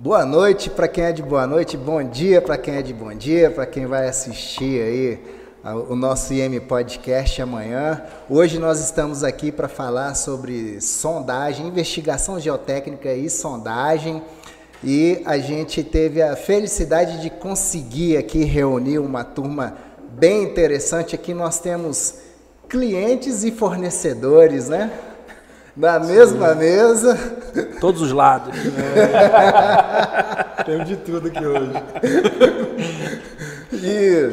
Boa noite para quem é de boa noite, bom dia para quem é de bom dia, para quem vai assistir aí o nosso IM Podcast amanhã. Hoje nós estamos aqui para falar sobre sondagem, investigação geotécnica e sondagem. E a gente teve a felicidade de conseguir aqui reunir uma turma bem interessante. Aqui nós temos clientes e fornecedores, né? Na mesma Sim. mesa. Todos os lados. É. Temos de tudo aqui hoje. E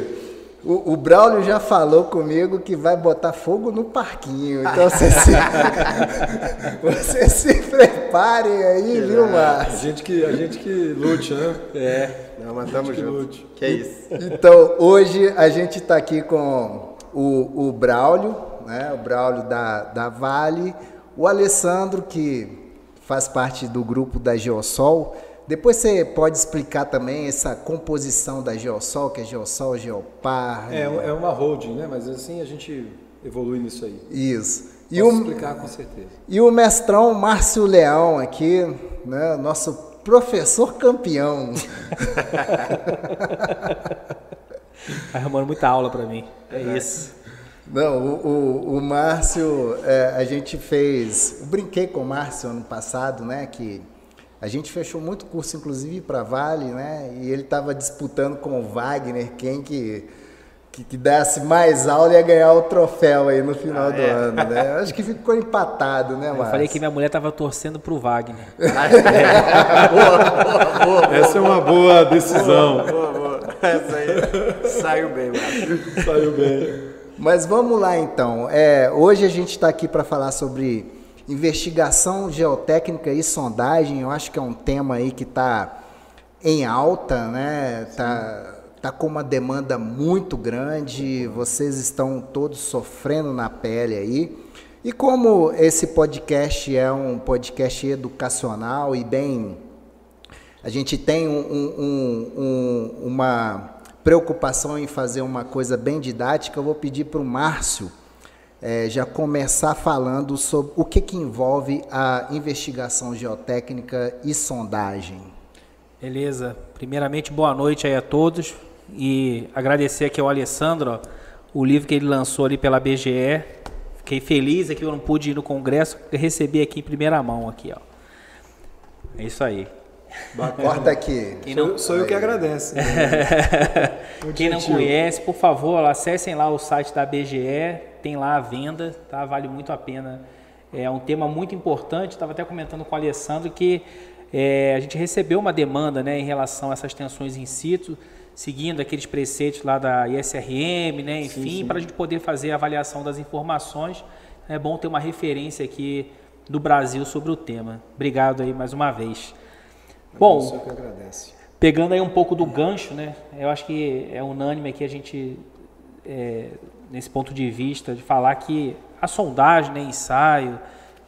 o, o, Braulio já falou comigo que vai botar fogo no parquinho. Então você se, você se preparem aí, viu, Márcio? A gente que, a gente que lute, né? É. Não, mas tamo junto. Lute. Que é isso. Então, hoje a gente está aqui com o, o Braulio, né? O Braulio da, da Vale, o Alessandro, que faz parte do grupo da Geosol. Depois você pode explicar também essa composição da Geosol, que é Geosol, Geopar. É, é uma holding, né? Mas assim a gente evolui nisso aí. Isso. E Posso o, explicar com certeza. E o mestrão Márcio Leão aqui, né? Nosso professor campeão. Tá arrumando muita aula para mim. É, é isso. Não, o, o, o Márcio, é, a gente fez. Eu brinquei com o Márcio ano passado, né? Que a gente fechou muito curso, inclusive, para Vale, né? E ele estava disputando com o Wagner quem que, que, que, desse mais aula ia ganhar o troféu aí no final ah, do é. ano, né? Acho que ficou empatado, né, Márcio? Eu falei que minha mulher estava torcendo para o Wagner. boa, boa, boa, Essa é uma boa decisão. Boa, boa, Essa aí saiu bem, Márcio. Saiu bem. Mas vamos lá, então. É, hoje a gente está aqui para falar sobre Investigação geotécnica e sondagem, eu acho que é um tema aí que está em alta, né? Está tá com uma demanda muito grande, vocês estão todos sofrendo na pele aí. E como esse podcast é um podcast educacional e bem. A gente tem um, um, um, uma preocupação em fazer uma coisa bem didática, eu vou pedir para o Márcio é, já começar falando sobre o que, que envolve a investigação geotécnica e sondagem. Beleza. Primeiramente, boa noite aí a todos e agradecer aqui ao Alessandro ó, o livro que ele lançou ali pela BGE. Fiquei feliz aqui, eu não pude ir no congresso, recebi aqui em primeira mão aqui, ó. É isso aí. Corta aqui. Quem não... Sou, sou eu que agradeço. Né? Quem não conhece, por favor, acessem lá o site da BGE, tem lá a venda, tá? Vale muito a pena. É um tema muito importante. Estava até comentando com o Alessandro que é, a gente recebeu uma demanda né, em relação a essas tensões in situ, seguindo aqueles preceitos lá da ISRM, né, enfim, para a gente poder fazer a avaliação das informações. É bom ter uma referência aqui do Brasil sobre o tema. Obrigado aí mais uma vez. Bom, pegando aí um pouco do gancho, né? Eu acho que é unânime aqui a gente, é, nesse ponto de vista, de falar que a sondagem, né, ensaio,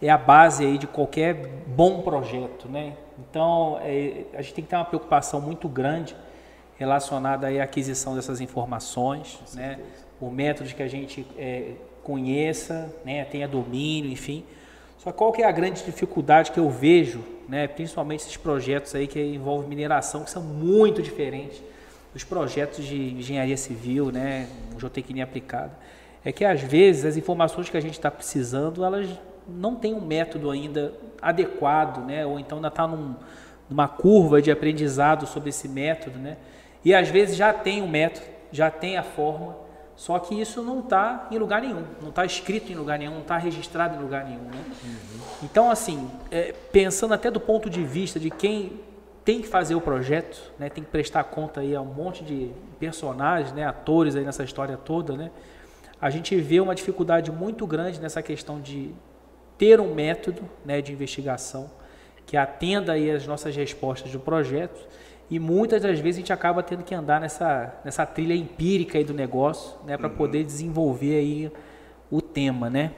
é a base aí de qualquer bom projeto, né? Então, é, a gente tem que ter uma preocupação muito grande relacionada aí à aquisição dessas informações, né? O método que a gente é, conheça, né? Tenha domínio, enfim. Só qual que é a grande dificuldade que eu vejo né, principalmente esses projetos aí que envolvem mineração, que são muito diferentes dos projetos de engenharia civil, né, geotecnia aplicada. É que às vezes as informações que a gente está precisando, elas não têm um método ainda adequado, né, ou então ainda está num, numa curva de aprendizado sobre esse método, né, e às vezes já tem o um método, já tem a forma, só que isso não está em lugar nenhum, não está escrito em lugar nenhum, não está registrado em lugar nenhum. Né? Uhum. Então, assim, é, pensando até do ponto de vista de quem tem que fazer o projeto, né, tem que prestar conta aí a um monte de personagens, né, atores aí nessa história toda, né, a gente vê uma dificuldade muito grande nessa questão de ter um método né, de investigação que atenda aí as nossas respostas do projeto e muitas das vezes a gente acaba tendo que andar nessa, nessa trilha empírica aí do negócio, né, para uhum. poder desenvolver aí o tema, né?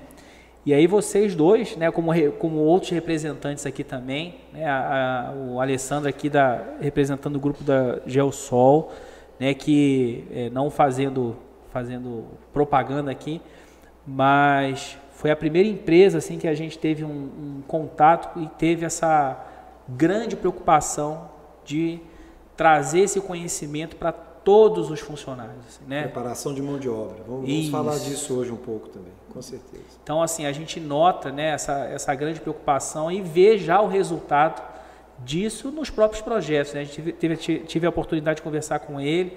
E aí vocês dois, né, como, como outros representantes aqui também, né, a, a, o Alessandro aqui da, representando o grupo da Geosol, né, que é, não fazendo, fazendo propaganda aqui, mas foi a primeira empresa assim que a gente teve um, um contato e teve essa grande preocupação de trazer esse conhecimento para todos os funcionários. Assim, né? Preparação de mão de obra. Vamos, vamos falar disso hoje um pouco também, com certeza. Então, assim, a gente nota né, essa, essa grande preocupação e vê já o resultado disso nos próprios projetos. Né? A gente teve, tive a oportunidade de conversar com ele.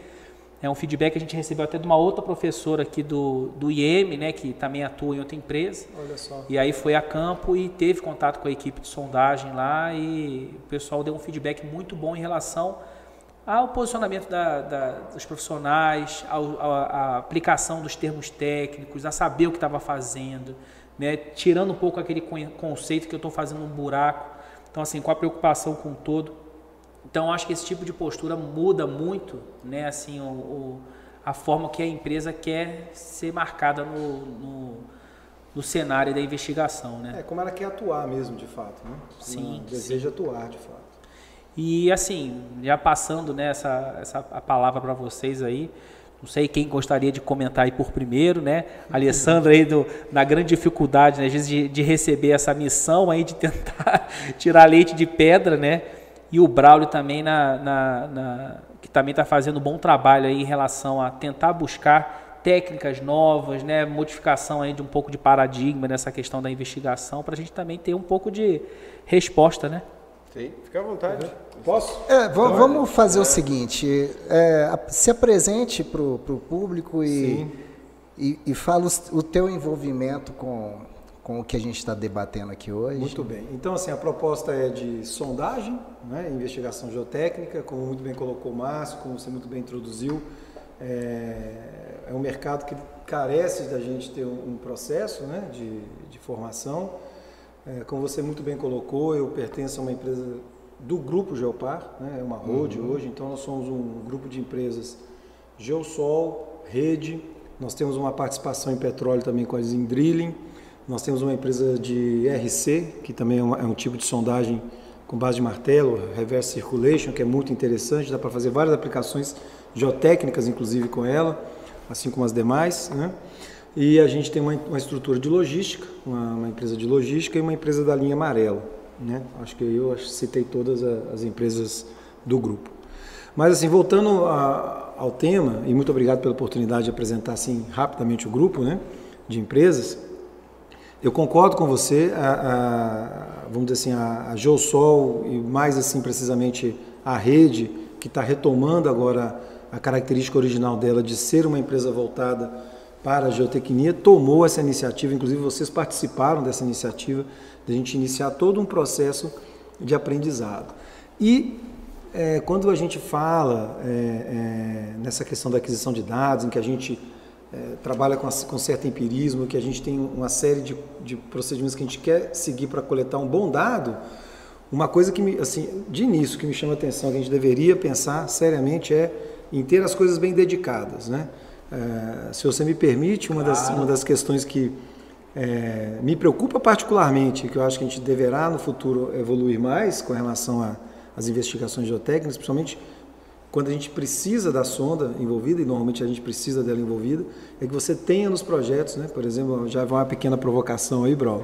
É um feedback que a gente recebeu até de uma outra professora aqui do, do IEM, né, que também atua em outra empresa. Olha só. E aí foi a campo e teve contato com a equipe de sondagem lá e o pessoal deu um feedback muito bom em relação ao posicionamento da, da, dos profissionais, ao, a, aplicação dos termos técnicos, a saber o que estava fazendo, né? tirando um pouco aquele conceito que eu estou fazendo um buraco. Então, assim, com a preocupação com todo. Então, acho que esse tipo de postura muda muito, né? Assim, o, o a forma que a empresa quer ser marcada no, no, no, cenário da investigação, né? É como ela quer atuar mesmo, de fato, né? Sim. Ela deseja sim. atuar, de fato. E assim, já passando né, essa, essa a palavra para vocês aí, não sei quem gostaria de comentar aí por primeiro, né? Alessandra aí do, na grande dificuldade, né, às vezes, de, de receber essa missão aí de tentar tirar leite de pedra, né? E o Braulio também na, na, na que também está fazendo um bom trabalho aí em relação a tentar buscar técnicas novas, né? Modificação aí de um pouco de paradigma nessa questão da investigação, para a gente também ter um pouco de resposta, né? Sim, fica à vontade. Posso? É, então, vamos fazer é. o seguinte: é, se apresente para o público e, e, e fala o, o teu envolvimento com, com o que a gente está debatendo aqui hoje. Muito bem. Então, assim, a proposta é de sondagem, né, investigação geotécnica, como muito bem colocou o Márcio, como você muito bem introduziu. É, é um mercado que carece da gente ter um, um processo né, de, de formação. É, como você muito bem colocou, eu pertenço a uma empresa do grupo Geopar, né, é uma road uhum. hoje, então nós somos um grupo de empresas Geosol, Rede, nós temos uma participação em petróleo também com a Zindrilling, nós temos uma empresa de RC, que também é, uma, é um tipo de sondagem com base de martelo, Reverse Circulation, que é muito interessante, dá para fazer várias aplicações geotécnicas, inclusive, com ela, assim como as demais. Né? E a gente tem uma, uma estrutura de logística, uma, uma, empresa de logística e uma empresa da linha amarela. Né? Acho que eu citei todas as empresas do grupo. Mas assim, voltando a, ao tema, e muito obrigado pela oportunidade de apresentar assim rapidamente o grupo né, de empresas, eu concordo com você, a, a, vamos dizer assim, a, a Geosol e mais assim precisamente a rede, que está retomando agora a característica original dela de ser uma empresa voltada para a geotecnia tomou essa iniciativa, inclusive vocês participaram dessa iniciativa, de a gente iniciar todo um processo de aprendizado. E é, quando a gente fala é, é, nessa questão da aquisição de dados, em que a gente trabalha com, com, certo empirismo, que a gente tem uma série de, de procedimentos que a gente quer seguir para coletar um bom dado, uma coisa que, me, assim, de início, que me chama a atenção, que a gente deveria pensar seriamente é em ter as coisas bem dedicadas, né? É, se você me permite, uma, claro. das, uma das questões que é, me preocupa particularmente, que eu acho que a gente deverá no futuro evoluir mais com relação às investigações geotécnicas, principalmente quando a gente precisa da sonda envolvida, e normalmente a gente precisa dela envolvida, é que você tenha nos projetos, né? por exemplo, já vai uma pequena provocação aí, Bro,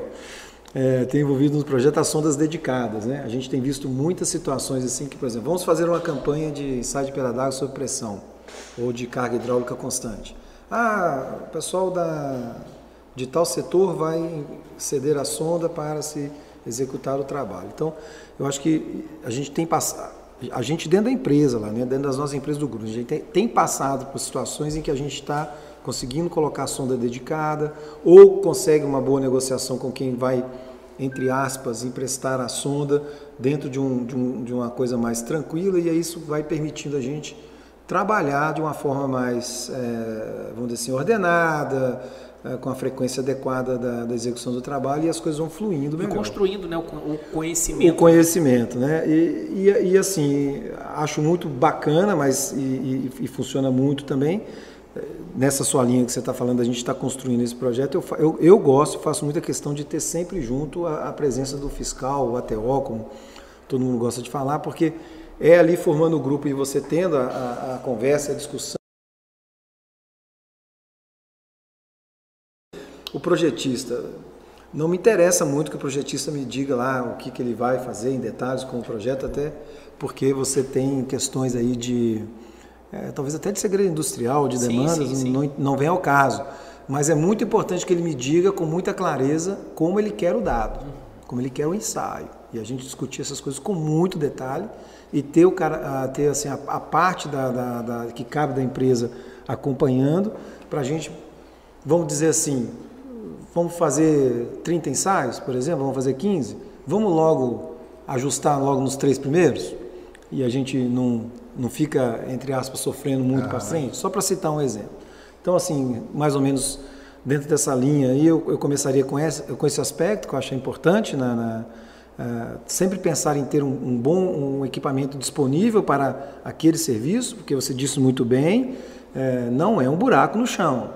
é, tem envolvido nos projetos as sondas dedicadas. Né? A gente tem visto muitas situações assim que, por exemplo, vamos fazer uma campanha de ensaio de pedra d'água sob pressão ou de carga hidráulica constante. Ah, o pessoal da, de tal setor vai ceder a sonda para se executar o trabalho. Então, eu acho que a gente tem passado, a gente dentro da empresa, lá, né, dentro das nossas empresas do grupo, a gente tem, tem passado por situações em que a gente está conseguindo colocar a sonda dedicada ou consegue uma boa negociação com quem vai, entre aspas, emprestar a sonda dentro de, um, de, um, de uma coisa mais tranquila e aí isso vai permitindo a gente trabalhar de uma forma mais, é, vamos dizer assim, ordenada, é, com a frequência adequada da, da, execução do trabalho e as coisas vão fluindo melhor. E construindo né, o, o conhecimento. O conhecimento, né? E, e, e, assim, acho muito bacana, mas e, e, funciona muito também. Nessa sua linha que você está falando, a gente está construindo esse projeto. Eu, eu, eu gosto, faço muita questão de ter sempre junto a, a presença do fiscal, o ATO, como todo mundo gosta de falar, porque é ali formando o grupo e você tendo a, a, a conversa, a discussão. O projetista, não me interessa muito que o projetista me diga lá o que, que ele vai fazer em detalhes com o projeto, até porque você tem questões aí de, é, talvez até de segredo industrial, de demandas, sim, sim. Não, não vem ao caso. Mas é muito importante que ele me diga com muita clareza como ele quer o dado, como ele quer o ensaio. E a gente discutir essas coisas com muito detalhe e ter, o cara, ter assim, a, a parte da, da, da, que cabe da empresa acompanhando para a gente, vamos dizer assim, vamos fazer 30 ensaios, por exemplo, vamos fazer 15, vamos logo ajustar logo nos três primeiros e a gente não, não fica, entre aspas, sofrendo muito ah, para frente, só para citar um exemplo. Então, assim, mais ou menos dentro dessa linha aí, eu, eu começaria com esse, com esse aspecto que eu acho importante na, na Uh, sempre pensar em ter um, um, bom um equipamento disponível para aquele serviço, porque você disse muito bem, uh, não é um buraco no chão,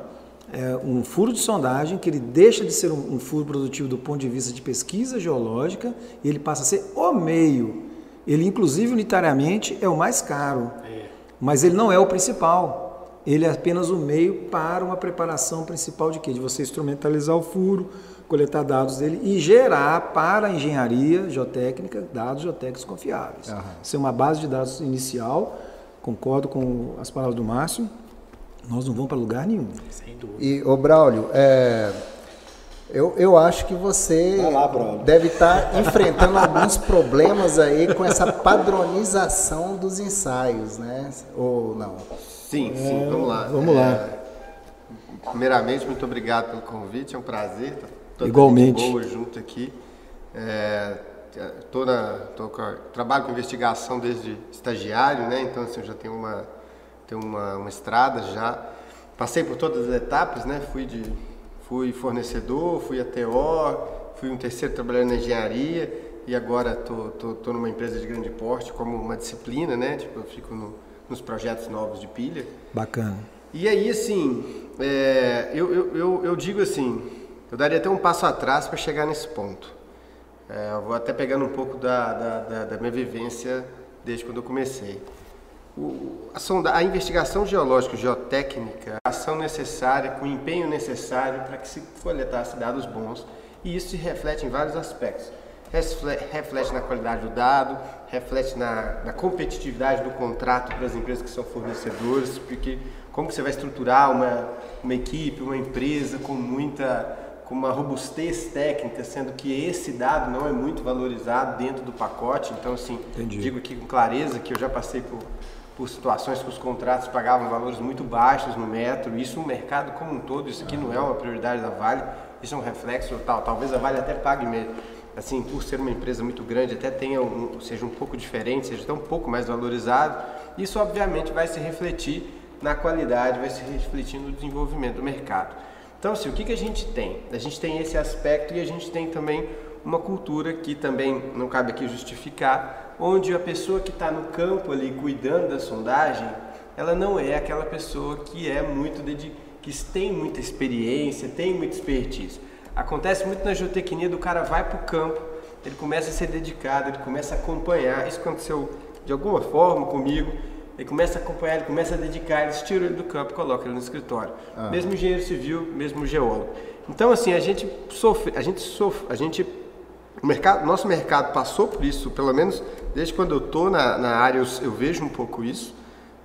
é um furo de sondagem que ele deixa de ser um, um, furo produtivo do ponto de vista de pesquisa geológica e ele passa a ser o meio. Ele, inclusive, unitariamente, é o mais caro, é. mas ele não é o principal. Ele é apenas o meio para uma preparação principal de quê? De você instrumentalizar o furo, coletar dados dele e gerar para a engenharia geotécnica dados geotécnicos confiáveis. Uhum. Ser uma base de dados inicial, concordo com as palavras do Márcio, nós não vamos para lugar nenhum. Sem dúvida. E, ô Braulio, é, eu, eu acho que você lá, deve estar enfrentando alguns problemas aí com essa padronização dos ensaios, né? Ou não? Sim, é, sim, vamos lá. Vamos é, lá. Primeiramente, muito obrigado pelo convite, é um prazer estar Igualmente. boa junto aqui. É, tô na, tô com, trabalho com investigação desde estagiário, né? Então assim, eu já tenho uma, tenho uma, uma estrada já. Passei por todas as etapas, né? Fui de fui fornecedor, fui ATO, fui um terceiro trabalhando na engenharia e agora tô, tô, tô numa empresa de grande porte como uma disciplina, né? Tipo, eu fico no, nos projetos novos de pilha. Bacana. E aí, assim, é, eu, eu, eu, eu digo assim, eu daria até um passo atrás para chegar nesse ponto. É, eu vou até pegando um pouco da, da, da, da minha vivência desde quando eu comecei. O, a, sonda, a, investigação geológica geotécnica, a ação necessária, com o empenho necessário para que se coletasse dados bons, e isso se reflete em vários aspectos. Reflete na qualidade do dado, reflete na, na competitividade do contrato para as empresas que são fornecedoras, porque como você vai estruturar uma, uma equipe, uma empresa com muita com uma robustez técnica, sendo que esse dado não é muito valorizado dentro do pacote. Então, assim, Entendi. digo aqui com clareza que eu já passei por, por situações que os contratos pagavam valores muito baixos no metro. Isso no mercado como um todo, isso aqui não é uma prioridade da Vale, isso é um reflexo tal. Talvez a Vale até pague mesmo. Assim, por ser uma empresa muito grande, até tenha um, seja um pouco diferente, seja até um pouco mais valorizado. Isso, obviamente, vai se refletir na qualidade, vai se refletir no desenvolvimento do mercado. Então, assim, o que, que a gente tem? A gente tem esse aspecto e a gente tem também uma cultura que também não cabe aqui justificar, onde a pessoa que está no campo ali cuidando da sondagem, ela não é aquela pessoa que é muito que tem muita experiência, tem muita expertise. Acontece muito na geotecnia do cara vai para o campo, ele começa a ser dedicado, ele começa a acompanhar. Isso aconteceu de alguma forma comigo. Ele começa a acompanhar, ele começa a dedicar, eles tiram ele do campo e colocam ele no escritório. Ah. Mesmo engenheiro civil, mesmo geólogo. Então, assim, a gente sofre, a gente sofre, a gente, o mercado, nosso mercado passou por isso, pelo menos desde quando eu estou na, na área eu, eu vejo um pouco isso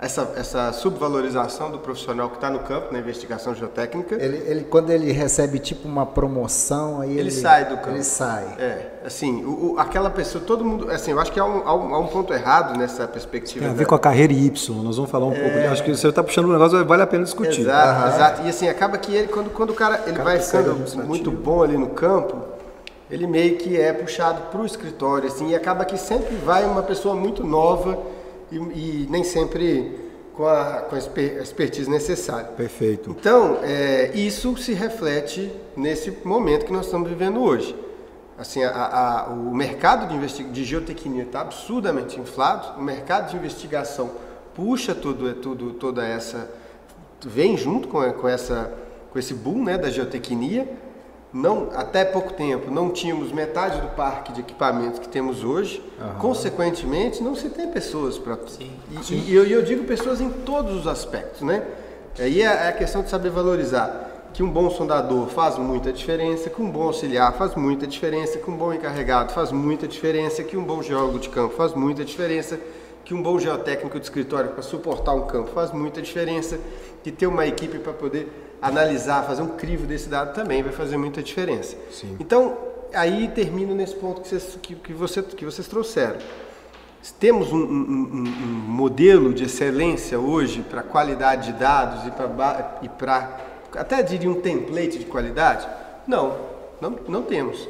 essa, essa subvalorização do profissional que está no campo, na investigação geotécnica. Ele, ele, quando ele recebe tipo uma promoção, aí ele, ele sai do campo. Ele sai. É, assim, o, o, aquela pessoa, todo mundo, assim, eu acho que há um, há um, há um ponto errado nessa perspectiva. Tem a ver da... com a carreira Y, nós vamos falar um é... pouco, de, acho que você está puxando um negócio, vale a pena discutir. Exato, uhum. exato. E assim, acaba que ele, quando, quando o cara, ele o cara vai ficando muito bom ali no campo, ele meio que é puxado para o escritório, assim, e acaba que sempre vai uma pessoa muito nova e, e nem sempre com a, com a expertise necessária. Perfeito. Então, é, isso se reflete nesse momento que nós estamos vivendo hoje. Assim, a, a, o mercado de, de geotecnia está absurdamente inflado, o mercado de investigação puxa tudo, tudo, toda essa, vem junto com, com, essa, com esse boom né, da geotecnia, não, até pouco tempo não tínhamos metade do parque de equipamentos que temos hoje. Uhum. Consequentemente, não se tem pessoas para. E, e, e eu, eu, digo pessoas em todos os aspectos, né? Aí é, é a questão de saber valorizar. que um bom sondador faz muita diferença, que um bom auxiliar faz muita diferença, que um bom encarregado faz muita diferença, que um bom geólogo de campo faz muita diferença, que um bom geotécnico de escritório para suportar um campo faz muita diferença, que ter uma equipe para poder analisar, fazer um crivo desse dado também vai fazer muita diferença. Sim. Então, aí termino nesse ponto que vocês, que, que, você, que vocês trouxeram. Temos um, um, um, modelo de excelência hoje para qualidade de dados e para até diria um template de qualidade? Não, não, não temos.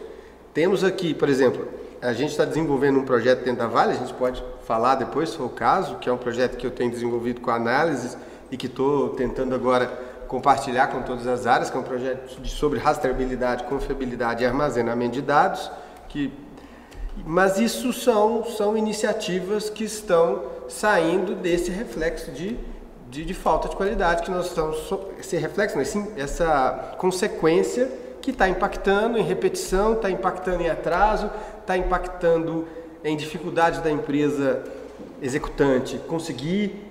Temos aqui, por exemplo, a gente está desenvolvendo um projeto dentro da Vale, a gente pode falar depois, se for o caso, que é um projeto que eu tenho desenvolvido com análises e que estou tentando agora compartilhar com todas as áreas, que é um projeto de, sobre rastreabilidade, confiabilidade e armazenamento de dados, que mas isso são, são iniciativas que estão saindo desse reflexo de, de, de falta de qualidade que nós estamos. Esse reflexo? Sim, essa consequência que está impactando em repetição, está impactando em atraso, está impactando em dificuldade da empresa executante conseguir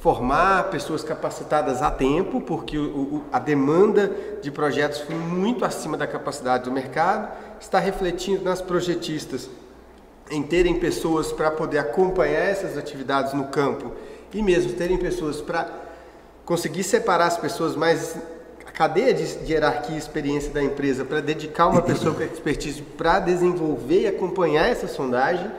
formar pessoas capacitadas a tempo, porque o, o, a demanda de projetos foi muito acima da capacidade do mercado, está refletindo nas projetistas em terem pessoas para poder acompanhar essas atividades no campo e mesmo terem pessoas para conseguir separar as pessoas mais a cadeia de, de hierarquia e experiência da empresa para dedicar uma pessoa com expertise para desenvolver e acompanhar essa sondagem.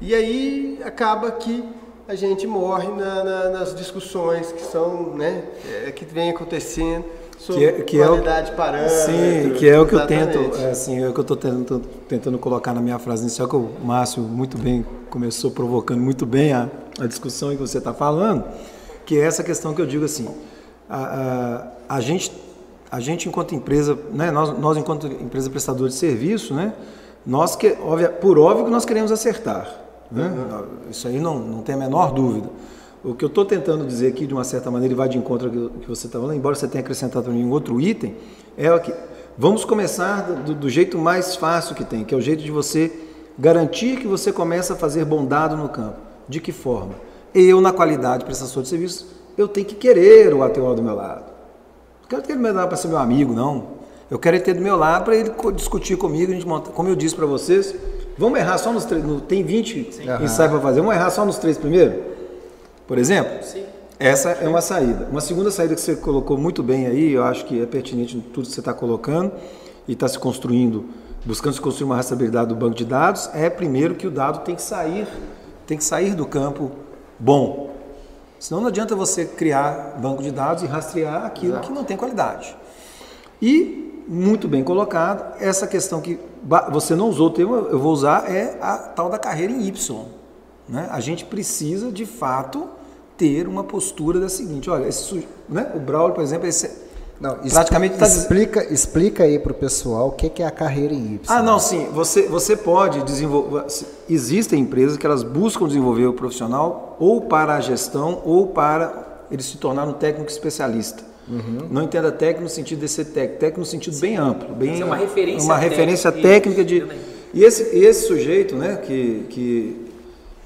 E aí acaba que a gente morre na, na, nas discussões que são, né, é, que vem acontecendo sobre que é, que qualidade é o, parâmetro. Sim, que é o que exatamente. eu tento, assim, é o que eu estou tentando, tentando colocar na minha frase inicial, que o Márcio muito bem começou provocando muito bem a, a discussão que você está falando, que é essa questão que eu digo assim, a, a, a gente a gente enquanto empresa, né, nós, nós enquanto empresa prestadora de serviço, né, nós que, óbvio, por óbvio que nós queremos acertar, né? Uhum. Isso aí não, não tem a menor dúvida. O que eu estou tentando dizer aqui, de uma certa maneira, e vai de encontro ao que você está falando, embora você tenha acrescentado um outro item, é que vamos começar do, do, jeito mais fácil que tem, que é o jeito de você garantir que você começa a fazer bondado no campo. De que forma? Eu, na qualidade de prestador de serviço, eu tenho que querer o ATO do meu lado. Não quero ter do meu lado para ser meu amigo, não. Eu quero ter do meu lado para ele discutir comigo, a gente monta, como eu disse para vocês, Vamos errar só nos três. No, tem 20 Sim. ensaios para fazer. Vamos errar só nos três primeiro? Por exemplo? Sim. Essa é uma saída. Uma segunda saída que você colocou muito bem aí, eu acho que é pertinente em tudo que você está colocando e está se construindo, buscando se construir uma rastreabilidade do banco de dados, é primeiro que o dado tem que sair, tem que sair do campo bom. Senão não adianta você criar banco de dados e rastrear aquilo Exato. que não tem qualidade. E, muito bem colocado, essa questão que você não usou o termo, eu vou usar, é a tal da carreira em Y. Né? A gente precisa, de fato, ter uma postura da seguinte, olha, esse, né? o Braulio, por exemplo, esse, não, praticamente tá explica, explica aí para o pessoal o que é a carreira em Y. Ah, não, sim. Você, você pode desenvolver. Existem empresas que elas buscam desenvolver o profissional ou para a gestão ou para ele se tornar um técnico especialista. Uhum. Não entenda técnico no sentido de ser técnico, técnico no sentido Sim. bem amplo, bem é uma referência, uma referência técnica, de e esse, esse sujeito, né, que, que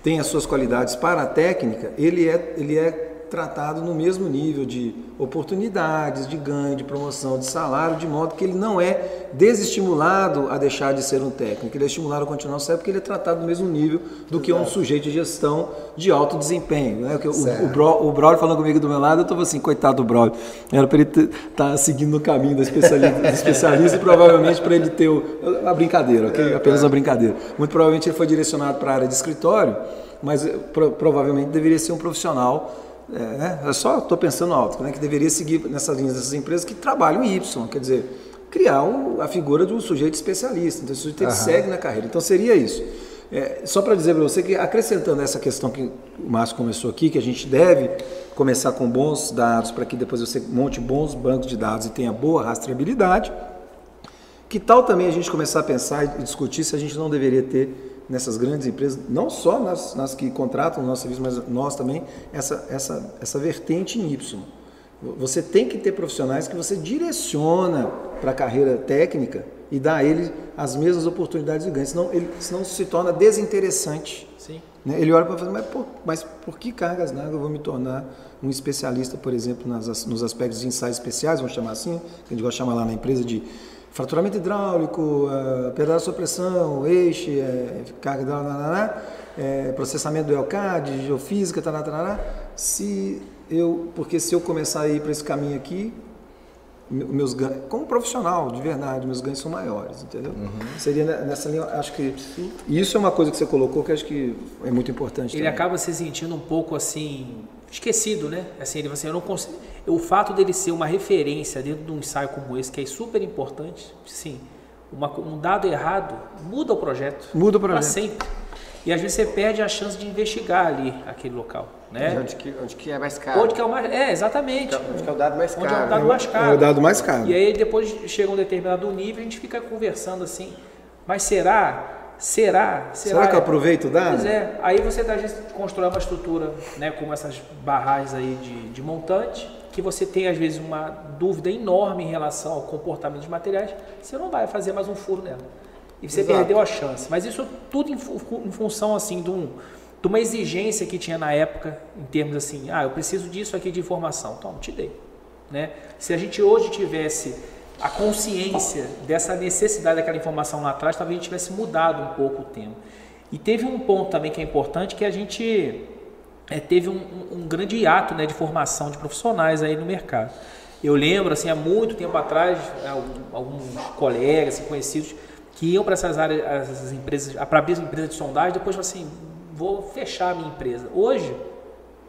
tem as suas qualidades para a técnica, ele é ele é tratado no mesmo nível de oportunidades, de ganho, de promoção, de salário, de modo que ele não é desestimulado a deixar de ser um técnico, ele é estimulado a continuar certo porque ele é tratado no mesmo nível do que um sujeito de gestão de alto desempenho. Né? O, o, Bro, o Braulio falando comigo do meu lado, eu estava assim, coitado do Braulio, era para ele estar tá seguindo no caminho do especialista, do especialista e provavelmente para ele ter o, uma brincadeira, ok? Apenas uma brincadeira. Muito provavelmente ele foi direcionado para a área de escritório, mas pro, provavelmente deveria ser um profissional é? Eu só estou pensando alto, né? que deveria seguir nessas linhas dessas empresas que trabalham em Y, quer dizer, criar a figura de um sujeito especialista. Então, esse sujeito uhum. segue na carreira. Então, seria isso. É, só para dizer para você que, acrescentando essa questão que o Márcio começou aqui, que a gente deve começar com bons dados para que depois você monte bons bancos de dados e tenha boa rastreabilidade, que tal também a gente começar a pensar e discutir se a gente não deveria ter nessas grandes empresas, não só nas, nas que contratam o nosso serviço, mas nós também, essa, essa, essa vertente em Y. Você tem que ter profissionais que você direciona para a carreira técnica e dar a ele as mesmas oportunidades de ganho, senão ele senão se torna desinteressante. Sim. Né? Ele olha para fazer, mas por, mas por que cargas d'água eu vou me tornar um especialista, por exemplo, nas, nos aspectos de ensaios especiais, vamos chamar assim, que a gente gosta de chamar lá na empresa de fraturamento hidráulico, uh, pedaço de pressão, eixo, é, carga hidráulica, é, processamento do ELCAD, geofísica, tará, tará, se eu, porque se eu começar a ir para esse caminho aqui, meus ganhos, como profissional, de verdade, meus ganhos são maiores, entendeu? Uhum. Seria nessa linha, acho que isso é uma coisa que você colocou que acho que é muito importante. Ele também. acaba se sentindo um pouco assim esquecido, né? Assim, ele assim, eu não consigo, o fato dele ser uma referência dentro de um ensaio como esse que é super importante, sim, uma, um dado errado muda o projeto. Muda o projeto. Para sempre. E às vezes você perde a chance de investigar ali aquele local. Né? Onde, que, onde que é mais caro. Onde que é o mais. É, exatamente. Onde que é o dado mais caro. Onde é o dado mais caro. É o dado mais caro. E aí depois chega um determinado nível a gente fica conversando assim. Mas será? Será? Será, será que eu aproveito o dado? Pois é. Aí você vezes constrói uma estrutura, né, como essas barragens aí de, de montante, que você tem às vezes uma dúvida enorme em relação ao comportamento dos materiais, você não vai fazer mais um furo nela e você Exato. perdeu a chance. Mas isso tudo em, em função assim de, um, de, uma exigência que tinha na época, em termos assim, ah, eu preciso disso aqui de informação. Então, te dei. Né? Se a gente hoje tivesse a consciência dessa necessidade daquela informação lá atrás, talvez a gente tivesse mudado um pouco o tema. E teve um ponto também que é importante, que a gente é, teve um, um, grande hiato né, de formação de profissionais aí no mercado. Eu lembro, assim, há muito tempo atrás, alguns colegas assim, conhecidos que iam para essas áreas, essas empresas, para abrir empresa de sondagem, depois assim, vou fechar a minha empresa. Hoje,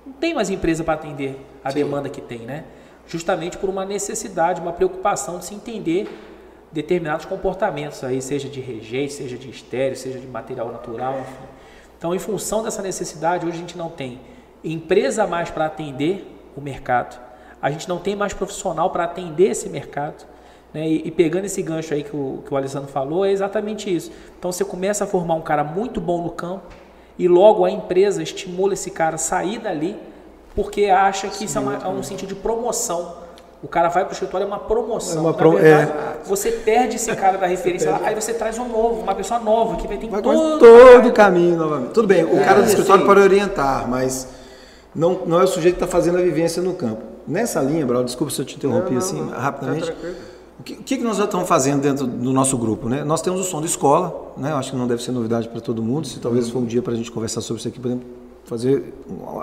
não tem mais empresa para atender a Sim. demanda que tem, né? Justamente por uma necessidade, uma preocupação de se entender determinados comportamentos aí, seja de rejeito, seja de estéreo, seja de material natural, enfim. Então, em função dessa necessidade, hoje a gente não tem empresa mais para atender o mercado. A gente não tem mais profissional para atender esse mercado. Né? E, e, pegando esse gancho aí que o, que o Alessandro falou, é exatamente isso. Então você começa a formar um cara muito bom no campo e logo a empresa estimula esse cara a sair dali porque acha que Sim, isso é, uma, é, um sentido de promoção. O cara vai para o escritório, é uma promoção. É uma pro... verdade, é. você perde esse cara da referência lá, aí você traz um novo, uma pessoa nova que vai ter vai todo, todo o caminho novamente. Tudo bem, o é, cara do escritório pode orientar, mas não, não é o sujeito que está fazendo a vivência no campo. Nessa linha, Brau, desculpa se eu te interrompi não, não, assim não, rapidamente. Tá o que, que, nós já estamos fazendo dentro do nosso grupo? Né? Nós temos o som de escola, né? acho que não deve ser novidade para todo mundo, se talvez for um dia para a gente conversar sobre isso aqui, podemos fazer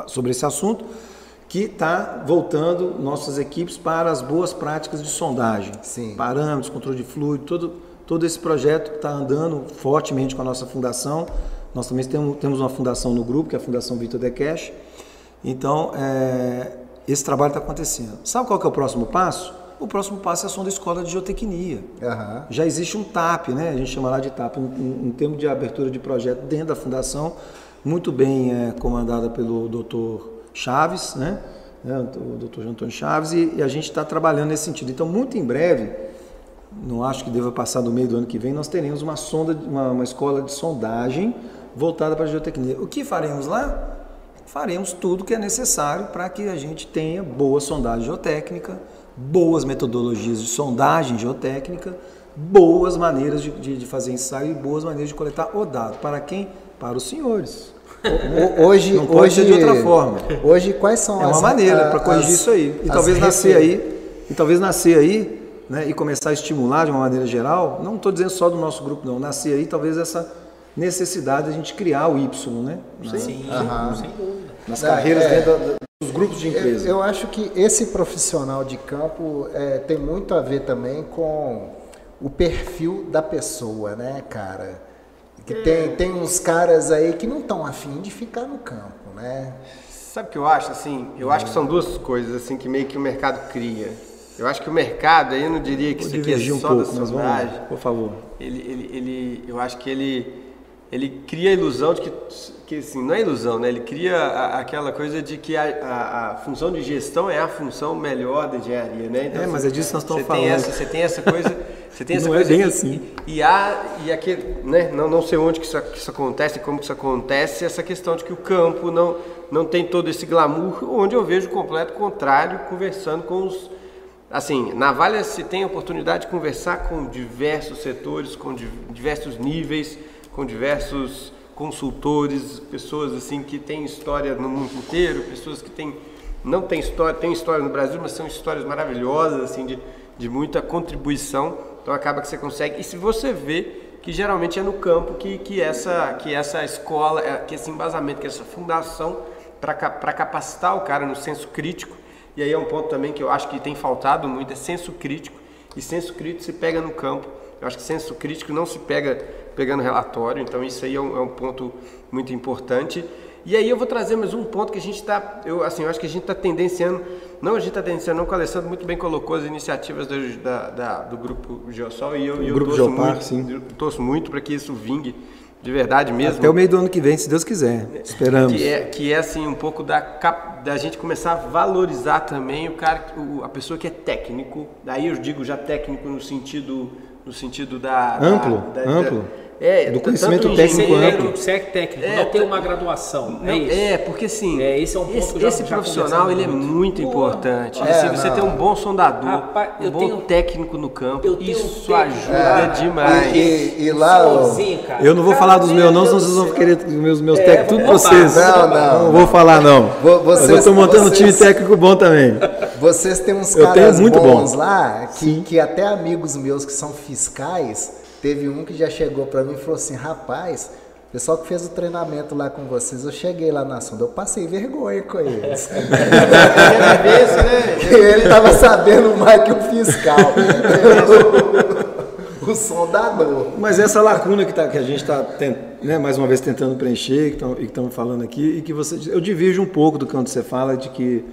sobre esse assunto, que está voltando nossas equipes para as boas práticas de sondagem, Sim. parâmetros, controle de fluido, todo, todo esse projeto está andando fortemente com a nossa fundação. Nós também temos, temos uma fundação no grupo, que é a Fundação Vitor De Cash. Então, é, esse trabalho está acontecendo. Sabe qual que é o próximo passo? O próximo passo é a sonda escola de geotecnia. Uhum. Já existe um TAP, né? a gente chama lá de TAP, um, um, um termo de abertura de projeto dentro da fundação, muito bem é, comandada pelo Dr. Chaves, né? É, o Dr. Antônio Chaves, e, e a gente está trabalhando nesse sentido. Então, muito em breve, não acho que deva passar do meio do ano que vem, nós teremos uma sonda, uma, uma escola de sondagem voltada para a geotecnia. O que faremos lá? Faremos tudo que é necessário para que a gente tenha boa sondagem geotécnica, boas metodologias de sondagem geotécnica, boas maneiras de, de, de fazer ensaio e boas maneiras de coletar o dado. Para quem? Para os senhores. Hoje, não pode hoje, ser de outra forma. Hoje, quais são é as... É uma maneira para corrigir as, isso aí. E talvez nascer aí, e talvez nascer aí, né, e começar a estimular de uma maneira geral, não estou dizendo só do nosso grupo, não, nascer aí talvez essa necessidade de a gente criar o Y, né? Sim, sim, sem dúvida. Nas carreiras é, dentro dos grupos de empresa. Eu, eu, acho que esse profissional de campo é, tem muito a ver também com o perfil da pessoa, né, cara? Que tem, tem uns caras aí que não estão afim de ficar no campo, né? Sabe o que eu acho, assim? Eu acho que são duas coisas, assim, que meio que o mercado cria. Eu acho que o mercado, aí eu não diria que Vou isso aqui é só um pouco, da sondagem. Por favor. Ele, ele, ele, eu acho que ele ele cria a ilusão de que, que assim, não é ilusão, né? Ele cria a, aquela coisa de que a, a, a, função de gestão é a função melhor da engenharia, né? Então, é, mas é disso que nós estamos falando. Tem essa, você tem essa coisa, você tem essa não é coisa é bem assim. E, há e aquele, né? Não, não sei onde que isso, que isso acontece, como que isso acontece, essa questão de que o campo não não tem todo esse glamour, onde eu vejo o completo contrário, conversando com os assim, na Vale se tem a oportunidade de conversar com diversos setores, com diversos níveis, com diversos consultores, pessoas assim que têm história no mundo inteiro, pessoas que têm não têm história, têm história no Brasil, mas são histórias maravilhosas assim de, de muita contribuição. Então acaba que você consegue. E se você vê que geralmente é no campo que, que essa que essa escola, é, que esse embasamento, que essa fundação para capacitar o cara no senso crítico. E aí é um ponto também que eu acho que tem faltado muito é senso crítico. E senso crítico se pega no campo. Eu acho que senso crítico não se pega pegando relatório, então isso aí é um, é um ponto muito importante. E aí eu vou trazer mais um ponto que a gente está, eu assim, eu acho que a gente está tendenciando, não a gente está tendenciando, não, que o Alessandro muito bem colocou as iniciativas do, da, da, do grupo Geosol e eu, o eu grupo torço, Geopar, muito, sim. eu torço muito para que isso vingue de verdade mesmo. Até o meio do ano que vem, se Deus quiser. Esperamos. Que é, que é assim um pouco da, da gente começar a valorizar também o cara, o, a pessoa que é técnico. Daí eu digo já técnico no sentido no sentido da amplo, da, amplo. Da, é, do conhecimento tanto técnico amplo. ser técnico, É, não ter tá- uma graduação. Não, é isso. é, porque assim, É, esse é um ponto esse, já- esse já profissional ele é muito. muito Pô, importante. é, assim, você não. ter um bom sondador, Rapaz, um eu bom tenho- técnico no campo, um isso ajuda É, demais. E, e- lá, Sozinho, cara. Eu não vou Cara, falar dos meu meus não, senão vocês vão querer os meus, meus É, técnicos, tudo vamos vocês. não, não. Não vou falar não. Vo- Mas eu vocês- estou montando um time vocês- técnico bom também. vocês têm uns caras muito bons bom. lá, que até amigos meus que são fiscais, teve um que já chegou para mim e falou assim, rapaz, o pessoal que fez o treinamento lá com vocês, eu cheguei lá na sonda, eu passei vergonha com eles. Ele tava sabendo mais que o fiscal. o sondador. Mas essa lacuna que, tá, que a gente está, né, mais uma vez, tentando preencher, que tão- e que estamos falando aqui, e que você, eu divirjo um pouco do que você fala de que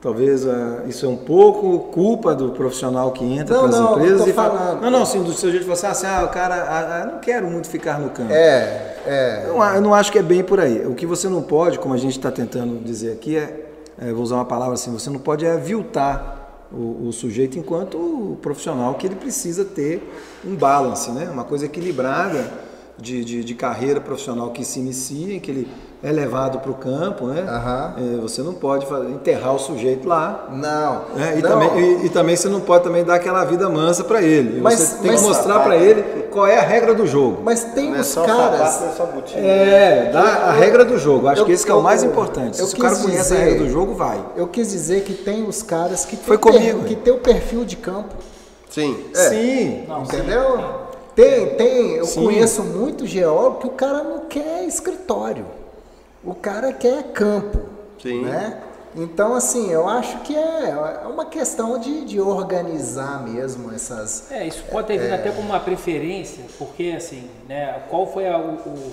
talvez ah, isso é um pouco culpa do profissional que entra Não, para as não, não empresas tô e fala, falando. não, não, assim, do seu jeito de falar assim, ah, o cara, ah, ah, não quero muito ficar no campo. É, é. Eu, eu não acho que é bem por aí. O que você não pode, como a gente está tentando dizer aqui, é, é, vou usar uma palavra assim, você não pode é aviltar o, o sujeito enquanto o profissional que ele precisa ter um balance, né? uma coisa equilibrada de, de, de carreira profissional que se inicia, em que ele é levado para o campo, né? É, você não pode enterrar o sujeito lá. Não. né? E, não. também, e, e também você não pode também dar aquela vida mansa para ele. Mas- você tem mas- que mostrar para ele qual é a regra do jogo. Mas tem Não é caras. sapato, não é. É, dá a regra do jogo. Acho Eu- que esse que é o mais importante. Se o cara conhece a regra do jogo, vai. Eu quis dizer que tem os caras que Foi tem, comigo. que tem o perfil de campo. Sim. Sim. entendeu? Tem, tem. Eu Sim. conheço muito geólogo que o cara não quer escritório. O cara quer campo. Sim. Né? Então, assim, eu acho que é é uma questão de, de organizar mesmo essas. É, isso pode ter vindo até como uma preferência, porque assim, né, qual foi a, o-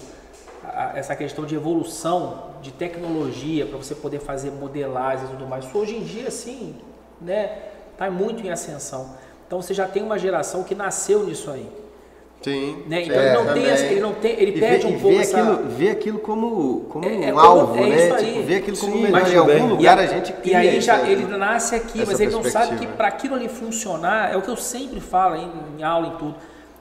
a- essa questão de evolução de tecnologia para você poder fazer modelagem e tudo mais. Isso hoje em dia, assim, né, tá muito em ascensão. Então você já tem uma geração que nasceu nisso aí. Sim. Né? Então É, ele não tem, ele não tem, ele perde um e pouco vê essa... aquilo, vê aquilo como, como É- é um alvo, é né? Tipo, vê aquilo como Sim, melhor. mas Em algum bem. lugar E a gente E aí já essa- ele nasce aqui, mas ele não sabe que para aquilo ali funcionar, é o que eu sempre falo em, em aula em tudo.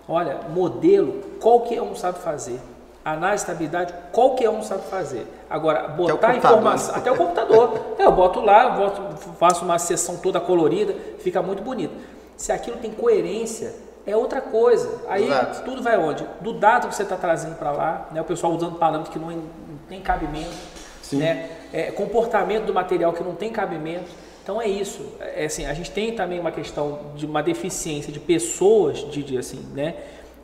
Olha, modelo, qualquer um sabe fazer. Análise de estabilidade, qualquer um sabe fazer. Agora, botar computador. informação, até o computador. Eu boto lá, boto, faço uma sessão toda colorida, fica muito bonito. Se aquilo tem coerência, é outra coisa. Aí Exato. tudo vai onde? Do dado que você está trazendo para lá, né? o pessoal usando parâmetros que não, não tem cabimento, né? É, comportamento do material que não tem cabimento. Então é isso. É, assim, a gente tem também uma questão de uma deficiência de pessoas, de, de, assim, né?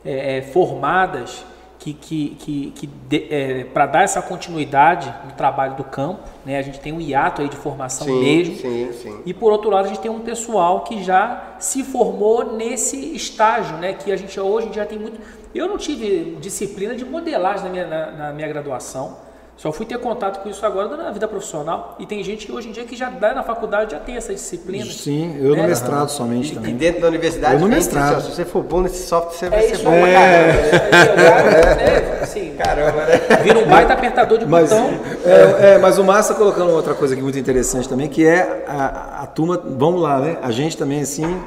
É, é, formadas que, que, que, que para dar essa continuidade no trabalho do campo, né? A gente tem um hiato aí de formação Sim, mesmo. sim, sim. E por outro lado, a gente tem um pessoal que já se formou nesse estágio, né? Que a gente hoje dia tem muito. Eu não tive disciplina de modelagem na minha, na, na minha graduação. Só fui ter contato com isso agora na vida profissional. E tem gente que hoje em dia que já dá na faculdade já tem essa disciplina. Sim, eu no É. mestrado somente E, e também. dentro da universidade, Eu no mestrado. se você for bom nesse software, você vai É ser isso bom aí. pra caramba. É, assim, Caramba, né? vira um baita apertador de Mas, botão. é, é, mas o Massa colocando outra coisa aqui muito interessante também, que é a, a turma, vamos lá, né? A gente também, assim,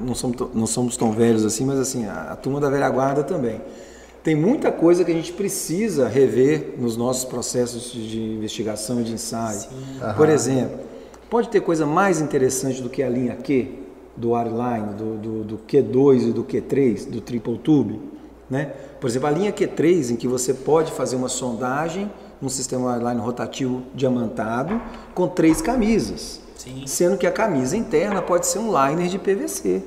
não somos, não somos tão velhos assim, mas assim, a, a turma da velha guarda também. Tem muita coisa que a gente precisa rever nos nossos processos de investigação e de ensaio. Por exemplo, pode ter coisa mais interessante do que a linha Q? do Airline, do, do, do Q2 e do Q3, do Triple Tube. Né? Por exemplo, a linha Q3, em que você pode fazer uma sondagem num sistema Airline rotativo diamantado com três camisas. Sim. Sendo que a camisa interna pode ser um liner de PVC.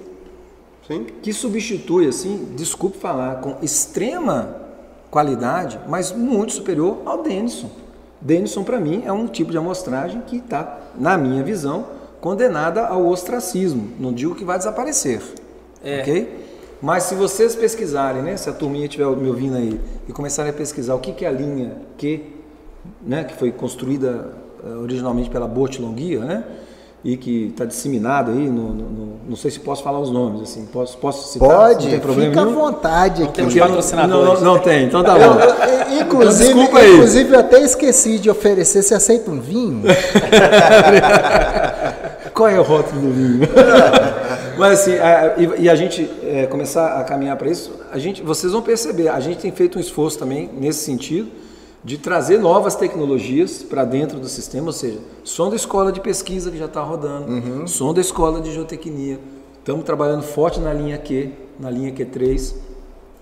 Sim. Que substitui, assim, desculpe falar, com extrema qualidade, mas muito superior ao Denison. Denison, para mim, é um tipo de amostragem que está, na minha visão, condenada ao ostracismo. Não digo que vai desaparecer. É. Ok? Mas se vocês pesquisarem, né, se a turminha estiver me ouvindo aí e começarem a pesquisar o que, que é a linha Q, né, que foi construída eh, originalmente pela Boat Longuia, né, e que está disseminado aí, no, no- no- não sei se posso falar os nomes, assim, posso, posso citar? Pode, não tem problema fica à nenhum? vontade aqui. eu não- patrocinadores. Não, não tem, então tá Eu- bom. eu- inclusive, Desculpa aí. inclusive, eu até esqueci de oferecer. Você aceita um vinho? Qual é o rótulo do vinho? Mas assim, a- e, e a gente é, começar a caminhar para isso, a gente, vocês vão perceber, a gente tem feito um esforço também nesse sentido de trazer novas tecnologias para dentro do sistema, ou seja, som da escola de pesquisa que já está rodando, som da escola de geotecnia. Estamos trabalhando forte na linha Q, na linha Q3,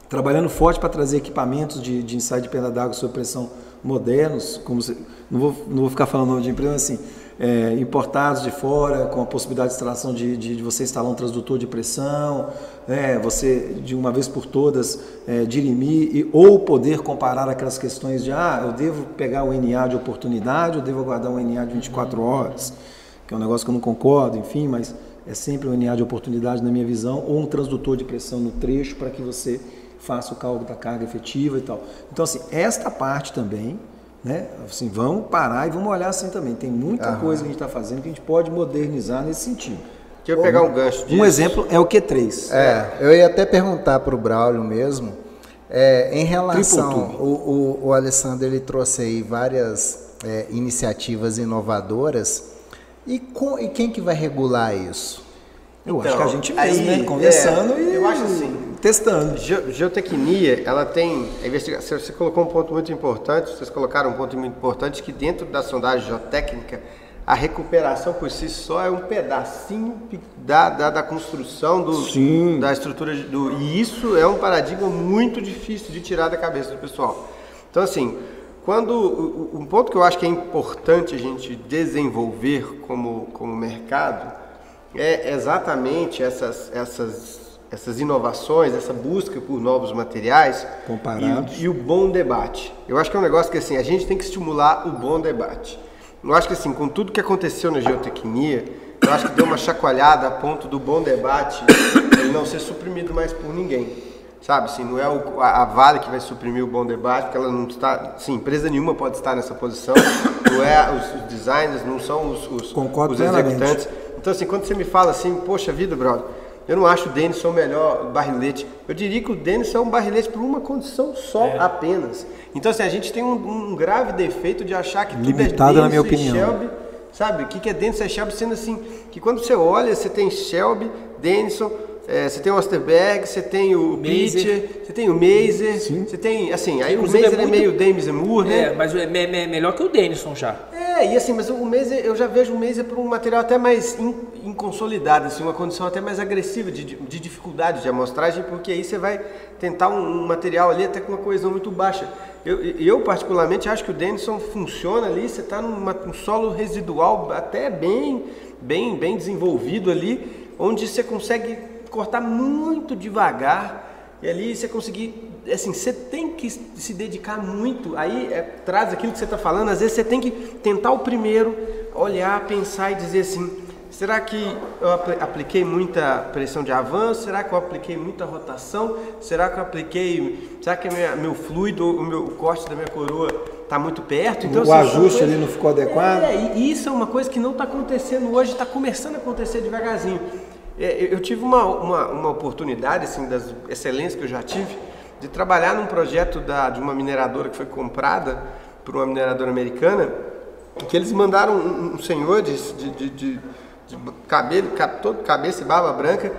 trabalhando forte para trazer equipamentos de, de ensaio de perna d'água sob pressão modernos, como se- não, vou, não vou ficar falando nome de empresa, mas assim, é, importados de fora, com a possibilidade de instalação de, de, de você instalar um transdutor de pressão, né, você de uma vez por todas é, dirimir e, ou poder comparar aquelas questões de ah, eu devo pegar o NA de oportunidade, eu devo aguardar um NA de 24 horas, que é um negócio que eu não concordo, enfim, mas é sempre um NA de oportunidade na minha visão, ou um transdutor de pressão no trecho para que você faça o cálculo da carga efetiva e tal. Então, assim, esta parte também, né? Assim, vamos parar e vamos olhar assim também. Tem muita coisa que a gente está fazendo que a gente pode modernizar nesse sentido. Deixa eu pegar um gancho disso. Um exemplo é o Q3. É, eu ia até perguntar para o Braulio mesmo, é, em relação, o, o, o Alessandro ele trouxe aí várias é, iniciativas inovadoras, e, com- e quem que vai regular isso? Eu Então, acho que a gente aí, mesmo, né? Conversando é, e eu acho assim, testando. Ge- Geotecnia, ela tem. Investigação, você colocou um ponto muito importante, vocês colocaram um ponto muito importante, que dentro da sondagem geotécnica, a recuperação por si só é um pedacinho pe- da, da, da construção do, Sim. da estrutura. Do, e isso é um paradigma muito difícil de tirar da cabeça do pessoal. Então, assim, quando. Um ponto que eu acho que é importante a gente desenvolver como, como mercado é exatamente essas, essas, essas inovações, essa busca por novos materiais Comparados. e, e o bom debate. Eu acho que é um negócio que assim, a gente tem que estimular o bom debate. Eu acho que assim, com tudo que aconteceu na geotecnia, eu acho que deu uma chacoalhada a ponto do bom debate ele não ser suprimido mais por ninguém. Sabe, assim, não é o- a, a Vale que vai suprimir o bom debate, porque ela não está, sim, empresa nenhuma pode estar nessa posição, não é os, os designers, não são os, os, Concordo os executantes. Então, assim, quando você me fala assim, poxa vida, brother, eu não acho o Denison o melhor barrilete. Eu diria que o Denison é um barrilete por uma condição só apenas. Então, assim, a gente tem um, um grave defeito de achar que tudo Limitado é na minha Denison e opinião. Shelby. Sabe, o que, que é Denison e Shelby sendo assim, que quando você olha, você tem Shelby, Denison, eh, você tem o Osterberg, você tem o. Pitcher, você tem o Mazer, você tem, assim, aí o Inclusive, Mazer é é, muito- meio Dames Moore, né? É, mas é, me- me- melhor que o Denison já. É, e assim, mas o Mazer, eu já vejo o Mazer por um material até mais in- inconsolidado, assim, uma condição até mais agressiva de, de- de dificuldade de amostragem, porque aí você vai tentar um, um material ali até com uma coesão muito baixa. Eu, eu particularmente acho que o Denison funciona ali, você está num solo residual até bem, bem, bem desenvolvido ali, onde você consegue cortar muito devagar e ali você conseguir, assim, você tem que se dedicar muito. Aí é, traz aquilo que você está falando. Às vezes você tem que tentar o primeiro, olhar, pensar e dizer assim: será que eu apl- apliquei muita pressão de avanço? Será que eu apliquei muita rotação? Será que eu apliquei? Será que minha- meu fluido, o meu o corte da minha coroa está muito perto? O assim, ajuste coisas- ali não ficou adequado? é, e isso é uma coisa que não está acontecendo hoje, está começando a acontecer devagarzinho. É, eu- tive uma, uma, uma oportunidade, assim, das excelências que eu já tive, de trabalhar num projeto da, de uma mineradora que foi comprada por uma mineradora americana, que eles mandaram um, um senhor de, de, de, de- cabelo, ca- todo cabeça e barba branca,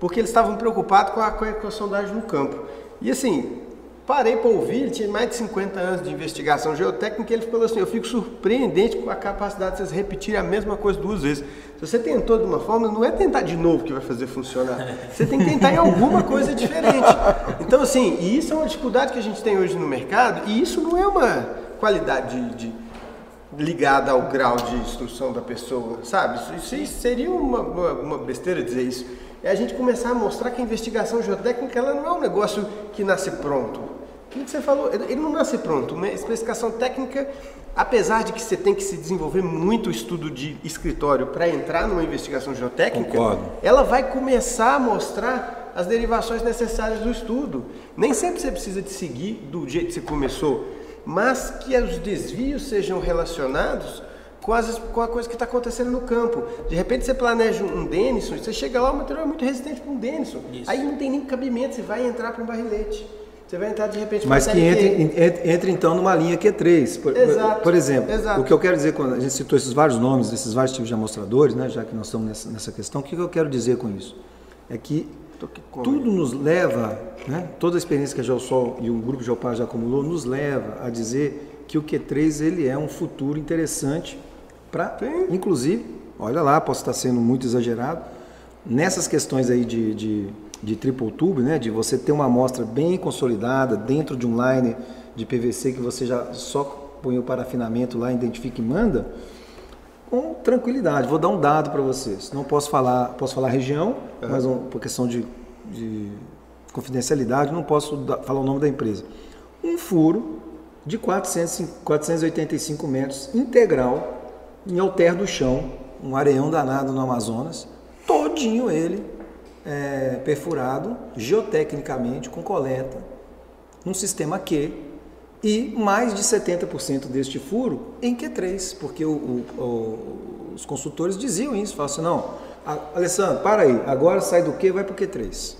porque eles estavam preocupados com a, com a sondagem no campo. E assim, parei para ouvir, ele tinha mais de 50 anos de investigação geotécnica, e ele falou assim, eu fico surpreendente com a capacidade de vocês repetirem a mesma coisa duas vezes. Se você tentou de uma forma, não é tentar de novo que vai fazer funcionar. Você tem que tentar em alguma coisa diferente. Então, assim, e isso é uma dificuldade que a gente tem hoje no mercado, e isso não é uma qualidade de, de ligada ao grau de instrução da pessoa, sabe? Isso, isso seria uma, uma, uma, besteira dizer isso. É a gente começar a mostrar que a investigação geotécnica ela não é um negócio que nasce pronto. Aquilo que você falou, ele não nasce pronto. Uma especificação técnica, apesar de que você tem que se desenvolver muito estudo de escritório para entrar numa investigação geotécnica, Concordo. ela vai começar a mostrar as derivações necessárias do estudo. Nem sempre você precisa de seguir do jeito que você começou mas que os desvios sejam relacionados com, as, com a coisa que está acontecendo no campo. De repente você planeja um Denison, você chega lá, o material é muito resistente para um Denison. Isso. Aí não tem nem cabimento, você vai entrar para um barrilete. Você vai entrar de repente Mas que entre, entre, entre, então numa linha Q3. Por, exato, por exemplo, exato. o que eu quero dizer quando a gente citou esses vários nomes, esses vários tipos de amostradores, né, já que nós estamos nessa, nessa questão, o que eu quero dizer com isso? É que tudo nos leva, né, toda a experiência que a Geosol e o grupo Geopar já acumulou, nos leva a dizer que o Q3 ele é um futuro interessante inclusive, olha lá, posso estar sendo muito exagerado, nessas questões aí de, de, de triple tube, né, de você ter uma amostra bem consolidada dentro de um line de PVC que você já só põe o parafinamento lá, identifica e manda, com tranquilidade. Vou dar um dado para vocês. Não posso falar, posso falar região, é. mas um, por questão de, de, confidencialidade, não posso falar o nome da empresa. Um furo de 400, 485 metros integral em alter do chão, um areião danado no Amazonas, todinho ele é, perfurado geotecnicamente com coleta, um sistema Q, e mais de 70% deste furo em Q3, porque o, o, o, os consultores diziam isso, falavam assim, não, Alessandro, para aí, agora sai do Q, vai para o Q3.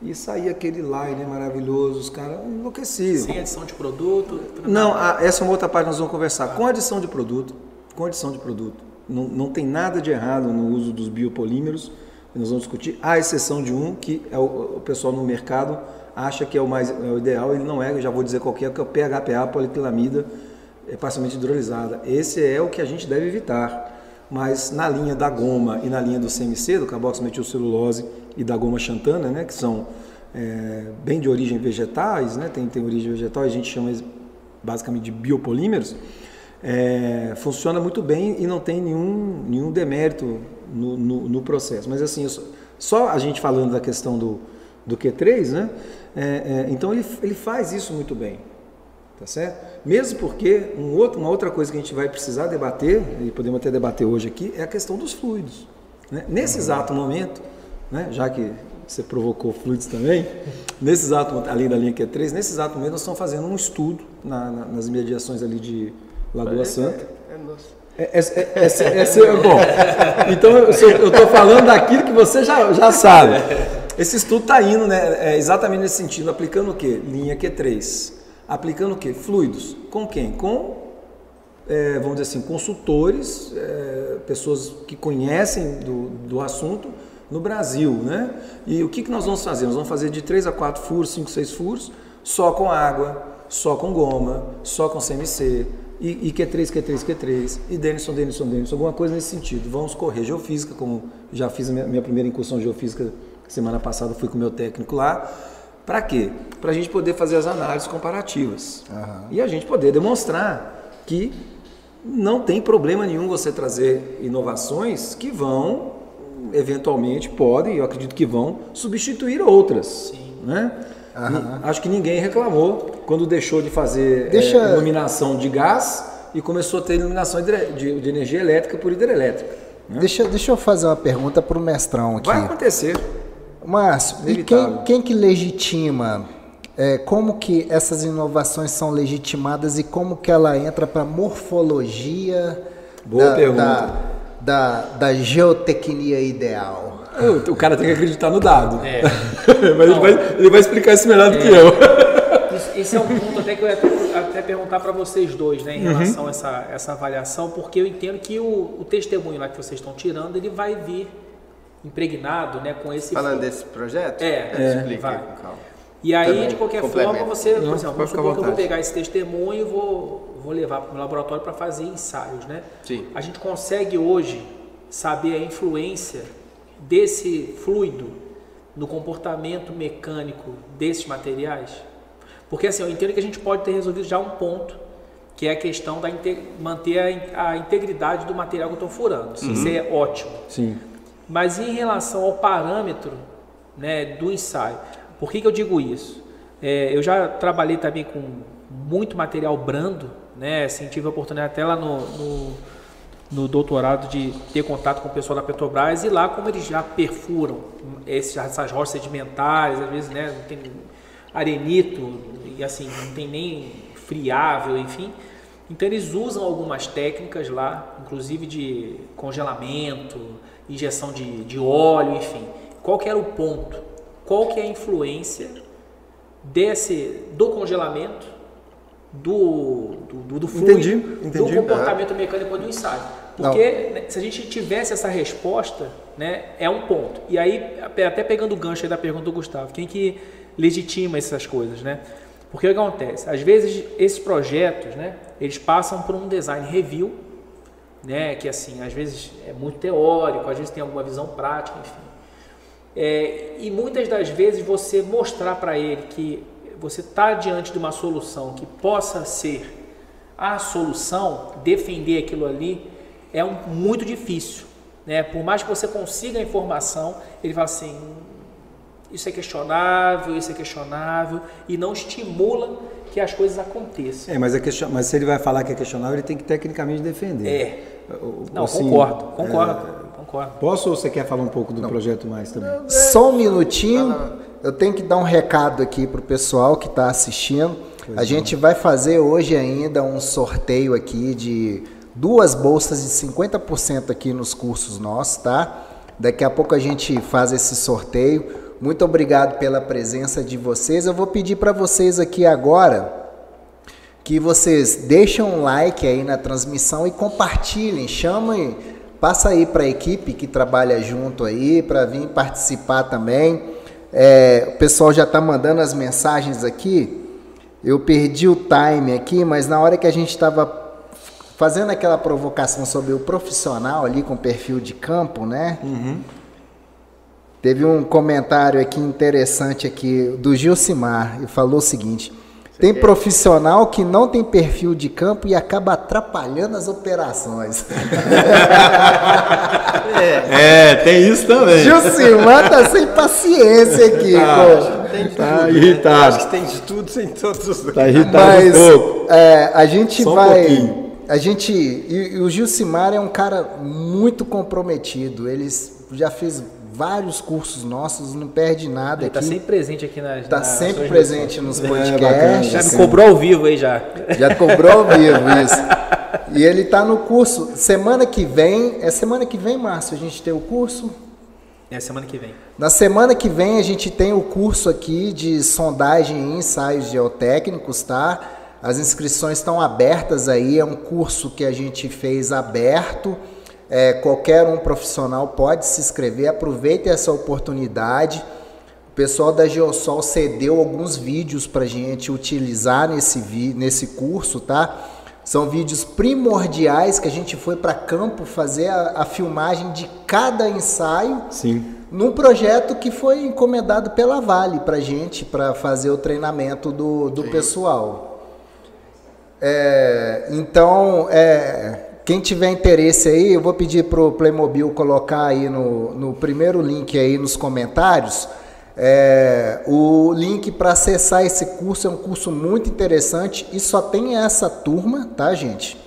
E saía aquele line maravilhoso, os caras enlouqueciam. Sem adição de produto? Não, a, essa é uma outra parte que nós vamos conversar. Com adição de produto, com adição de produto. Não, não tem nada de errado no uso dos biopolímeros, nós vamos discutir, à exceção de um, que é o, o pessoal no mercado acha que é o mais é o ideal, ele não é, eu já vou dizer qual que é, que é o PHPA, poliquilamida é parcialmente hidrolisada. Esse é o que a gente deve evitar. Mas na linha da goma e na linha do CMC, do carboximetilcelulose e da goma xantana, né, que são é, bem de origem vegetais, né, tem, tem origem vegetal, a gente chama basicamente de biopolímeros, é, funciona muito bem e não tem nenhum, nenhum demérito no, no, no processo. Mas assim, só a gente falando da questão do, do Q3, né? É, é, então ele, ele faz isso muito bem, tá certo? Mesmo porque um outro, uma outra coisa que a gente vai precisar debater, e podemos até debater hoje aqui, é a questão dos fluidos. Né? Nesse uhum. exato momento, né, já que você provocou fluidos também, nesse exato além da linha Q3, nesse exato momento nós estamos fazendo um estudo na, na, nas imediações ali de Lagoa Santa. É, é nosso. É, é, é, é, bom, então eu estou falando daquilo que você já, já sabe. Esse estudo está indo né, é exatamente nesse sentido, aplicando o quê? Linha Q3. Aplicando o quê? Fluidos. Com quem? Com, é, vamos dizer assim, consultores, é, pessoas que conhecem do, do assunto no Brasil. Né? E o que, que nós vamos fazer? Nós vamos fazer de 3 a 4 furos, 5, 6 furos, só com água, só com goma, só com CMC, e, e Q3, Q3, Q3, e Denison, Denison, Denison, alguma coisa nesse sentido. Vamos correr geofísica, como já fiz a minha, minha primeira incursão geofísica Semana passada fui com o meu técnico lá. Para quê? Para a gente poder fazer as análises comparativas. Uhum. E a gente poder demonstrar que não tem problema nenhum você trazer inovações que vão, eventualmente, podem, eu acredito que vão, substituir outras. Sim. Né? Uhum. Acho que ninguém reclamou quando deixou de fazer Deixa... é, iluminação de gás e começou a ter iluminação de, de, energia elétrica por hidrelétrica. Né? Deixa, deixa eu fazer uma pergunta para o mestrão aqui. Vai acontecer. Márcio, e quem, quem que legitima? É, como que essas inovações são legitimadas e como que ela entra para a morfologia Boa da, pergunta. Da, da, da geotecnia ideal? O, cara tem que acreditar no dado. É. Mas ele vai, ele vai, explicar isso melhor do é. que eu. Esse é um ponto até que eu ia até, até perguntar para vocês dois, né, em uhum. relação a essa, essa avaliação, porque eu entendo que o, o testemunho lá que vocês estão tirando, ele vai vir impregnado né, com esse. Falando desse projeto? É, é. explica vai. calma. E aí, Também, de qualquer forma, você, por Não, exemplo, vamos supor que eu vou pegar esse testemunho e vou, vou levar para o meu laboratório para fazer ensaios, né? Sim. A gente consegue hoje saber a influência desse fluido no comportamento mecânico desses materiais? Porque assim, eu entendo que a gente pode ter resolvido já um ponto, que é a questão da manter a in- a, integridade do material que eu estou furando. Isso é ótimo. Sim. Mas em relação ao parâmetro né, do ensaio, por que, que eu digo isso? É, eu já trabalhei também com muito material brando, né? Assim, tive a oportunidade até lá no, no, no doutorado de ter contato com o pessoal da Petrobras e lá como eles já perfuram essas rochas sedimentares, às vezes né, não tem arenito e assim não tem nem friável, enfim. Então eles usam algumas técnicas lá, inclusive de congelamento, injeção de, de óleo, enfim. Qual que era o ponto? Qual que é a influência desse do congelamento, do, do, do fluido, Entendi, entendi. do comportamento mecânico do ensaio? Porque né, se a gente tivesse essa resposta, né, é um ponto. E aí, até pegando o gancho aí da pergunta do Gustavo, quem que legitima essas coisas, né? Porque o que acontece? Às vezes esses projetos, né, eles passam por um design review, né, que assim, às vezes é muito teórico, às vezes tem alguma visão prática, enfim. É, e muitas das vezes você mostrar para ele que você está diante de uma solução que possa ser a solução, defender aquilo ali, é um, muito difícil. Né? Por mais que você consiga a informação, ele fala assim: isso é questionável, isso é questionável, e não estimula que as coisas aconteçam. É, mas, é question... mas se ele vai falar que é questionável, ele tem que tecnicamente defender. É. O- Não, assim, concordo, concordo, concordo. Posso ou você quer falar um pouco do projeto mais também? Só um minutinho, eu tenho que dar um recado aqui pro pessoal que está assistindo. A gente vai fazer hoje ainda um sorteio aqui de duas bolsas de 50% aqui nos cursos nossos, tá? Daqui a pouco a gente faz esse sorteio. Muito obrigado pela presença de vocês. Eu vou pedir para vocês aqui agora que vocês deixem um like aí na transmissão e compartilhem, chamem, passa aí para a equipe que trabalha junto aí para vir participar também. É, o pessoal já está mandando as mensagens aqui. Eu perdi o time aqui, mas na hora que a gente estava fazendo aquela provocação sobre o profissional ali com perfil de campo, né? Teve um comentário aqui interessante aqui do Gilcimar e falou o seguinte: tem profissional que não tem perfil de campo e acaba atrapalhando as operações. É, tem isso também. Gilcimar tá sem paciência aqui, pô. Tem de Tá tudo, né? irritado. Acho que tem de tudo em todos os Tá irritado Mas um pouco. é, a gente Só um vai. pouquinho. a gente. E, e o Gilcimar é um cara muito comprometido. Ele já fez vários cursos nossos, não perde nada Ele está aqui. sempre presente aqui nas. Tá nas sempre presente nos É, podcasts. Já me assim. cobrou ao vivo aí já. Já cobrou ao vivo isso. E ele tá no curso. Semana que vem, é semana que vem, Márcio, a gente tem o curso? É semana que vem. Na semana que vem a gente tem o curso aqui de sondagem e ensaios geotécnicos, tá? As inscrições estão abertas aí, é um curso que a gente fez aberto. É, qualquer um profissional pode se inscrever, aproveite essa oportunidade. O pessoal da Geosol cedeu alguns vídeos para gente utilizar nesse, vi nesse curso, tá? São vídeos primordiais que a gente foi para campo fazer a, a filmagem de cada ensaio Sim. num projeto que foi encomendado pela Vale para gente para fazer o treinamento do, do pessoal. É, então, é, quem tiver interesse aí, eu vou pedir para o Playmobil colocar aí no, no primeiro link aí nos comentários. é, o link para acessar esse curso é um curso muito interessante e só tem essa turma, tá, gente?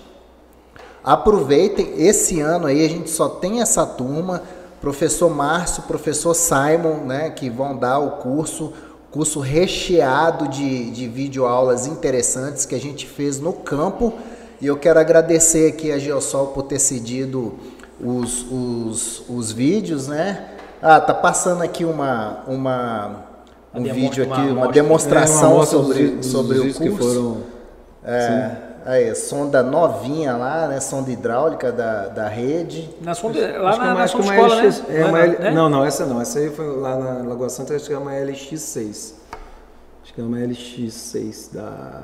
Aproveitem, esse ano aí a gente só tem essa turma, professor Márcio, professor Simon, né, que vão dar o curso, curso recheado de, de videoaulas interessantes que a gente fez no campo. E eu quero agradecer aqui a Geosol por ter cedido os, os, os vídeos, né? Ah, tá passando aqui uma, uma, um vídeo aqui, uma uma demonstração É, uma sobre, dos- dos sobre o vídeos curso. que foram. É, aí, sonda novinha lá, né? Sonda hidráulica da, da rede. Na sonda, lá Acho que é na, uma- na acho que sonda escola, LX né? é uma Não, L- né? Não, não, essa não. Essa aí foi lá na Lagoa Santa, acho que é uma LX6. Acho que é uma LX6 da.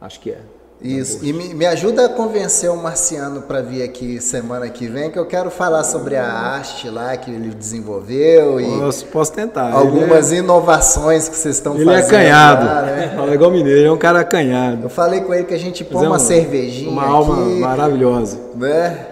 Acho que é. Isso, e me, me, ajuda a convencer o Marciano para vir aqui semana que vem, que eu quero falar sobre a haste lá que ele desenvolveu e posso, posso tentar. algumas é... inovações que vocês estão ele fazendo. Ele é acanhado, lá, né? é igual mineiro, ele é um cara acanhado. Eu falei com ele que a gente põe uma cervejinha Uma alma aqui, maravilhosa. Né?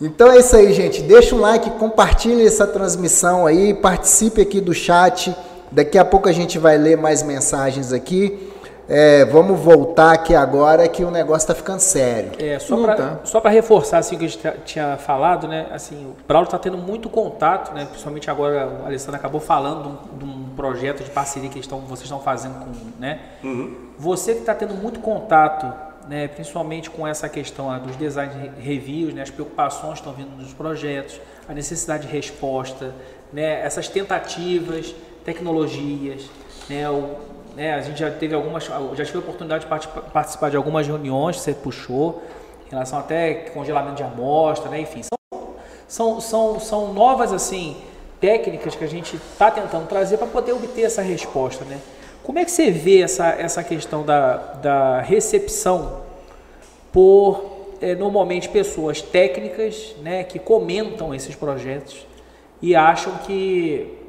Então é isso aí, gente. Deixa um like, compartilhe essa transmissão aí, participe aqui do chat. Daqui a pouco a gente vai ler mais mensagens aqui. É, vamos voltar aqui agora que o negócio está ficando sério. É, só para tá. reforçar assim, o que a gente tinha falado, né? Assim, o Braulio está tendo muito contato, né? Principalmente agora o Alessandro acabou falando de um, de um projeto de parceria que estão, vocês estão fazendo com. Né? Uhum. Você que está tendo muito contato, né? principalmente com essa questão ah, dos design reviews, né? as preocupações que estão vindo dos projetos, a necessidade de resposta, né? essas tentativas, tecnologias, né? O, né, a gente já teve algumas, já tive a oportunidade de participar de algumas reuniões que você puxou, em relação até congelamento de amostra, né, enfim, são, são, são, são novas assim técnicas que a gente está tentando trazer para poder obter essa resposta, né? Como é que você vê essa, essa questão da, da recepção por é, normalmente pessoas técnicas, né, que comentam esses projetos e acham que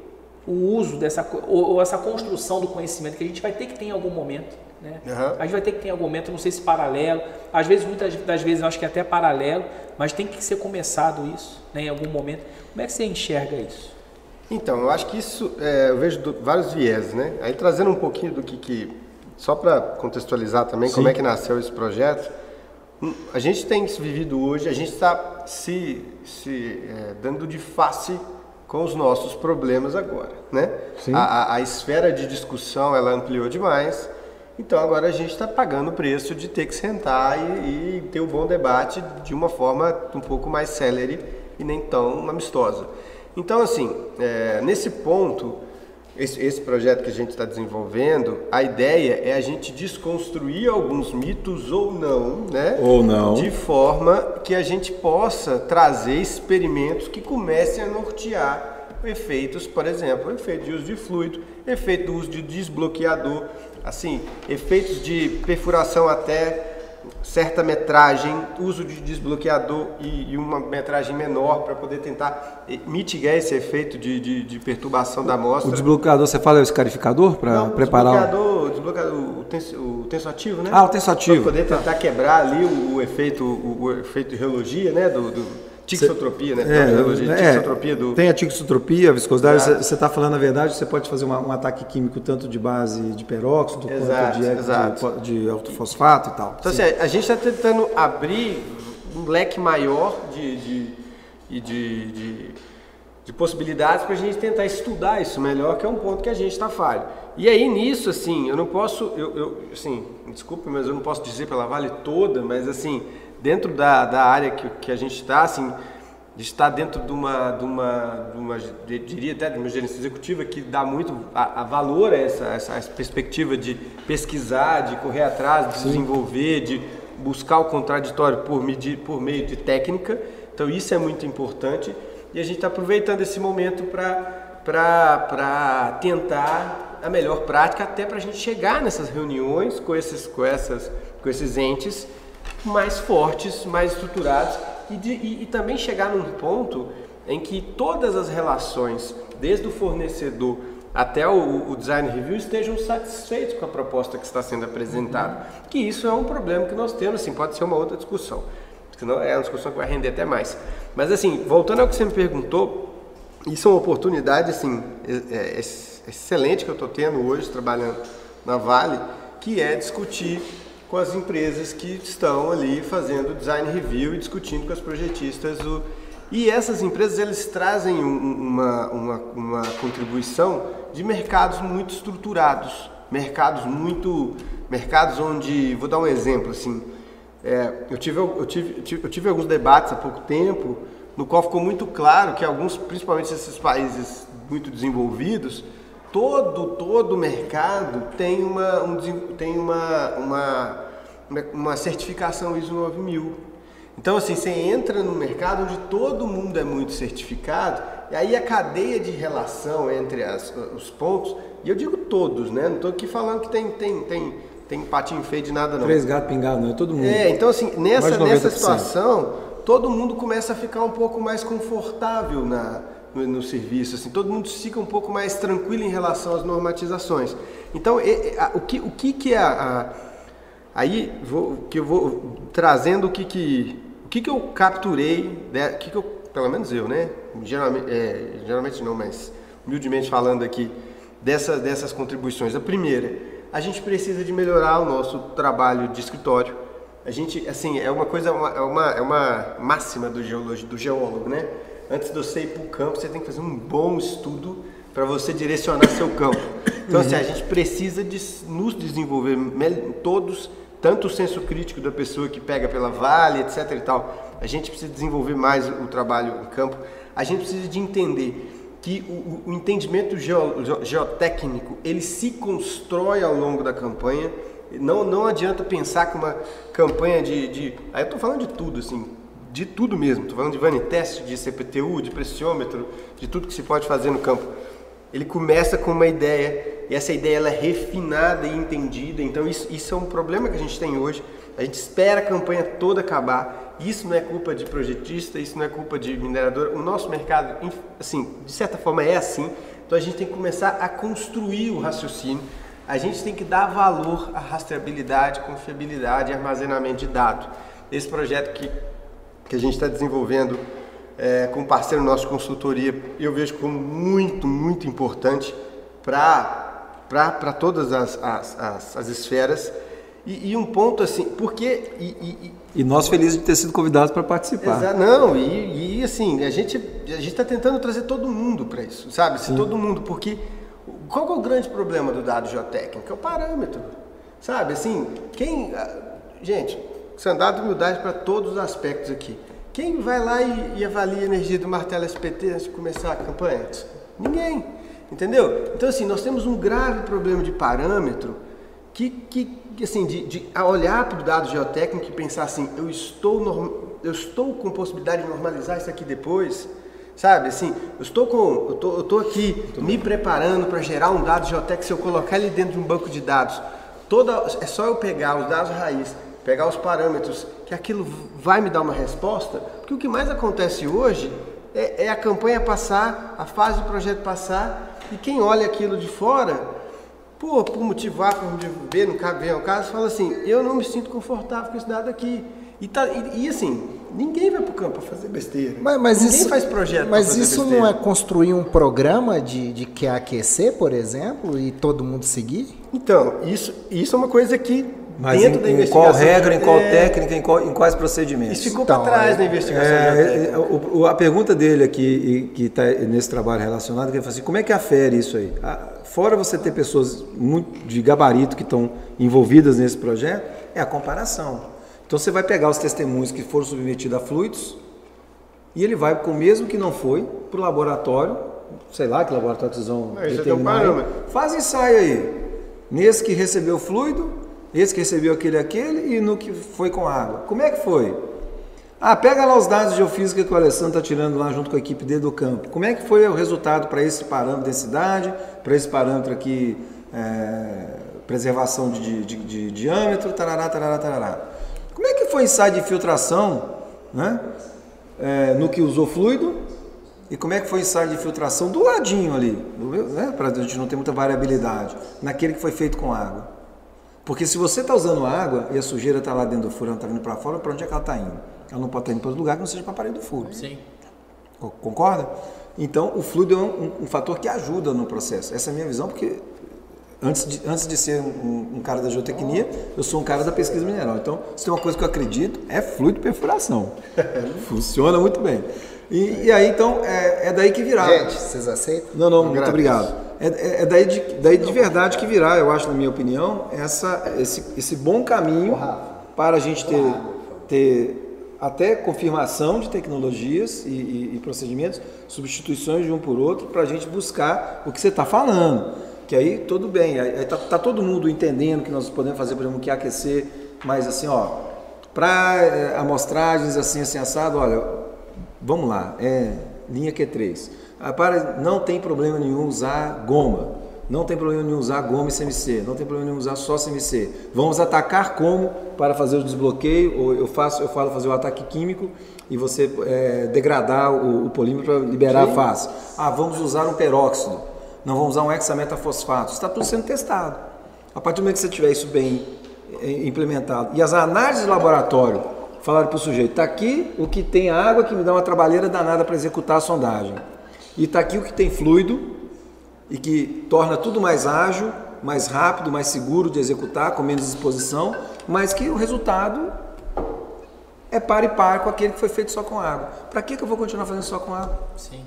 o uso dessa ou, ou, essa construção do conhecimento que a gente vai ter que ter em algum momento. Né? Uhum. A gente vai ter que ter em algum momento, não sei se paralelo, às vezes, muitas das vezes, eu acho que é até paralelo, mas tem que ser começado isso né, em algum momento. Como é que você enxerga isso? Então, eu acho que isso, é, eu vejo do, vários viés, né? Aí trazendo um pouquinho do que, que só para contextualizar também, Sim. como é que nasceu esse projeto, hum, a gente tem vivido hoje, a gente está se, se é, dando de face com os nossos problemas agora, né? A, a, a, esfera de discussão ela ampliou demais, então agora a gente está pagando o preço de ter que sentar e, e, ter um bom debate de uma forma um pouco mais célere e nem tão amistosa. Então assim, é, nesse ponto, esse, esse, projeto que a gente está desenvolvendo, a ideia é a gente desconstruir alguns mitos ou não, né? Ou não. De forma que a gente possa trazer experimentos que comecem a nortear efeitos, por exemplo, efeito de uso de fluido, efeito do uso de desbloqueador, assim, efeitos de perfuração até certa metragem, uso de desbloqueador e, e uma metragem menor para poder tentar eh, mitigar esse efeito de, de, de, perturbação da amostra. O desbloqueador, você fala é o escarificador para preparar? O desbloqueador, o, desbloqueador o, tens, o tensoativo, né? Ah, o tensoativo. Para poder tentar quebrar ali o, o efeito, o, o, efeito de relogia, né? do, do Tixotropia, né? É, é, do... Tem a tixotropia, a viscosidade. Você está falando a verdade, você pode fazer uma, um ataque químico tanto de base de peróxido exato, quanto de, de, autofosfato e tal. Então, assim, a gente está tentando abrir um leque maior de, de, de, de, de possibilidades para a gente tentar estudar isso melhor, que é um ponto que a gente está falho. E aí nisso, assim, eu não posso, eu, eu assim, desculpe, mas eu não posso dizer pela Vale toda, mas assim dentro da, da área que, que a gente está, assim, está dentro de uma, de uma, de uma diria até de uma gerência executiva que dá muito a, a valor a essa, essa, essa, perspectiva de pesquisar, de correr atrás, de Sim. desenvolver, de buscar o contraditório por, medir, por meio de técnica. Então isso é muito importante e a gente está aproveitando esse momento para tentar a melhor prática até para a gente chegar nessas reuniões com esses, com essas, com esses entes mais fortes, mais estruturados e, de, e, e também chegar num ponto em que todas as relações, desde o fornecedor até o, o, design review estejam satisfeitos com a proposta que está sendo apresentada. Que isso é um problema que nós temos, assim, pode ser uma outra discussão. Senão é uma discussão que vai render até mais. Mas assim, voltando ao que você me perguntou, isso é uma oportunidade assim, é, é, excelente que eu estou tendo hoje trabalhando na Vale, que é discutir com as empresas que estão ali fazendo design review e discutindo com as projetistas. O... E essas empresas eles trazem uma, uma, uma contribuição de mercados muito estruturados, mercados muito, mercados onde, vou dar um exemplo assim, é, eu, tive, eu, tive, eu tive alguns debates há pouco tempo no qual ficou muito claro que alguns, principalmente esses países muito desenvolvidos, todo todo mercado tem uma um, tem uma, uma uma certificação ISO 9000 Então, assim, você entra no mercado onde todo mundo é muito certificado, e aí a cadeia de relação entre as, os pontos, e eu digo todos, né? Não estou aqui falando que tem, tem, tem, tem patinho feio de nada, não. Três gatos pingados, não é todo mundo. É, então, assim, nessa, nessa situação, todo mundo começa a ficar um pouco mais confortável na, no, serviço, assim, todo mundo fica um pouco mais tranquilo em relação às normatizações. Então, o, que, o que, que é a, a Aí vou, que eu vou trazendo o que, que, o que, que eu capturei, né, o que, que eu, pelo menos eu, né? Geralmente, é, geralmente não, mas humildemente falando aqui, dessas, dessas contribuições. A primeira, a gente precisa de melhorar o nosso trabalho de escritório. A gente, assim, é uma coisa, é uma, é uma máxima do, geologi, do geólogo, né? Antes de você ir para o campo, você tem que fazer um bom estudo para você direcionar seu campo. Então, assim, a gente precisa de nos desenvolver todos tanto o senso crítico da pessoa que pega pela vale, etc e tal. A gente precisa desenvolver mais o trabalho em campo. A gente precisa de entender que o, o entendimento geo, geotécnico ele se constrói ao longo da campanha. Não, não adianta pensar que uma campanha de, de aí eu estou falando de tudo assim, de tudo mesmo. Estou falando de vaniteste, de CPTU, de pressiômetro, de tudo que se pode fazer no campo. Ele começa com uma ideia e essa ideia ela é refinada e entendida. Então isso, isso é um problema que a gente tem hoje. A gente espera a campanha toda acabar. Isso não é culpa de projetista, isso não é culpa de minerador. O nosso mercado, assim, de certa forma é assim. Então a gente tem que começar a construir o raciocínio. A gente tem que dar valor à rastreabilidade, confiabilidade e armazenamento de dados. Esse projeto que, que a gente está desenvolvendo é, com um parceiro nosso de consultoria, eu vejo como muito, muito importante para todas as, as, as, as esferas. E, e, um ponto assim, porque. E, e, e nós felizes de ter sido convidados para participar. Não, e, assim, a gente a está tentando trazer todo mundo para isso, sabe? Se todo mundo, porque qual é o grande problema do dado geotécnico? É o parâmetro, sabe? Assim, quem. Gente, dado de humildade para todos os aspectos aqui. Quem vai lá e, e avalia a energia do martelo SPT antes de começar a campanha? Ninguém. Entendeu? Então, assim, nós temos um grave problema de parâmetro que, que assim, de, de olhar para o dado geotécnico e pensar assim, eu estou, norm, eu estou com possibilidade de normalizar isso aqui depois, sabe? Assim, eu estou com, eu estou, eu estou aqui me preparando para gerar um dado geotécnico, se eu colocar ele dentro de um banco de dados, toda, é só eu pegar os dados raiz pegar os parâmetros, que aquilo vai me dar uma resposta, porque o que mais acontece hoje é, é a campanha passar, a fase do projeto passar, e quem olha aquilo de fora, por, por motivo A, por motivo B, no caso, vem ao caso, fala assim, eu não me sinto confortável com esse dado aqui. E, tá, e, e assim, ninguém vai para o campo para fazer besteira. Mas, mas ninguém isso, faz projeto Mas isso besteira. não é construir um programa de, de QAQC, por exemplo, e todo mundo seguir? Então, isso, isso é uma coisa que mas dentro em, da investigação. Em qual regra, em qual é... técnica, em, qual, em, quais procedimentos? Isso ficou então, para trás é, da investigação. É, o, a pergunta dele aqui, que está nesse trabalho relacionado, que ele fala assim, como é que afere isso aí? fora você ter pessoas muito de gabarito que estão envolvidas nesse projeto, é a comparação. Então você vai pegar os testemunhos que foram submetidos a fluidos e ele vai, com o mesmo que não foi, para o laboratório, sei lá que laboratório que vocês vão é, determinar. Um faz ensaio aí. Nesse que recebeu fluido, esse que recebeu aquele aquele e no que foi com água. Como é que foi? Ah, pega lá os dados de geofísica que o Alessandro está tirando lá junto com a equipe dele do campo. Como é que foi o resultado para esse parâmetro de densidade, para esse parâmetro aqui, é, preservação de, de, de, de, diâmetro, tarará, tarará, tarará. Como é que foi o ensaio de filtração né, é, no que usou fluido e como é que foi o ensaio de filtração do ladinho ali, né, para a gente não ter muita variabilidade, naquele que foi feito com água. Porque se você está usando água e a sujeira está lá dentro do furo, ela está vindo para fora, para onde é que ela está indo? Ela não pode estar indo para outro lugar que não seja para a parede do furo. Sim. Concorda? Então, o fluido é um, um, um, fator que ajuda no processo. Essa é a minha visão, porque antes de, antes de ser um, um, cara da geotecnia, eu sou um cara da pesquisa mineral. Então, se tem uma coisa que eu acredito, é fluido perfuração. Funciona muito bem. E, e, aí, então, é, é daí que virá. Gente, vocês aceitam? Não, não, muito obrigado. É, é, é, daí, de, daí de verdade que virá, eu acho, na minha opinião, essa, esse, esse bom caminho para a gente ter, ter até confirmação de tecnologias e, e, e procedimentos, substituições de um por outro, para a gente buscar o que você está falando. Que aí tudo bem, aí está tá todo mundo entendendo que nós podemos fazer, por exemplo, que aquecer, mas assim, ó, para é, amostragens assim, assim, assado, olha, vamos lá, é linha Q3. Para, não tem problema nenhum usar goma. Não tem problema nenhum usar goma e CMC, não tem problema nenhum usar só CMC. Vamos atacar como para fazer o desbloqueio, ou eu faço, eu falo fazer o ataque químico e você é, degradar o, o polímero para liberar Sim. a face. Ah, vamos usar um peróxido, não vamos usar um hexametafosfato. Está tudo sendo testado. A partir do momento que você tiver isso bem é, implementado e as análises de laboratório falaram para o sujeito, está aqui o que tem água que me dá uma trabalheira danada para executar a sondagem. E está aqui o que tem fluido e que torna tudo mais ágil, mais rápido, mais seguro de executar, com menos exposição, mas que o resultado é par e par com aquele que foi feito só com água. Para que, que eu vou continuar fazendo só com água? Sim.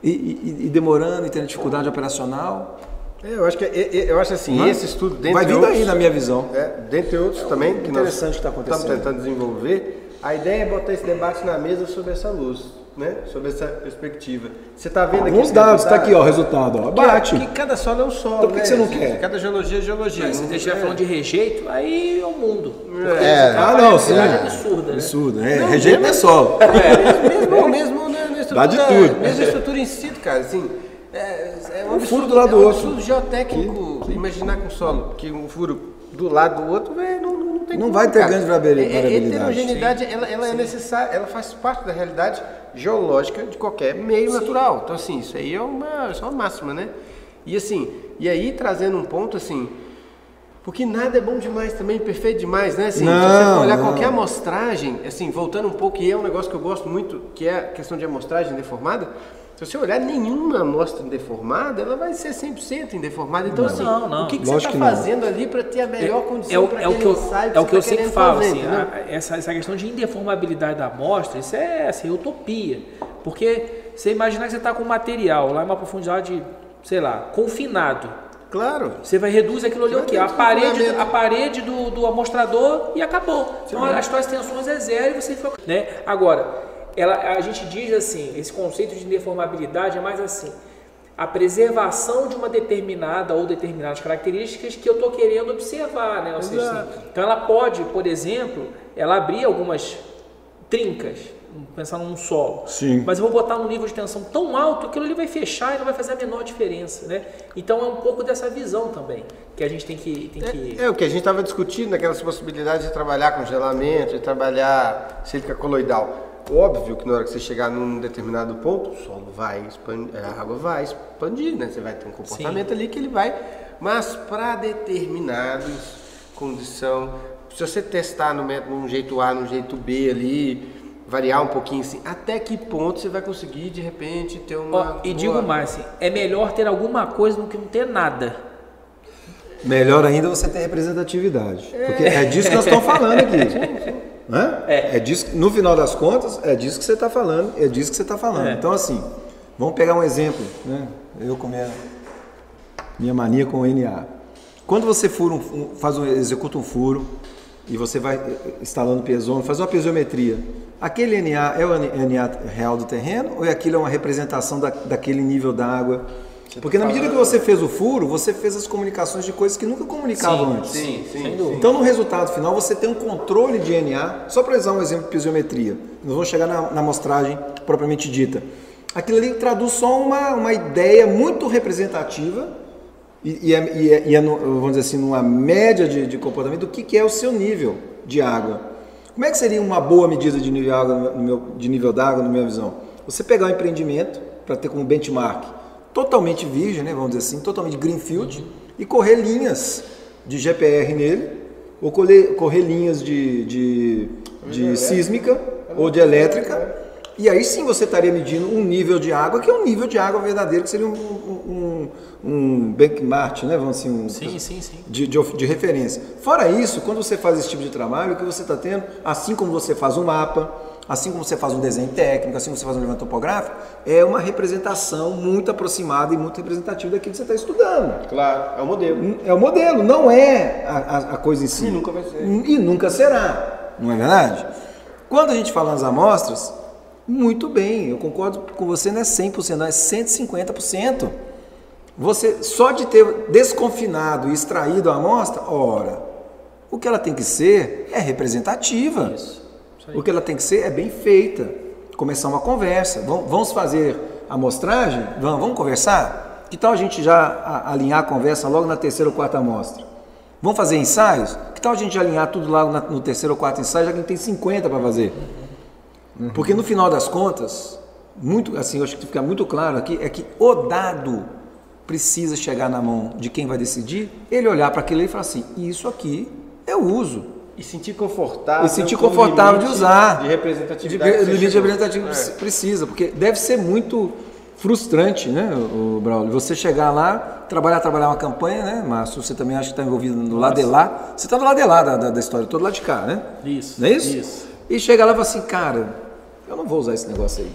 E, e, e demorando e tendo dificuldade operacional. É, eu acho que eu acho assim, Mas esse estudo dentro vai vir daí na minha visão. É, dentre outros é, também que interessante que está acontecendo. Estamos tentando desenvolver. A ideia é botar esse debate na mesa sobre essa luz né, sobre essa perspectiva. Você está vendo aqui. Os dados, está aqui, ó, o resultado. Ó, bate. Que, que cada solo é um solo. Então por que, né? você não quer? Cada geologia é geologia. Mas se você estiver falando de rejeito, aí é o mundo. É. Ah, não, sim. É absurda. Né? Absurda. É, não, rejeito não é solo. É, mesmo, mesmo né, na estrutura. Dá de tudo. Mesmo a estrutura em si, cara, assim. É, é um absurdo, furo do lado do é um outro. absurdo geotécnico que, que... imaginar com o solo, que um furo do lado do outro, véio, não, não tem Não vai ter cara. grande variabilidade. A heterogeneidade, ela, ela é necessária, ela faz parte da realidade geológica de qualquer meio Sim. natural. Então, assim, isso aí é uma, é uma máxima, né? E assim, e aí trazendo um ponto assim, porque nada é bom demais também, perfeito demais, né? Assim, não, se você olhar não. qualquer amostragem, assim, voltando um pouco, e é um negócio que eu gosto muito, que é a questão de amostragem deformada, se você olhar nenhuma amostra deformada, ela vai ser 100% indeformada. Então, não, assim, não, não. o que, que você está fazendo ali para ter a melhor é, condição é, para é aquele o que ensaio que É o que eu tá sempre falo, fazer, assim, a, essa, essa questão de indeformabilidade da amostra, isso é assim, utopia. Porque você imaginar que você está com material lá em uma profundidade, de, sei lá, confinado. Claro. Você vai reduzir aquilo ali o quê? A parede, a parede do, do amostrador e acabou. Sim, então, as suas tensões é zero e você fica. Né? Agora, ela, a gente diz assim, esse conceito de deformabilidade é mais assim, a preservação de uma determinada ou determinadas características que eu estou querendo observar, né? Seja, assim, então ela pode, por exemplo, ela abrir algumas trincas, pensando num solo. Sim. Mas eu vou botar um nível de tensão tão alto que aquilo ali vai fechar e não vai fazer a menor diferença, né? Então é um pouco dessa visão também que a gente tem que tem que é, é o que a gente estava discutindo naquelas possibilidades de trabalhar com gelamento, de trabalhar sílica coloidal. Óbvio que na hora que você chegar num determinado ponto, o solo vai expandir, a água vai expandir, né? Você vai ter um comportamento Sim. ali que ele vai. Mas para determinados condição, se você testar no método num jeito A, num jeito B ali, variar um pouquinho assim, até que ponto você vai conseguir de repente ter uma. Oh, e boa... digo mais, assim, é melhor ter alguma coisa do que não ter nada. Melhor ainda você ter representatividade. É. Porque é disso que nós estamos falando aqui. Né? É. é disso, no final das contas, é disso que você está falando, é disso que você está falando. É. Então, assim, vamos pegar um exemplo, né? Eu com minha, minha mania com o NA. Quando você fura um, faz um, executa um furo e você vai eh, instalando piezômetro, faz uma piezometria, aquele NA é o NA real do terreno ou é aquilo é uma representação da, daquele nível d'água? Porque na medida que você fez o furo, você fez as comunicações de coisas que nunca comunicavam sim, antes. Sim, sim, sim, Então, no resultado final, você tem um controle de NA. Só para usar um exemplo de pisiometria, nós vamos chegar na, na amostragem propriamente dita. Aquilo ali traduz só uma, uma ideia muito representativa e, e, é, e, é, e é vamos dizer assim, numa média de, de comportamento do que, que, é o seu nível de água. Como é que seria uma boa medida de nível, água, no meu, de nível d'água, na minha visão? Você pegar um empreendimento para ter como benchmark totalmente virgem, né, vamos dizer assim, totalmente greenfield, uhum. e correr linhas de GPR nele, ou correr, correr linhas de, de, de sísmica ou de elétrica, e aí sim você estaria medindo um nível de água, que é um nível de água verdadeiro, que seria um, um, um benchmark, né? Vamos assim, um, sim, sim, sim. De, de, de, referência. Fora isso, quando você faz esse tipo de trabalho, o que você está tendo, assim como você faz um mapa, assim como você faz um desenho técnico, assim como você faz um levantamento topográfico, é uma representação muito aproximada e muito representativa daquilo que você está estudando. Claro, é o modelo. É o modelo, não é a, a, coisa em si. E nunca vai ser. E nunca será, não é verdade? Quando a gente fala nas amostras, muito bem, eu concordo com você, não é 100%, não é 150%. Você, só de ter desconfinado e extraído a amostra, ora, O que ela tem que ser é representativa. Isso. O que ela tem que ser é bem feita. Começar uma conversa. Vamos fazer a amostragem? Vamos, vamos conversar? Que tal a gente já alinhar a conversa logo na terceira ou quarta amostra? Vamos fazer ensaios? Que tal a gente alinhar tudo lá no terceiro ou quarto ensaio, já que a gente tem 50 para fazer? Porque no final das contas, muito assim, eu acho que fica muito claro aqui, é que o dado precisa chegar na mão de quem vai decidir, ele olhar para aquilo e falar assim, isso aqui eu uso. E sentir confortável. E sentir confortável de usar. De De, representatividade. que o você limite chegou. representativo É. precisa, porque deve ser muito frustrante, né, o Braulio? Você chegar lá, trabalhar, trabalhar uma campanha, né, Márcio? Você também acha que está envolvido no lado de lá. Você está do lado de lá da, da, da história, todo lado de cá, né? Isso. Não é isso? Isso. E chega lá e fala assim, cara, eu não vou usar esse negócio aí.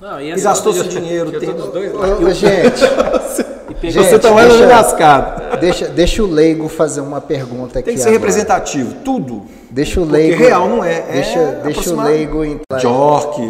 Não, e E assim, gastou seu eu- dinheiro, Eu tô tem... dos dois lados. ô, gente, Gente, Você tá mais deixa- lascado. deixa, deixa o leigo fazer uma pergunta aqui. Tem que ser agora. representativo, tudo. Deixa o Porque leigo. real não é, é Deixa, deixa o leigo entrar. Jork,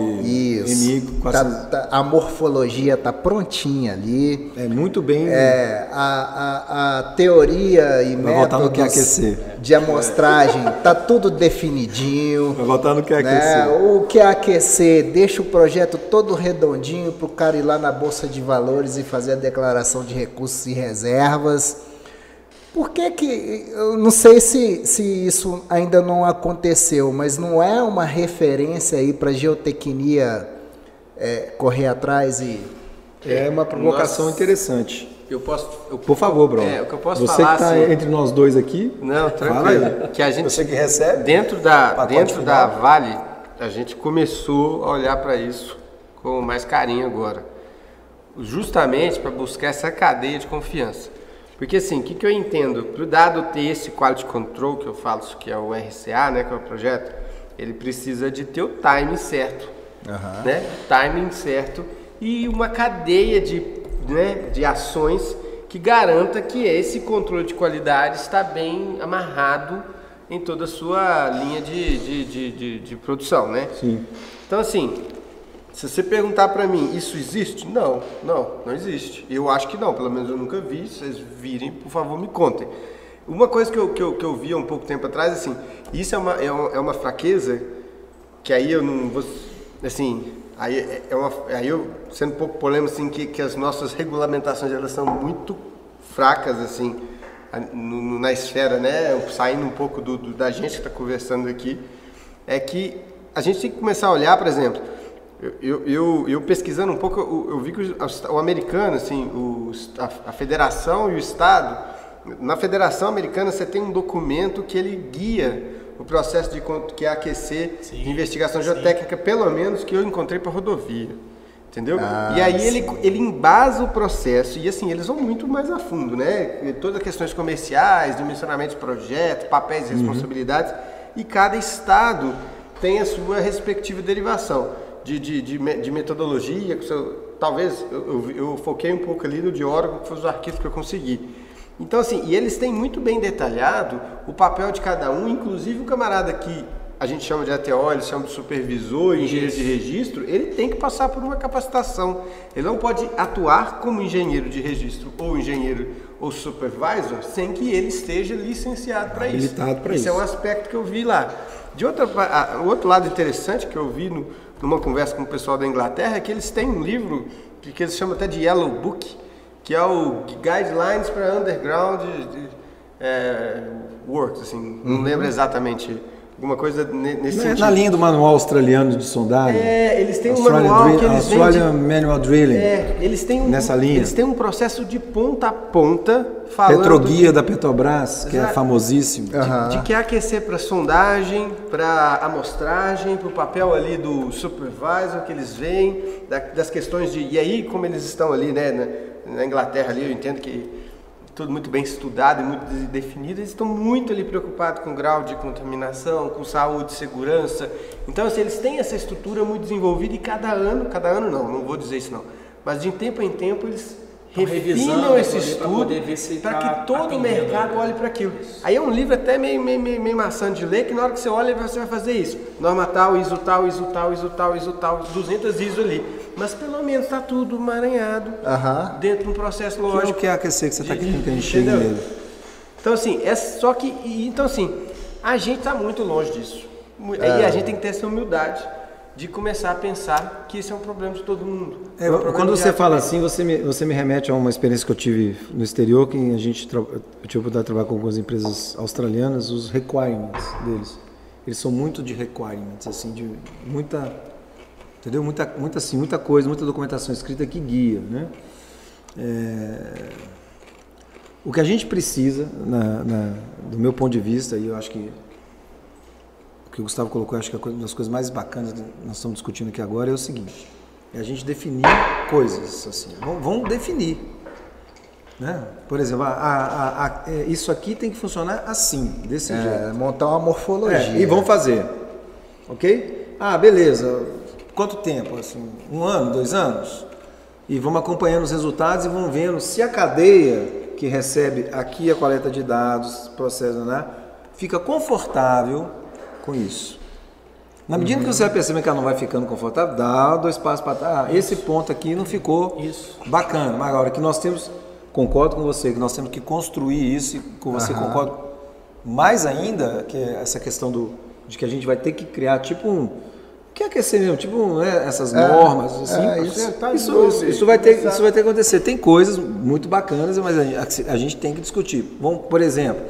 com Tá- essas- tá- a morfologia tá prontinha ali. É muito bem. É, a, a, a teoria e Vai no que métodos aquecer. de amostragem tá tudo definidinho. Vai voltar no que é né? O que é aquecer, deixa o projeto todo redondinho para o cara ir lá na Bolsa de Valores e fazer a declaração de recursos e reservas. Por que que, eu não sei se, se isso ainda não aconteceu, mas não é uma referência aí para geotecnia é, correr atrás e... É uma provocação Nossa. interessante. Eu posso. Eu, Por favor, Bruno. É, o que eu posso Você falar, que está assim- entre nós dois aqui. Não, Fala aí. tranquilo. Que a gente, Você que recebe. dentro da, dentro final. da Vale, a gente começou a olhar para isso com mais carinho agora. Justamente para buscar essa cadeia de confiança. Porque assim, o que, que eu entendo? Para o dado ter esse quality control, que eu falo que é o RCA, né, que é o projeto, ele precisa de ter o timing certo. Né? Timing certo e uma cadeia de, né, de ações que garanta que esse controle de qualidade está bem amarrado em toda a sua linha de, de, de, de, de produção, né? Sim. Então, assim, se você perguntar para mim, isso existe? Não, não, não existe. Eu acho que não, pelo menos eu nunca vi. Se vocês virem, por favor, me contem. Uma coisa que eu, que eu, que eu vi há um pouco tempo atrás, assim, isso é uma, é uma, é uma fraqueza que aí eu não vou, assim, aí, é- é uma, aí eu, sendo um pouco polêmico, assim, que, que as nossas regulamentações, elas são muito fracas, assim, na esfera, né, saindo um pouco do, do- da gente que está conversando aqui, é que a gente tem que começar a olhar, por exemplo, eu, eu, eu, pesquisando um pouco, eu, eu vi que o, o americano, assim, o, a, a federação e o estado, na federação americana você tem um documento que ele guia o processo de que é aquecer de investigação geotécnica, pelo menos que eu encontrei para rodovia. Entendeu? Ah, e aí ele, ele embasa o processo e assim, eles vão muito mais a fundo, né? Todas as questões comerciais, dimensionamento de projeto, papéis e responsabilidades, e cada estado tem a sua respectiva derivação de, de, de, de metodologia. que seu- Talvez eu, eu, eu foquei um pouco ali no de órgão, que foi os arquivos que eu consegui. Então, assim, e eles têm muito bem detalhado o papel de cada um, inclusive o camarada que a gente chama de ATO, ele chama de supervisor, engenheiro de registro, ele tem que passar por uma capacitação. Ele não pode atuar como engenheiro de registro ou engenheiro ou supervisor sem que ele esteja licenciado para isso. Habilitado pra Isso é isso. um aspecto que eu vi lá. De outra, a- o outro lado interessante que eu vi no- numa conversa com o pessoal da Inglaterra que eles têm um livro que, que eles chamam até de Yellow Book, que é o Guidelines para Underground de- é, Works, assim, não lembro exatamente, alguma coisa ne- nesse Não é sentido. na linha do manual australiano de sondagem. É, eles têm um Australian manual Drill- que eles Australian vendem- Manual Drilling. É, eles têm um, Nessa linha. Eles têm um processo de ponta a ponta falando Petroguia de- da Petrobras, que é famosíssimo. de, de que aquecer para sondagem, para amostragem, para o papel ali do supervisor que eles veem, da- das questões de. E aí, como eles estão ali, né, na, na Inglaterra ali, eu entendo que tudo muito bem estudado e muito de- definido, eles estão muito ali preocupados com o grau de contaminação, com saúde, segurança. Então, assim, eles têm essa estrutura muito desenvolvida e cada ano, cada ano não, não vou dizer isso não, mas de tempo em tempo eles Tão refinam esse estudo para tá que todo o mercado né? olhe para aquilo. Aí é um livro até meio, meio, meio, meio maçante de ler, que na hora que você olha, você vai fazer isso. Norma tal, ISO tal, ISO tal, ISO tal, ISO tal, 200 ISO ali. Mas pelo menos está tudo emaranhado Aham. dentro de um processo é lógico. que é aquecer que você está querendo que a gente chegue nele. Então, assim, é só que. Então, assim, a gente está muito longe disso. Mu- E a gente tem que ter essa humildade de começar a pensar que isso é um problema de todo mundo. É, um problema quando você fala assim, você me, você me remete a uma experiência que eu tive no exterior, que a gente eu tive a oportunidade de trabalhar com algumas empresas australianas, os requirements deles. Eles são muito de requirements, assim, de muita, entendeu? Muita, muita, assim, muita coisa, muita documentação escrita que guia, né? É, o que a gente precisa, na, na- do meu ponto de vista, e eu acho que que o Gustavo colocou, acho que é uma das coisas mais bacanas que nós estamos discutindo aqui agora é o seguinte: é a gente definir coisas assim. Vamos, definir. Né? Por exemplo, a- a- a- é, isso aqui tem que funcionar assim, desse jeito. É, montar uma morfologia. É, e vamos fazer. Ok? Ah, beleza. Quanto tempo? Assim, um ano, dois anos? E vamos acompanhando os resultados e vamos vendo se a cadeia que recebe aqui a coleta de dados, processo, né, fica confortável com isso. Na medida que você vai percebendo que ela não vai ficando confortável, dá dois passos para trás. Ah, esse ponto aqui não ficou Isso. bacana. Mas agora que nós temos, concordo com você, que nós temos que construir isso, e com você concordo mais ainda, que é essa questão do, de que a gente vai ter que criar tipo um. O que é aquecer mesmo? Tipo né, essas normas, assim. é, isso. isso, Tá isso, novo, isso- isso vai ter, isso vai ter que acontecer. Tem coisas muito bacanas, mas a, gente- a gente tem que discutir. Vamos, por exemplo,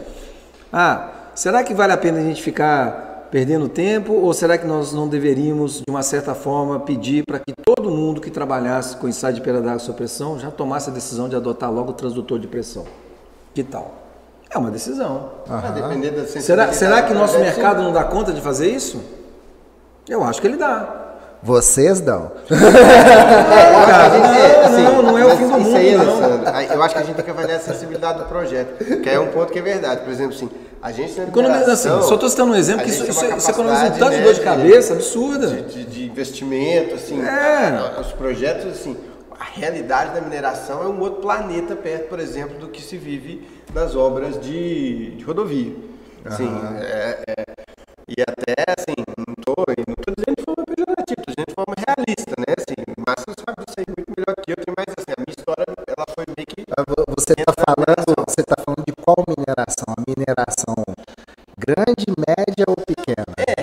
ah, será que vale a pena a gente ficar perdendo tempo ou será que nós não deveríamos, de uma certa forma, pedir para que todo mundo que trabalhasse com ensaio de sob pressão já tomasse a decisão de adotar logo o transdutor de pressão? Que tal? É uma decisão. Vai depender da Será, será que nosso mercado não dá conta de fazer isso? Eu acho que ele dá. Vocês dão. Cara, não, não é o fim do isso mundo, aí, não. Eu acho que a gente tem que avaliar a sensibilidade do projeto, que é um ponto que é verdade. Por exemplo, assim, a gente Economiza, assim, só estou citando um exemplo que isso, isso, uma isso economiza um tanto de né, dor de cabeça absurda. De, de- de investimento, assim, É. os projetos, assim, a realidade da mineração é um outro planeta perto, por exemplo, do que se vive nas obras de, de rodovia. Assim, é- é- e até, assim, não tô, não tô dizendo realista, né? Assim, o Márcio sabe disso aí muito melhor que eu, mas assim, a minha história, ela foi meio que vo- Você está falando, você tá falando de qual mineração? A mineração grande, média ou pequena? assim,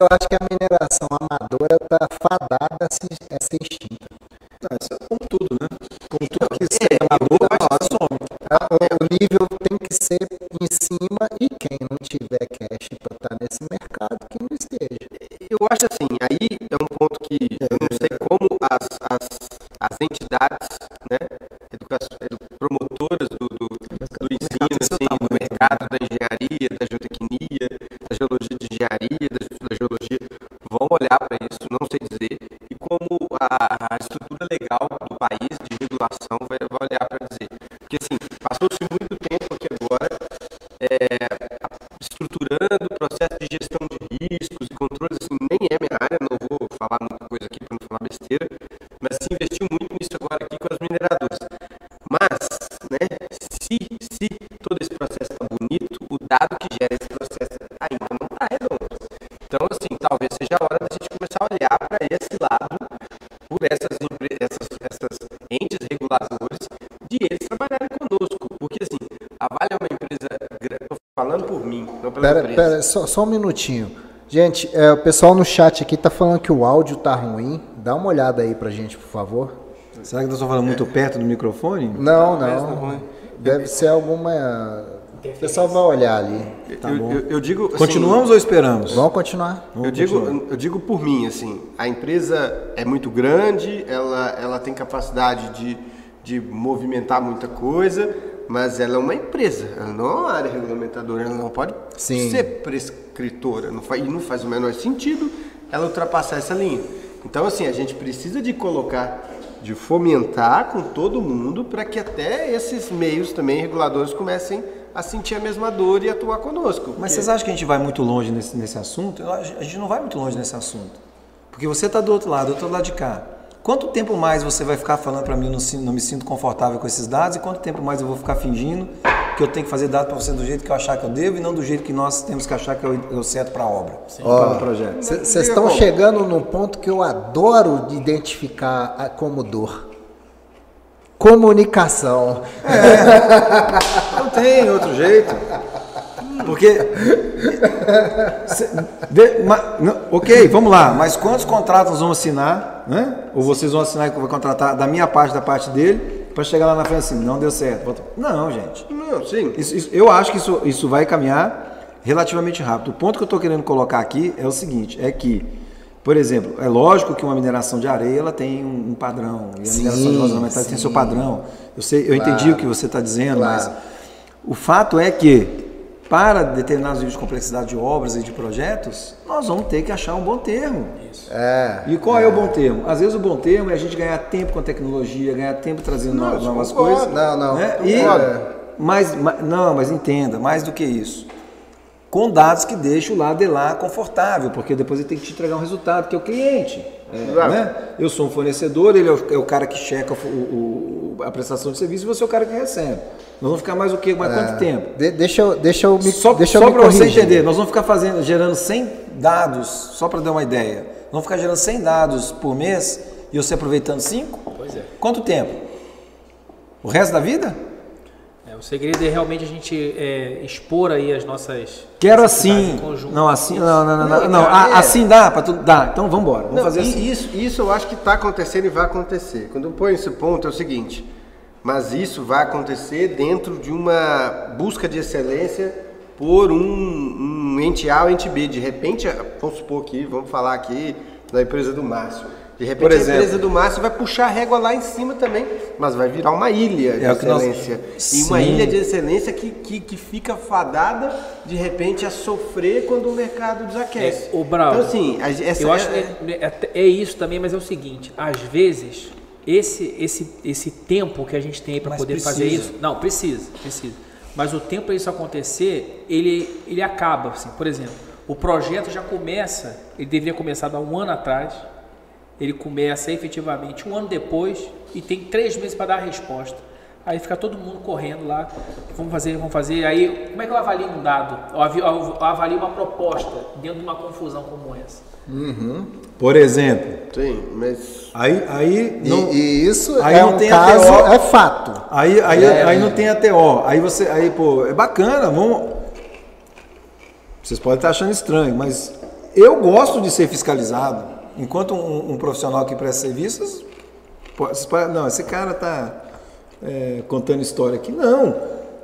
Mas Pera, só, só um minutinho. Gente, é, o pessoal no chat aqui tá falando que o áudio tá ruim. Dá uma olhada aí pra gente, por favor. Será que nós estamos falando muito perto do microfone? Não, não. ruim. Deve ser alguma. O pessoal vai olhar ali. Tá eu, bom. eu- eu digo, assim, Continuamos ou esperamos? Vamos continuar. Eu digo, eu digo por mim, assim, a empresa é muito grande, ela, ela tem capacidade de, de movimentar muita coisa, mas ela é uma empresa, ela não é uma área regulamentadora, ela não pode Sim. ser prescritora, não faz, e não faz o menor sentido ela ultrapassar essa linha. Então, assim, a gente precisa de colocar, de fomentar com todo mundo para que até esses meios também reguladores comecem a sentir a mesma dor e atuar conosco. Mas porque- vocês acham que a gente vai muito longe nesse, nesse assunto? Eu a gente não vai muito longe nesse assunto. Porque você está do outro lado, eu estou do lado de cá. Quanto tempo mais você vai ficar falando para mim, eu não, não me sinto confortável com esses dados, e quanto tempo mais eu vou ficar fingindo que eu tenho que fazer dado para você do jeito que eu achar que eu devo e não do jeito que nós temos que achar que é é o certo para a obra, para o projeto? Vocês estão chegando num ponto que eu adoro de identificar a- como dor. Comunicação. Não tem outro jeito. Porque. Cê- vê- ma- não, ok, vamos lá, mas quantos contratos vamos assinar, né? Ou vocês vão assinar e vai contratar da minha parte, da parte dele, para chegar lá na frente assim, não deu certo. volta- Não, gente. Não, sim. Isso- isso- eu acho que isso, isso vai caminhar relativamente rápido. O ponto que eu estou querendo colocar aqui é o seguinte: é que, por exemplo, é lógico que uma mineração de areia ela tem um, padrão, e a Sim, mineração de rosa ornamentais tem seu padrão. Eu, sei, eu entendi o que você está dizendo, Claro. mas o fato é que, para determinados níveis de complexidade de obras e de projetos, nós vamos ter que achar um bom termo. É. E qual é. o bom termo? Às vezes o bom termo é a gente ganhar tempo com a tecnologia, ganhar tempo trazendo Não, novas, novas coisas. Não, não, Né? E, mas, ma- não, mas entenda, mais do que isso. Com dados que deixem o lado de lá confortável, porque depois ele tem que te entregar um resultado, que é o cliente. É, Exato. né? Eu sou um fornecedor, ele é o, é o cara que checa o- o- a prestação de serviço e você é o cara que recebe. Nós vamos ficar mais o quê? Mais quanto tempo? De- deixa, eu, deixa eu me, Só, deixa só para você entender, nós vamos ficar fazendo, gerando 100 dados, só para dar uma ideia. Nós vamos ficar gerando 100 dados por mês e você aproveitando 5? Pois é. Quanto tempo? O resto da vida? O segredo é realmente a gente é, expor aí as nossas Quero assim. em conjunto. Não, assim, não, não, não, não. Não, Ah, é. Assim dá para tudo? Dá. Então vamos embora. Vamos Não, fazer e assim. isso, isso eu acho que está acontecendo e vai acontecer. Quando eu ponho esse ponto é o seguinte, mas isso vai acontecer dentro de uma busca de excelência por um, um ente A ou ente B. De repente, vamos supor aqui, vamos falar aqui da empresa do Márcio. De repente Por a exemplo. empresa do Márcio vai puxar a régua lá em cima também, mas vai virar uma ilha de É que nós- excelência. E uma ilha de excelência que, que, que fica fadada, de repente, a sofrer quando o mercado desaquece. É, o Brau, Então, assim, a- essa eu é- acho que é, é- é isso também, mas é o seguinte, às vezes esse esse esse tempo que a gente tem para poder precisa. fazer isso, não precisa, precisa. Mas o tempo para isso acontecer, ele ele acaba, assim. Por exemplo, o projeto já começa, ele deveria começar há um ano atrás. Ele começa efetivamente um ano depois e tem três meses para dar a resposta. Aí fica todo mundo correndo lá, vamos fazer, vamos fazer. Aí, como é que eu avalio um dado? Eu avalio uma proposta dentro de uma confusão como essa. Por exemplo, Sim, mas aí, aí E, não, e isso Aí é não um tem a caso, TO. é fato. Aí, aí, É, aí é. não tem ATO. Aí você. Aí, pô, é bacana, vamos. Vocês podem estar achando estranho, mas eu gosto de ser fiscalizado. Enquanto um, um profissional que presta serviços. podem- não, esse cara está contando história aqui. Não.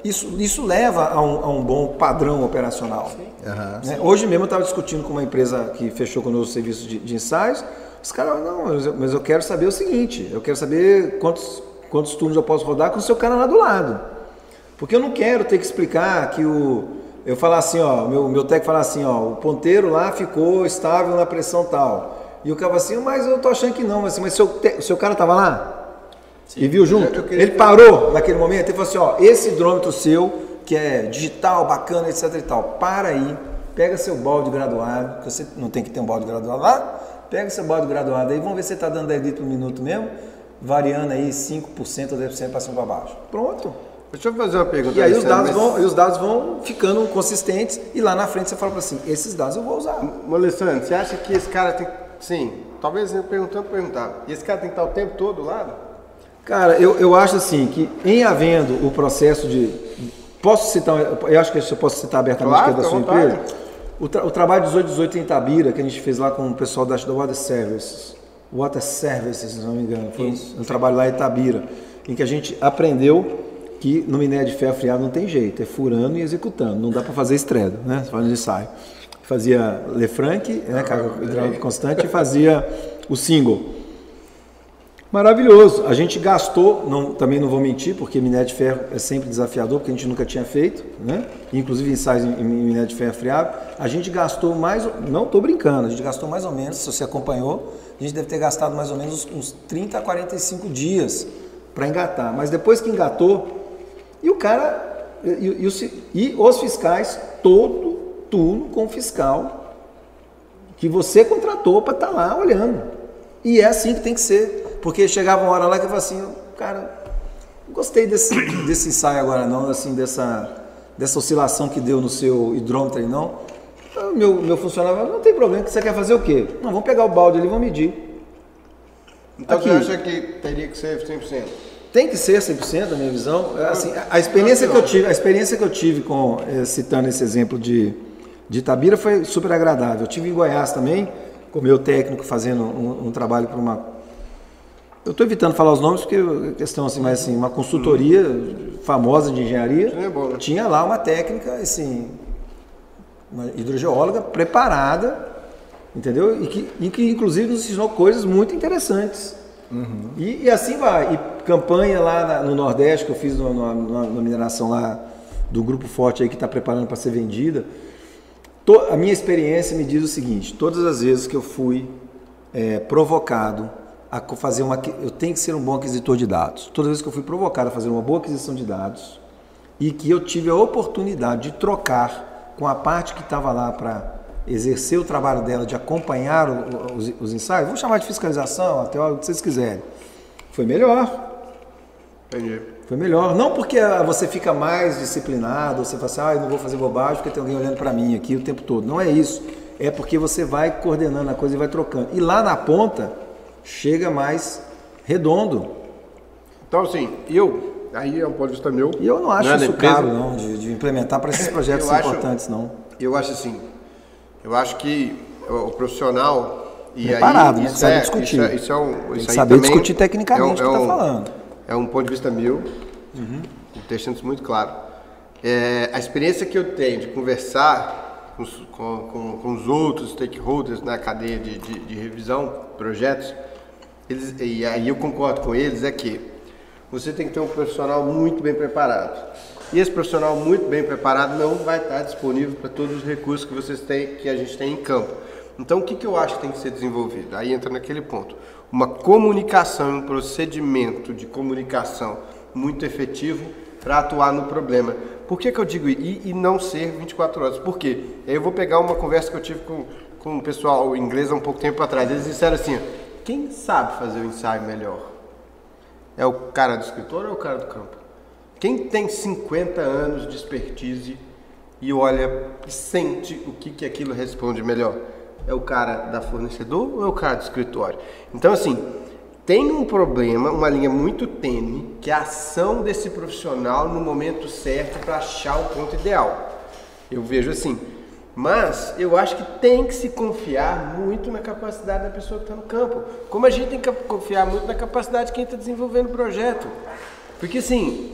Isso, isso leva a um, a um bom padrão operacional. Aham. Né? Hoje mesmo eu estava discutindo com uma empresa que fechou conosco o serviço de, de ensaios. Os caras, não, mas eu, mas eu quero saber o seguinte: eu quero saber quantos, quantos turnos eu posso rodar com o seu cara lá do lado. Porque eu não quero ter que explicar que o. Eu falar assim, ó, meu, meu técnico falar assim, ó, o ponteiro lá ficou estável na pressão tal. E o cara assim, mas eu tô achando que não, mas, mas seu, te- seu cara tava lá? E viu junto? Eu queria- Ele parou naquele momento e falou assim, ó, esse hidrômetro seu, que é digital, bacana, etc e tal, para aí, pega seu balde graduado, que você não tem que ter um balde graduado lá, pega seu balde graduado aí, vamos ver se você tá dando 10 litros por minuto mesmo, variando aí 5% ou 10% para cima para baixo. Pronto. deixa eu fazer uma pergunta. E aí os Alessandro, dados, mas- vão, e os dados vão ficando consistentes e lá na frente você fala assim, esses dados eu vou usar. Alessandro, você acha que esse cara tem. Sim, talvez eu perguntando, perguntar. E esse cara tem que estar o tempo todo do lado? Cara, eu, eu acho assim que em havendo o processo de. Posso citar, eu acho que eu posso citar abertamente Claro, que é da sua vontade. empresa. O, tra- o trabalho 1818 em Itabira, que a gente fez lá com o pessoal da, da Water Services. Water Services, se não me engano. Foi um, um trabalho lá em Itabira, em que a gente aprendeu que no minério de ferro friado não tem jeito, é furando e executando, não dá para fazer estredo, né? Você faz de ensaio. Fazia Lefranc, né, carga hidráulica constante, e fazia o single. Maravilhoso. A gente gastou, não, também não vou mentir, porque minério de ferro é sempre desafiador, porque a gente nunca tinha feito, né? Inclusive ensaios em, em minério de ferro friável. A gente gastou mais, não estou brincando, a gente gastou mais ou menos, se você acompanhou, a gente deve ter gastado mais ou menos uns 30 a 45 dias para engatar. Mas depois que engatou, e o cara, e, e, e os fiscais, todo com o fiscal que você contratou para estar tá lá olhando. E é assim que tem que ser. Porque chegava uma hora lá que eu falava assim, cara, não gostei desse, desse ensaio agora não, assim, dessa, dessa oscilação que deu no seu hidrômetro aí não. Meu, meu funcionário não tem problema, você quer fazer o quê? Não, vamos pegar o balde ali e vamos medir. Então Aqui. você acha que teria que ser 100%? Tem que ser 100% na minha visão. É, assim, a experiência que eu tive, a experiência que eu tive com eh, citando esse exemplo de de Itabira foi super agradável. Eu tive em Goiás também, com o meu técnico fazendo um, um trabalho para uma eu estou evitando falar os nomes porque é questão assim, mas assim, uma consultoria famosa de engenharia é né? tinha lá uma técnica, assim, uma hidrogeóloga preparada, entendeu? E que, e que inclusive nos ensinou coisas muito interessantes. Uhum. E, e, assim vai. E campanha lá na, no Nordeste que eu fiz na, mineração lá do grupo forte aí que está preparando para ser vendida. A minha experiência me diz o seguinte: todas as vezes que eu fui é, provocado a fazer uma. Eu tenho que ser um bom aquisitor de dados. Toda vez que eu fui provocado a fazer uma boa aquisição de dados e que eu tive a oportunidade de trocar com a parte que estava lá para exercer o trabalho dela, de acompanhar o, os, os, ensaios, vou chamar de fiscalização, até o que vocês quiserem, foi melhor. Entendi. Foi melhor. Não porque você fica mais disciplinado, você fala assim, ah, eu não vou fazer bobagem porque tem alguém olhando para mim aqui o tempo todo. Não é isso. É porque você vai coordenando a coisa e vai trocando. E lá na ponta, chega mais redondo. Então, assim, eu, aí é um ponto de vista meu. E eu não acho não é isso caro, não, de, de implementar para esses projetos importantes, não. Eu acho assim, eu acho que o profissional. E Preparado, aí, né? Saber é, discutir. Isso, é, isso é um, isso saber discutir tecnicamente é um, o que está falando. É um ponto de vista meu, uhum. deixando isso muito claro. É, a experiência que eu tenho de conversar com, com, com os outros stakeholders na cadeia de, de, de revisão, projetos, eles, e aí eu concordo com eles, é que você tem que ter um profissional muito bem preparado. E esse profissional muito bem preparado não vai estar disponível para todos os recursos que vocês têm, que a gente tem em campo. Então, o que, que eu acho que tem que ser desenvolvido? Aí entra naquele ponto. Uma comunicação, um procedimento de comunicação muito efetivo para atuar no problema. Por que, que eu digo e, e não ser 24 horas? Por quê? Eu vou pegar uma conversa que eu tive com, com o pessoal inglês há um pouco tempo atrás. Eles disseram assim: quem sabe fazer o ensaio melhor? É o cara do escritório ou é o cara do campo? Quem tem 50 anos de expertise e olha e sente o que, que aquilo responde melhor? É o cara da fornecedor ou é o cara do escritório? Então, assim, tem um problema, uma linha muito tênue, que é a ação desse profissional no momento certo para achar o ponto ideal. Eu vejo assim, mas eu acho que tem que se confiar muito na capacidade da pessoa que está no campo. Como a gente tem que confiar muito na capacidade de quem está desenvolvendo o projeto. Porque assim,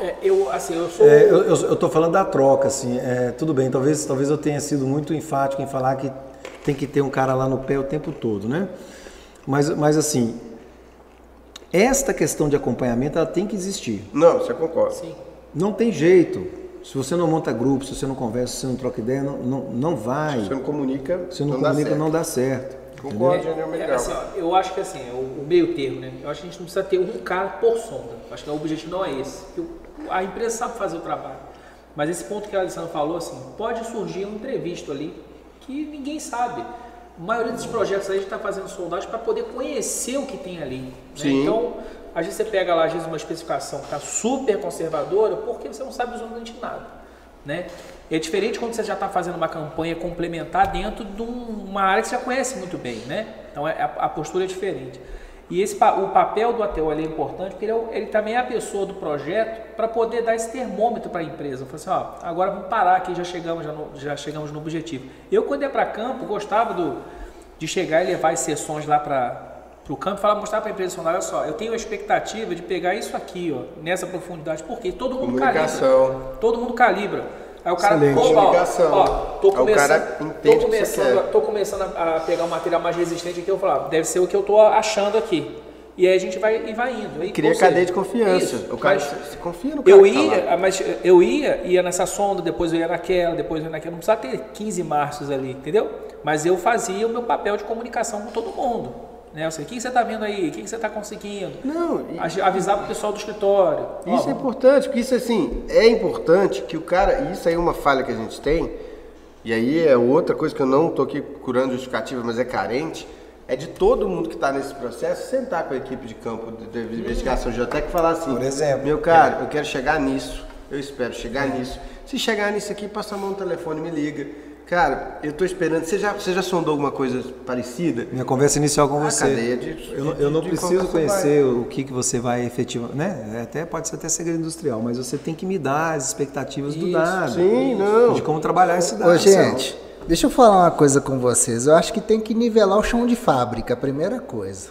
é, eu assim, eu sou. É, eu, estou falando da troca, assim. É, tudo bem, talvez, talvez eu tenha sido muito enfático em falar que tem que ter um cara lá no pé o tempo todo, né? Mas, mas assim, esta questão de acompanhamento ela tem que existir. Não, você concorda? Sim. Não tem jeito. Se você não monta grupo, se você não conversa, se você não troca ideia, não, não, não vai. Se você não comunica, se não, não comunica, dá não dá certo. Concordo, é, é, assim, ó, eu acho que assim, é o, o, meio termo, né? Eu acho que a gente não precisa ter um cara por sonda. Eu acho que o objetivo não é esse. a empresa sabe fazer o trabalho. Mas esse ponto que a Alessandra falou, assim, pode surgir um imprevisto ali que ninguém sabe. A maioria desses projetos aí a gente está fazendo sondagem para poder conhecer o que tem ali. Né? Então, às vezes você pega lá, às vezes, uma especificação que está super conservadora, porque você não sabe absolutamente nada. Né? É diferente quando você já está fazendo uma campanha complementar dentro de uma área que você já conhece muito bem. Né? Então é, a, postura é diferente. E esse, o papel do ATO é importante porque ele, é, ele, também é a pessoa do projeto para poder dar esse termômetro para a empresa. Falar assim, ó, agora vamos parar aqui, já chegamos, já, no, já chegamos no objetivo. Eu, quando ia para campo, gostava do, de chegar e levar as sessões lá para para o campo e falar, mostrar para a empresa, olha só, eu tenho a expectativa de pegar isso aqui, ó, nessa profundidade, porque todo mundo calibra. Todo mundo calibra. Aí o cara, opa, ó, tô começando, tô começando, tô começando a, pegar um material mais resistente aqui, eu falo, deve ser o que eu tô achando aqui. E aí a gente vai, e vai indo. Aí, Cria seja, cadeia de confiança. isso, o cara se confia no cara. eu tá ia, mas eu ia, ia nessa sonda, depois eu ia naquela, depois eu ia naquela. Não precisava ter 15 marços ali, entendeu? Mas eu fazia o meu papel de comunicação com todo mundo. Né? Sei, o que você está vendo aí? O que você está conseguindo? Não, e- Avisar para o pessoal do escritório. Ó, Isso é importante, porque isso assim, é importante que o cara, e isso aí é uma falha que a gente tem, e aí é outra coisa que eu não estou aqui curando justificativa, mas é carente, é de todo mundo que está nesse processo sentar com a equipe de campo de, de investigação geotécnica e falar assim, Por exemplo. meu cara, eu quero chegar nisso, eu espero chegar nisso. Se chegar nisso aqui, passa a mão no telefone, me liga. Cara, eu estou esperando. Você já, você já sondou alguma coisa parecida? Minha conversa inicial com A você. cadeia de- eu, não- de- eu não de preciso conhecer o que, que você vai efetivamente. Né? É Até, pode ser até segredo industrial, mas você tem que me dar as expectativas do Isso, dado. Sim, não. De como trabalhar esse dado. Ô, gente, deixa eu falar uma coisa com vocês. Eu acho que tem que nivelar o chão de fábrica, a primeira coisa.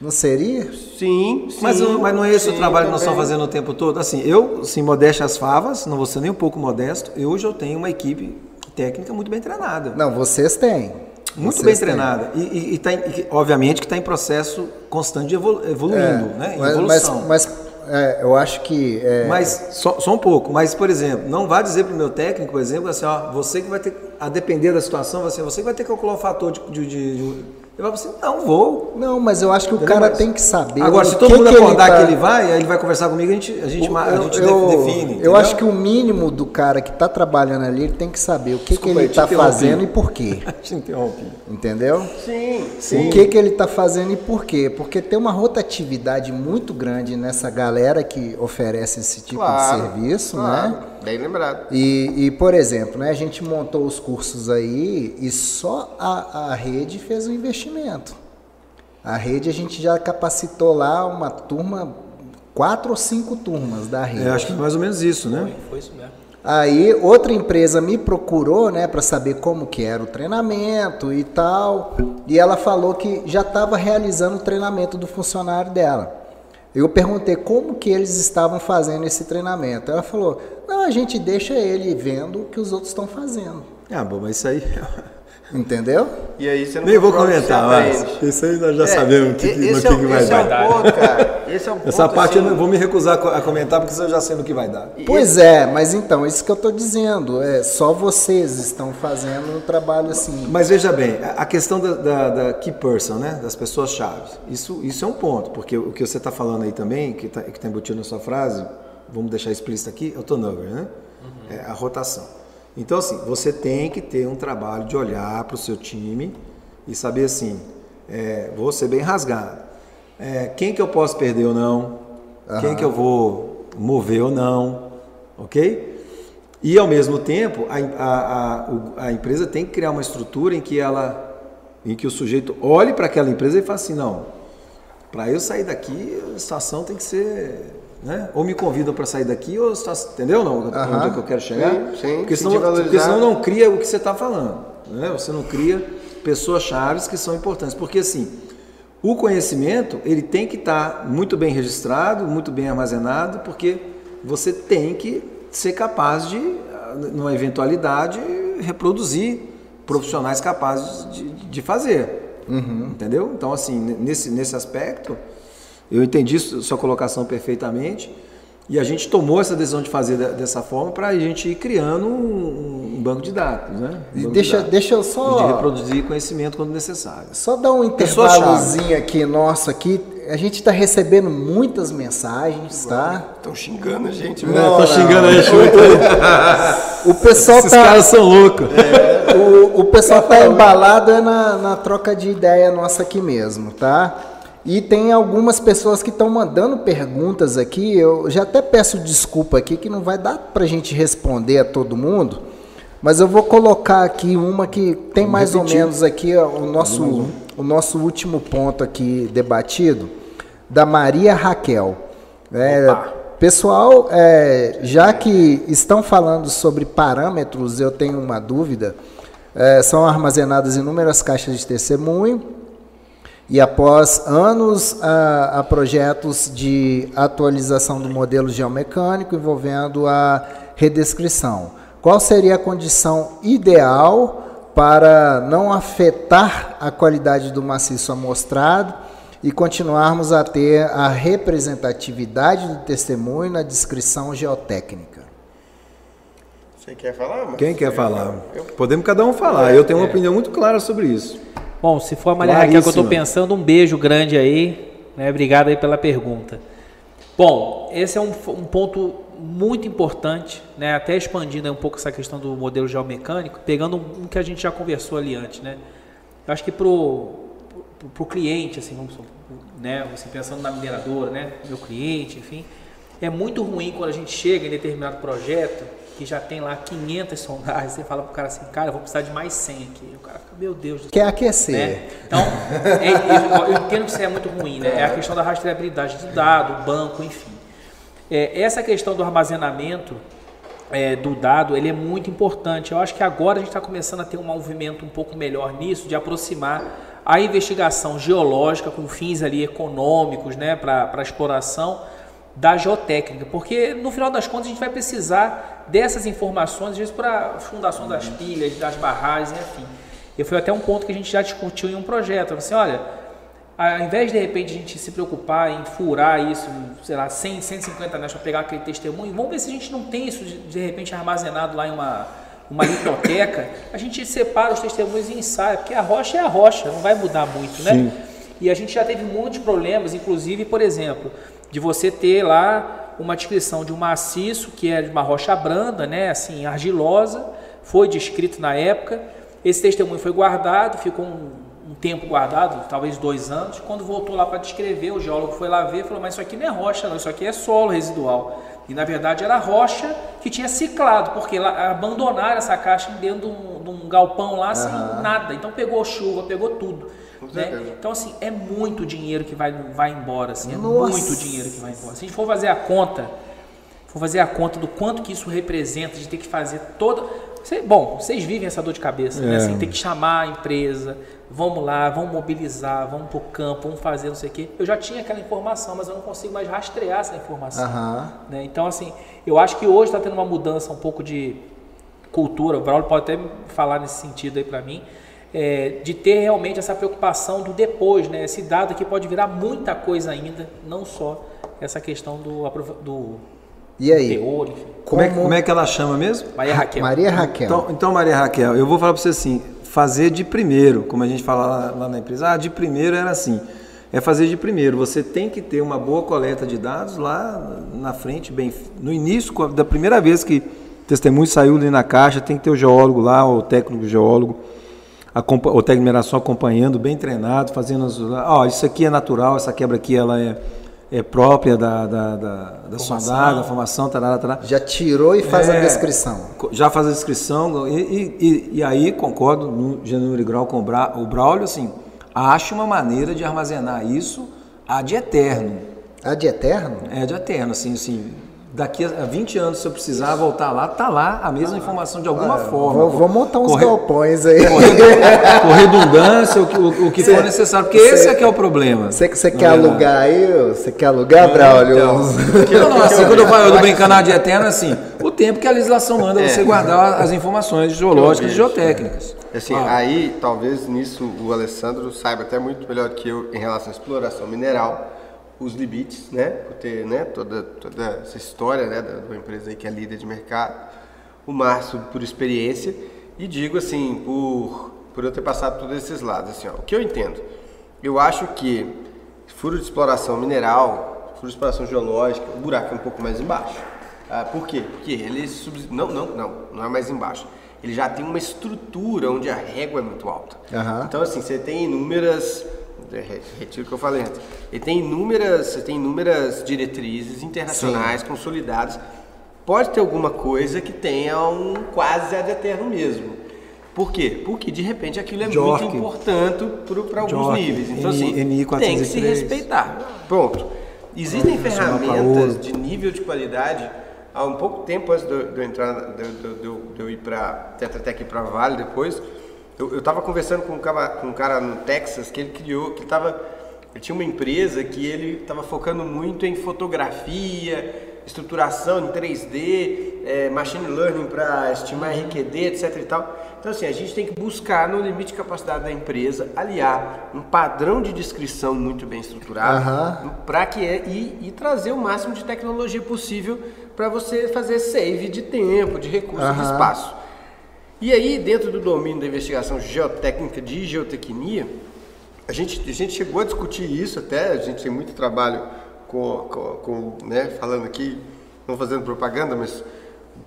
Não seria? Sim, sim. Mas, não- mas não é esse o sim, trabalho que nós estamos fazendo o tempo todo? Assim, eu, sem modéstia às favas, não vou ser nem um pouco modesto, eu hoje eu tenho uma equipe técnica muito bem treinada. Não, vocês têm. Muito Vocês bem têm. treinada. E, e- e tá em- e obviamente que está em processo constante de evolu- evoluindo, né? Em Mas, evolução. mas, mas, é, eu acho que. é, Mas só, só um pouco. Mas, por exemplo, não vá dizer para o meu técnico, por exemplo, assim, ó, você que vai ter, a depender da situação, assim, você que vai ter que calcular o fator de. de, de, de ele vai falar assim, não vou. Não, mas eu acho que o Entendeu? cara Mas- tem que saber. Agora, se todo que mundo que acordar tá- que ele vai, aí ele vai conversar comigo, a gente, a gente, a eu, gente eu- define. eu entendeu? acho que o mínimo do cara que está trabalhando ali, ele tem que saber o que, que Desculpa ele aí, te está fazendo e por quê. Te interrompi. Entendeu? Sim, sim. O que, que ele está fazendo e por quê? Porque tem uma rotatividade muito grande nessa galera que oferece esse tipo Claro, de serviço, claro. né? Bem lembrado. E, e, por exemplo, né, a gente montou os cursos aí e só a, a rede fez o investimento. A rede a gente já capacitou lá uma turma, quatro ou cinco turmas da rede. É, acho que é mais ou menos isso, né? Foi isso mesmo. Aí outra empresa me procurou, né, para saber como que era o treinamento e tal, e ela falou que já estava realizando o treinamento do funcionário dela. Eu perguntei como que eles estavam fazendo esse treinamento. Ela falou: "Não, a gente deixa ele vendo o que os outros estão fazendo". Ah, bom, mas isso aí. Entendeu? E aí você não Nem vou comentar, mas isso aí nós já É, sabemos o que, que- no esse que, é que vai esse dar. É o ponto, cara. Esse é Essa ponto, parte assim, eu não vou me recusar a co- a comentar, porque eu já sei no que vai dar. Pois é, mas então, isso que eu estou dizendo, é só vocês estão fazendo um trabalho assim. Mas veja bem, a questão da, da- da key person, né, das pessoas chaves, isso, isso é um ponto, porque o que você está falando aí também, que está que tá embutido na sua frase, vamos deixar explícito aqui, é o turnover, né? É a rotação. Então, assim, você tem que ter um trabalho de olhar para o seu time e saber assim, é, vou ser bem rasgado. É, quem que eu posso perder ou não? Quem que eu vou mover ou não? Ok? E ao mesmo tempo, a, a, a, a empresa tem que criar uma estrutura em que ela, em que o sujeito olhe para aquela empresa e fale assim, não, para eu sair daqui, a situação tem que ser, né? Ou me convidam para sair daqui, ou situação, entendeu não? Onde é que eu quero chegar? Sim, sim, porque, se senão, valorizar. porque senão não cria o que você está falando, né? Você não cria pessoas chaves que são importantes, porque assim, o conhecimento ele tem que estar muito bem registrado, muito bem armazenado, porque você tem que ser capaz de, numa eventualidade, reproduzir profissionais capazes de, de fazer. Entendeu? Então, assim, nesse, nesse aspecto, eu entendi su- sua colocação perfeitamente. E a gente tomou essa decisão de fazer de- dessa forma para a gente ir criando um, banco de dados, né? Um E banco de deixa, dados. deixa eu E de só reproduzir conhecimento quando necessário. Só dar um intervalozinho aqui nosso aqui. A gente está recebendo muitas mensagens, tá? Estão xingando a gente, Não, não. Tô xingando a gente. O pessoal Esses tá, caras são loucos. o, o pessoal tá embalado é na, na troca de ideia nossa aqui mesmo, tá? E tem algumas pessoas que estão mandando perguntas aqui. Eu já até peço desculpa aqui que não vai dar pra gente responder a todo mundo, mas eu vou colocar aqui uma que tem mais ou menos aqui ó, o nosso o nosso último ponto aqui debatido da Maria Raquel. É, pessoal, é, já que estão falando sobre parâmetros, eu tenho uma dúvida. É, são armazenadas inúmeras caixas de testemunho e após anos a, a projetos de atualização do modelo geomecânico envolvendo a redescrição. Qual seria a condição ideal para não afetar a qualidade do maciço amostrado e continuarmos a ter a representatividade do testemunho na descrição geotécnica. Você quer falar? Marcos? Quem quer falar? Eu- Podemos cada um falar. Eu tenho uma opinião muito clara sobre isso. Bom, se for a Maria Raquel que eu estou pensando, um beijo grande aí. Né? Obrigado aí pela pergunta. Bom, esse é um, um ponto muito importante, né? até expandindo um pouco essa questão do modelo geomecânico, pegando um, um que a gente já conversou ali antes. Né? Eu acho que para o cliente, assim, vamos né? você pensando na mineradora, né? meu cliente, enfim, é muito ruim quando a gente chega em determinado projeto que já tem lá 500 sondagens, você fala pro cara assim, cara, eu vou precisar de mais 100 aqui. O cara fica, meu Deus do céu Quer aquecer. né? Então, é- eu, eu entendo que isso é muito ruim, né? É a questão da rastreabilidade de dado, banco, enfim. É, essa questão do armazenamento é, do dado, ele é muito importante. Eu acho que agora a gente está começando a ter um movimento um pouco melhor nisso, de aproximar a investigação geológica com fins ali econômicos, né, para a exploração da geotécnica, porque no final das contas a gente vai precisar dessas informações, às vezes para a fundação das pilhas, das barragens, enfim. E foi até um ponto que a gente já discutiu em um projeto. Assim, olha, ao invés de, de repente a gente se preocupar em furar isso, sei lá, 100, 150 metros para pegar aquele testemunho, vamos ver se a gente não tem isso de, de repente armazenado lá em uma, uma biblioteca. A gente separa os testemunhos e ensaia, porque a rocha é a rocha, não vai mudar muito, né? E a gente já teve muitos problemas, inclusive, por exemplo, de você ter lá uma descrição de um maciço que é de uma rocha branda, né, assim, argilosa, foi descrito na época. Esse testemunho foi guardado, ficou um, um tempo guardado, talvez dois anos. Quando voltou lá para descrever, o geólogo foi lá ver e falou: Mas isso aqui não é rocha, não, isso aqui é solo residual. E na verdade era rocha que tinha ciclado, porque lá, abandonaram essa caixa dentro de um, de um galpão lá sem nada. Então pegou chuva, pegou tudo. Né? certeza. Então, assim, é muito dinheiro que vai, vai embora. Assim, é Nossa. muito dinheiro que vai embora. Se a gente for fazer a conta, for fazer a conta do quanto que isso representa, de ter que fazer toda. Cê- bom, vocês vivem essa dor de cabeça, né? É. Assim, tem que chamar a empresa, vamos lá, vamos mobilizar, vamos pro campo, vamos fazer não sei o quê. Eu já tinha aquela informação, mas eu não consigo mais rastrear essa informação. Né? Então, assim, eu acho que hoje está tendo uma mudança um pouco de cultura, o Braulio pode até falar nesse sentido aí para mim, é, de ter realmente essa preocupação do depois, né? Esse dado aqui pode virar muita coisa ainda, não só essa questão do, do E aí? teor, enfim. Como é, que- como é que ela chama mesmo? Maria Raquel. Maria Raquel. Então, então, Maria Raquel, eu vou falar para você assim, fazer de primeiro, como a gente fala lá, lá na empresa, ah, de primeiro era assim, é fazer de primeiro. Você tem que ter uma boa coleta de dados lá na frente, bem no início, da primeira vez que o testemunho saiu ali na caixa, tem que ter o geólogo lá, o técnico geólogo, o técnico de mineração acompanhando, bem treinado, fazendo as, ó, isso aqui é natural, essa quebra aqui ela é, é própria da, da, da, da sondagem, da formação, tarará, tarará. Já tirou e faz a É. descrição. Co- Já faz a descrição, e, e- e- aí concordo no gênero grau com o, Bra, o Braulio, assim, ache uma maneira de armazenar isso ad eterno. A de eterno? É de eterno, assim, assim, daqui a 20 anos, se eu precisar voltar lá, tá lá a mesma informação de alguma forma. Vou, vou montar uns Corre- galpões aí. com redundância, o que, o, o que for necessário, porque cê- esse é que é o problema. Você, quer verdade. alugar aí? Você quer alugar, Braulio? Então, não, não, assim, quando eu falo do brincando ad eterno, é assim, o tempo que a legislação manda você guardar as informações geológicas e geotécnicas. Assim, Ah. aí talvez nisso o Alessandro saiba até muito melhor que eu em relação à exploração mineral, os limites, né? Por ter né, toda, toda essa história né, da, uma empresa aí que é líder de mercado. O Márcio por experiência e digo assim, por, por eu ter passado por todos esses lados. Assim, ó, o que eu entendo? Eu acho que furo de exploração mineral, furo de exploração geológica, o buraco é um pouco mais embaixo. Ah, por quê? Porque ele subs- não, não, não, não é mais embaixo. Ele já tem uma estrutura onde a régua é muito alta. Aham. Então assim, você tem inúmeras retiro o que eu falei antes. Ele tem inúmeras, tem inúmeras diretrizes internacionais consolidadas. Pode ter alguma coisa que tenha um quase ad eterno mesmo. Por quê? Porque de repente aquilo é Jork. muito importante para alguns Jork, níveis. Então NI assim, tem que se 403. respeitar. Pronto. Existem ferramentas de nível de qualidade. Há um pouco tempo antes de eu, entrar, de, de de eu ir para Tetra Tech e para Vale depois, eu estava conversando com um, cara, com um cara no Texas que ele criou, que tava, ele tinha uma empresa que ele estava focando muito em fotografia, estruturação em 3D, é, machine learning para estimar RQD, etc e tal. Então assim, a gente tem que buscar no limite de capacidade da empresa aliar um padrão de descrição muito bem estruturado Aham. para que é, e, e trazer o máximo de tecnologia possível para você fazer save de tempo, de recurso, de Aham. espaço. E aí, dentro do domínio da investigação geotécnica de geotecnia, a gente, a gente chegou a discutir isso até, a gente tem muito trabalho com, com, com, né, falando aqui, não fazendo propaganda, mas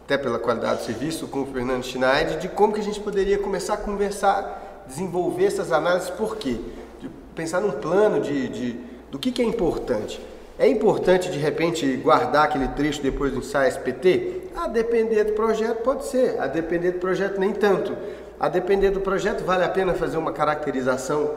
até pela qualidade do serviço, com o Fernando Schneider, de como que a gente poderia começar a conversar, desenvolver essas análises, por quê? De pensar num plano de, de, do que, que é importante. É importante, de repente, guardar aquele trecho depois do ensaio SPT? A depender do projeto, pode ser. A depender do projeto, nem tanto. A depender do projeto, vale a pena fazer uma caracterização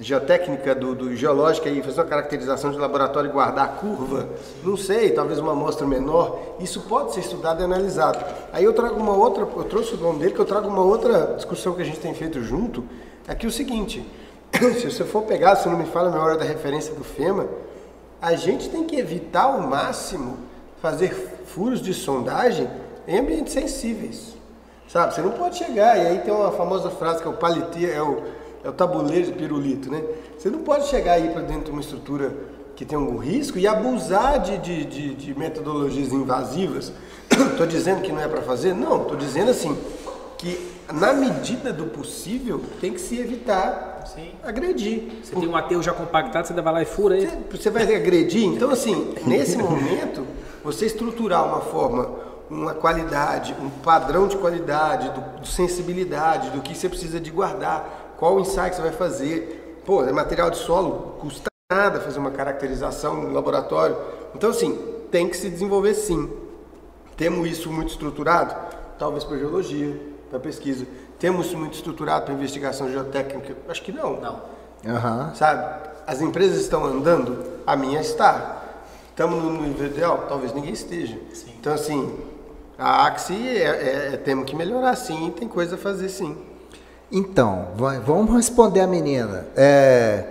geotécnica do, do geológica e fazer uma caracterização de laboratório e guardar a curva, não sei, talvez uma amostra menor, isso pode ser estudado e analisado. Aí eu trago uma outra, eu trouxe o nome dele, que eu trago uma outra discussão que a gente tem feito junto, é que o seguinte, se você for pegar, se não me fala a memória da referência do FEMA, a gente tem que evitar ao máximo fazer furos de sondagem em ambientes sensíveis. Sabe, você não pode chegar, e aí tem uma famosa frase que é o paleteiro, é o, é o tabuleiro de pirulito, né? Você não pode chegar aí para dentro de uma estrutura que tem algum risco e abusar de, de, de, de metodologias invasivas. Estou dizendo que não é para fazer? Não, estou dizendo assim, que na medida do possível tem que se evitar Sim. agredir. Você tem um aterro já compactado, você vai lá e fura ele. Você, você vai agredir. Então, assim, nesse momento, você estruturar uma forma, uma qualidade, um padrão de qualidade, do, de sensibilidade, do que você precisa de guardar, qual o ensaio que você vai fazer. Pô, é material de solo, custa nada fazer uma caracterização no laboratório. Então, assim, tem que se desenvolver sim. Temos isso muito estruturado? Talvez para geologia, para pesquisa. Temos isso muito estruturado para investigação geotécnica? Acho que não. Não. Aham. Sabe? As empresas estão andando, a minha está. Estamos no nível ideal? Talvez ninguém esteja. Sim. Então, assim, a Axi é, é- é- temos que melhorar sim, tem coisa a fazer sim. Então, vai- vamos responder a menina. É,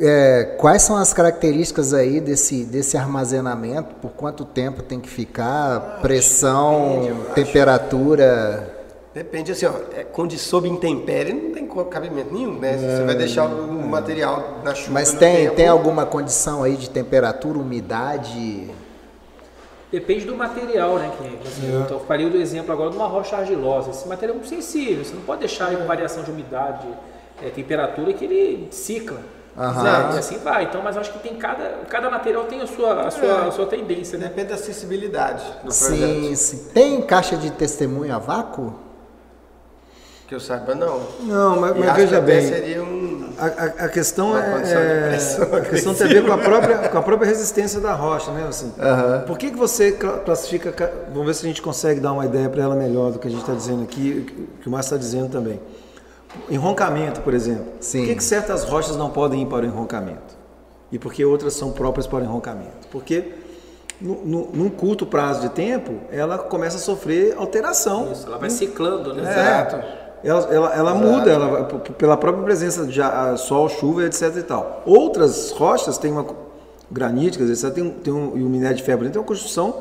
é, quais são as características aí desse, desse armazenamento? Por quanto tempo tem que ficar? Pressão, depende, eu acho. temperatura? Depende, assim, ó, é, quando sob intempérie não tem cabimento nenhum, né? Você vai deixar o material na chuva. Mas tem, tempo. tem alguma condição aí de temperatura, umidade? Depende do material, né? Que, assim, É. Então, eu falei do exemplo agora de uma rocha argilosa. Esse material é muito sensível, você não pode deixar com variação de umidade, é, temperatura, que ele cicla. Aham. E assim vai. Então, mas eu acho que tem cada, cada material tem a sua, a sua, É. a sua tendência, né? Depende da acessibilidade do Sim, projeto. sim. Tem caixa de testemunho a vácuo? Que eu saiba, não. Não, mas, mas veja bem, seria um... a, a- a questão Uma é, é- a questão tem a ver com a própria, com a própria resistência da rocha, né? Assim, Por que, que você cla- classifica? ca- Vamos ver se a gente consegue dar uma ideia para ela melhor do que a gente está dizendo aqui, o que o Márcio está dizendo também. Enroncamento, por exemplo. Sim. Por que, que certas rochas não podem ir para o enroncamento? E por que outras são próprias para o enroncamento? Porque no, no- num curto prazo de tempo, ela começa a sofrer alteração. Isso, ela vai ciclando, né? Exato. Ela, ela, ela muda, ela, p- pela própria presença de sol, chuva, etc e tal. Outras rochas têm uma graníticas, etc, tem, um- tem um, e o minério de ferro tem uma construção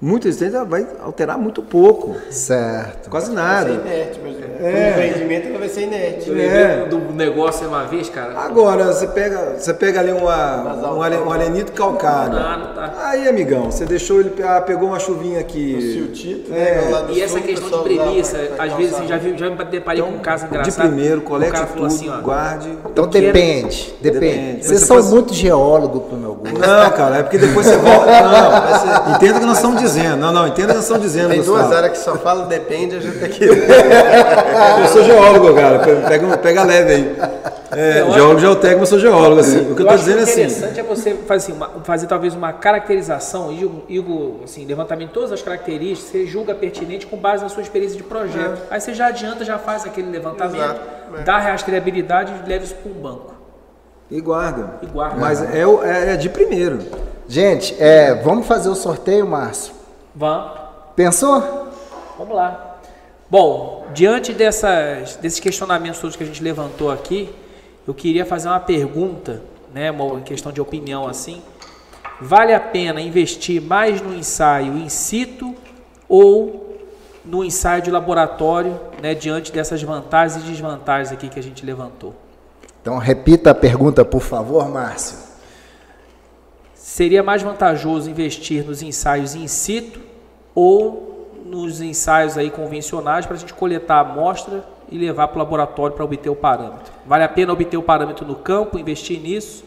muito resistente, ela vai alterar muito pouco, Certo. quase Vai nada. ser inerte, mas é. o empreendimento ela vai ser inerte. Eu lembrei do negócio uma vez, cara. Agora, você pega, você pega ali uma, um, ale- um arenito calcário. Ah, não tá. Aí, amigão, você deixou ele, ah, pegou uma chuvinha aqui. Siltito, É. né? Lá do E essa sul, o questão de premissa, às vezes calçar. assim, já, vi, já me deparei com um caso Então, de engraçado. primeiro, o colete cara tudo, falou assim, ó, guarde. Então depende, depende. Depende. Vocês Você são pode- muito geólogo pro meu gosto. Não, cara, é porque depois você volta. Não, entenda o que nós estamos dizendo. Não, não, entenda o que nós estamos dizendo. Tem Gustavo. duas áreas que só falam depende, a gente tem que. Eu sou geólogo, cara. Pega, pega leve aí. É, Eu geólogo geotécnico, eu sou geólogo, assim. O que eu eu tô acho que dizendo é o assim. interessante é você fazer, uma- fazer talvez uma caracterização, Igor, Igor, assim, levantamento de todas as características, você julga pertinente com base na sua experiência de projeto. Aí você já adianta, já faz aquele levantamento, Exato, é. dá a rastreabilidade e leva isso para um banco. E guarda. E guarda. Mas é, o- é, é de primeiro. Gente, é, vamos fazer o sorteio, Márcio? Vamos, Pensou? vamos lá. Bom, diante dessas, desses questionamentos todos que a gente levantou aqui, eu queria fazer uma pergunta, né, uma questão de opinião assim. Vale a pena investir mais no ensaio in situ ou no ensaio de laboratório, né, diante dessas vantagens e desvantagens aqui que a gente levantou. Então, repita a pergunta, por favor, Márcio. Seria mais vantajoso investir nos ensaios in situ ou nos ensaios aí convencionais para a gente coletar a amostra e levar para o laboratório para obter o parâmetro? Vale a pena obter o parâmetro no campo, investir nisso,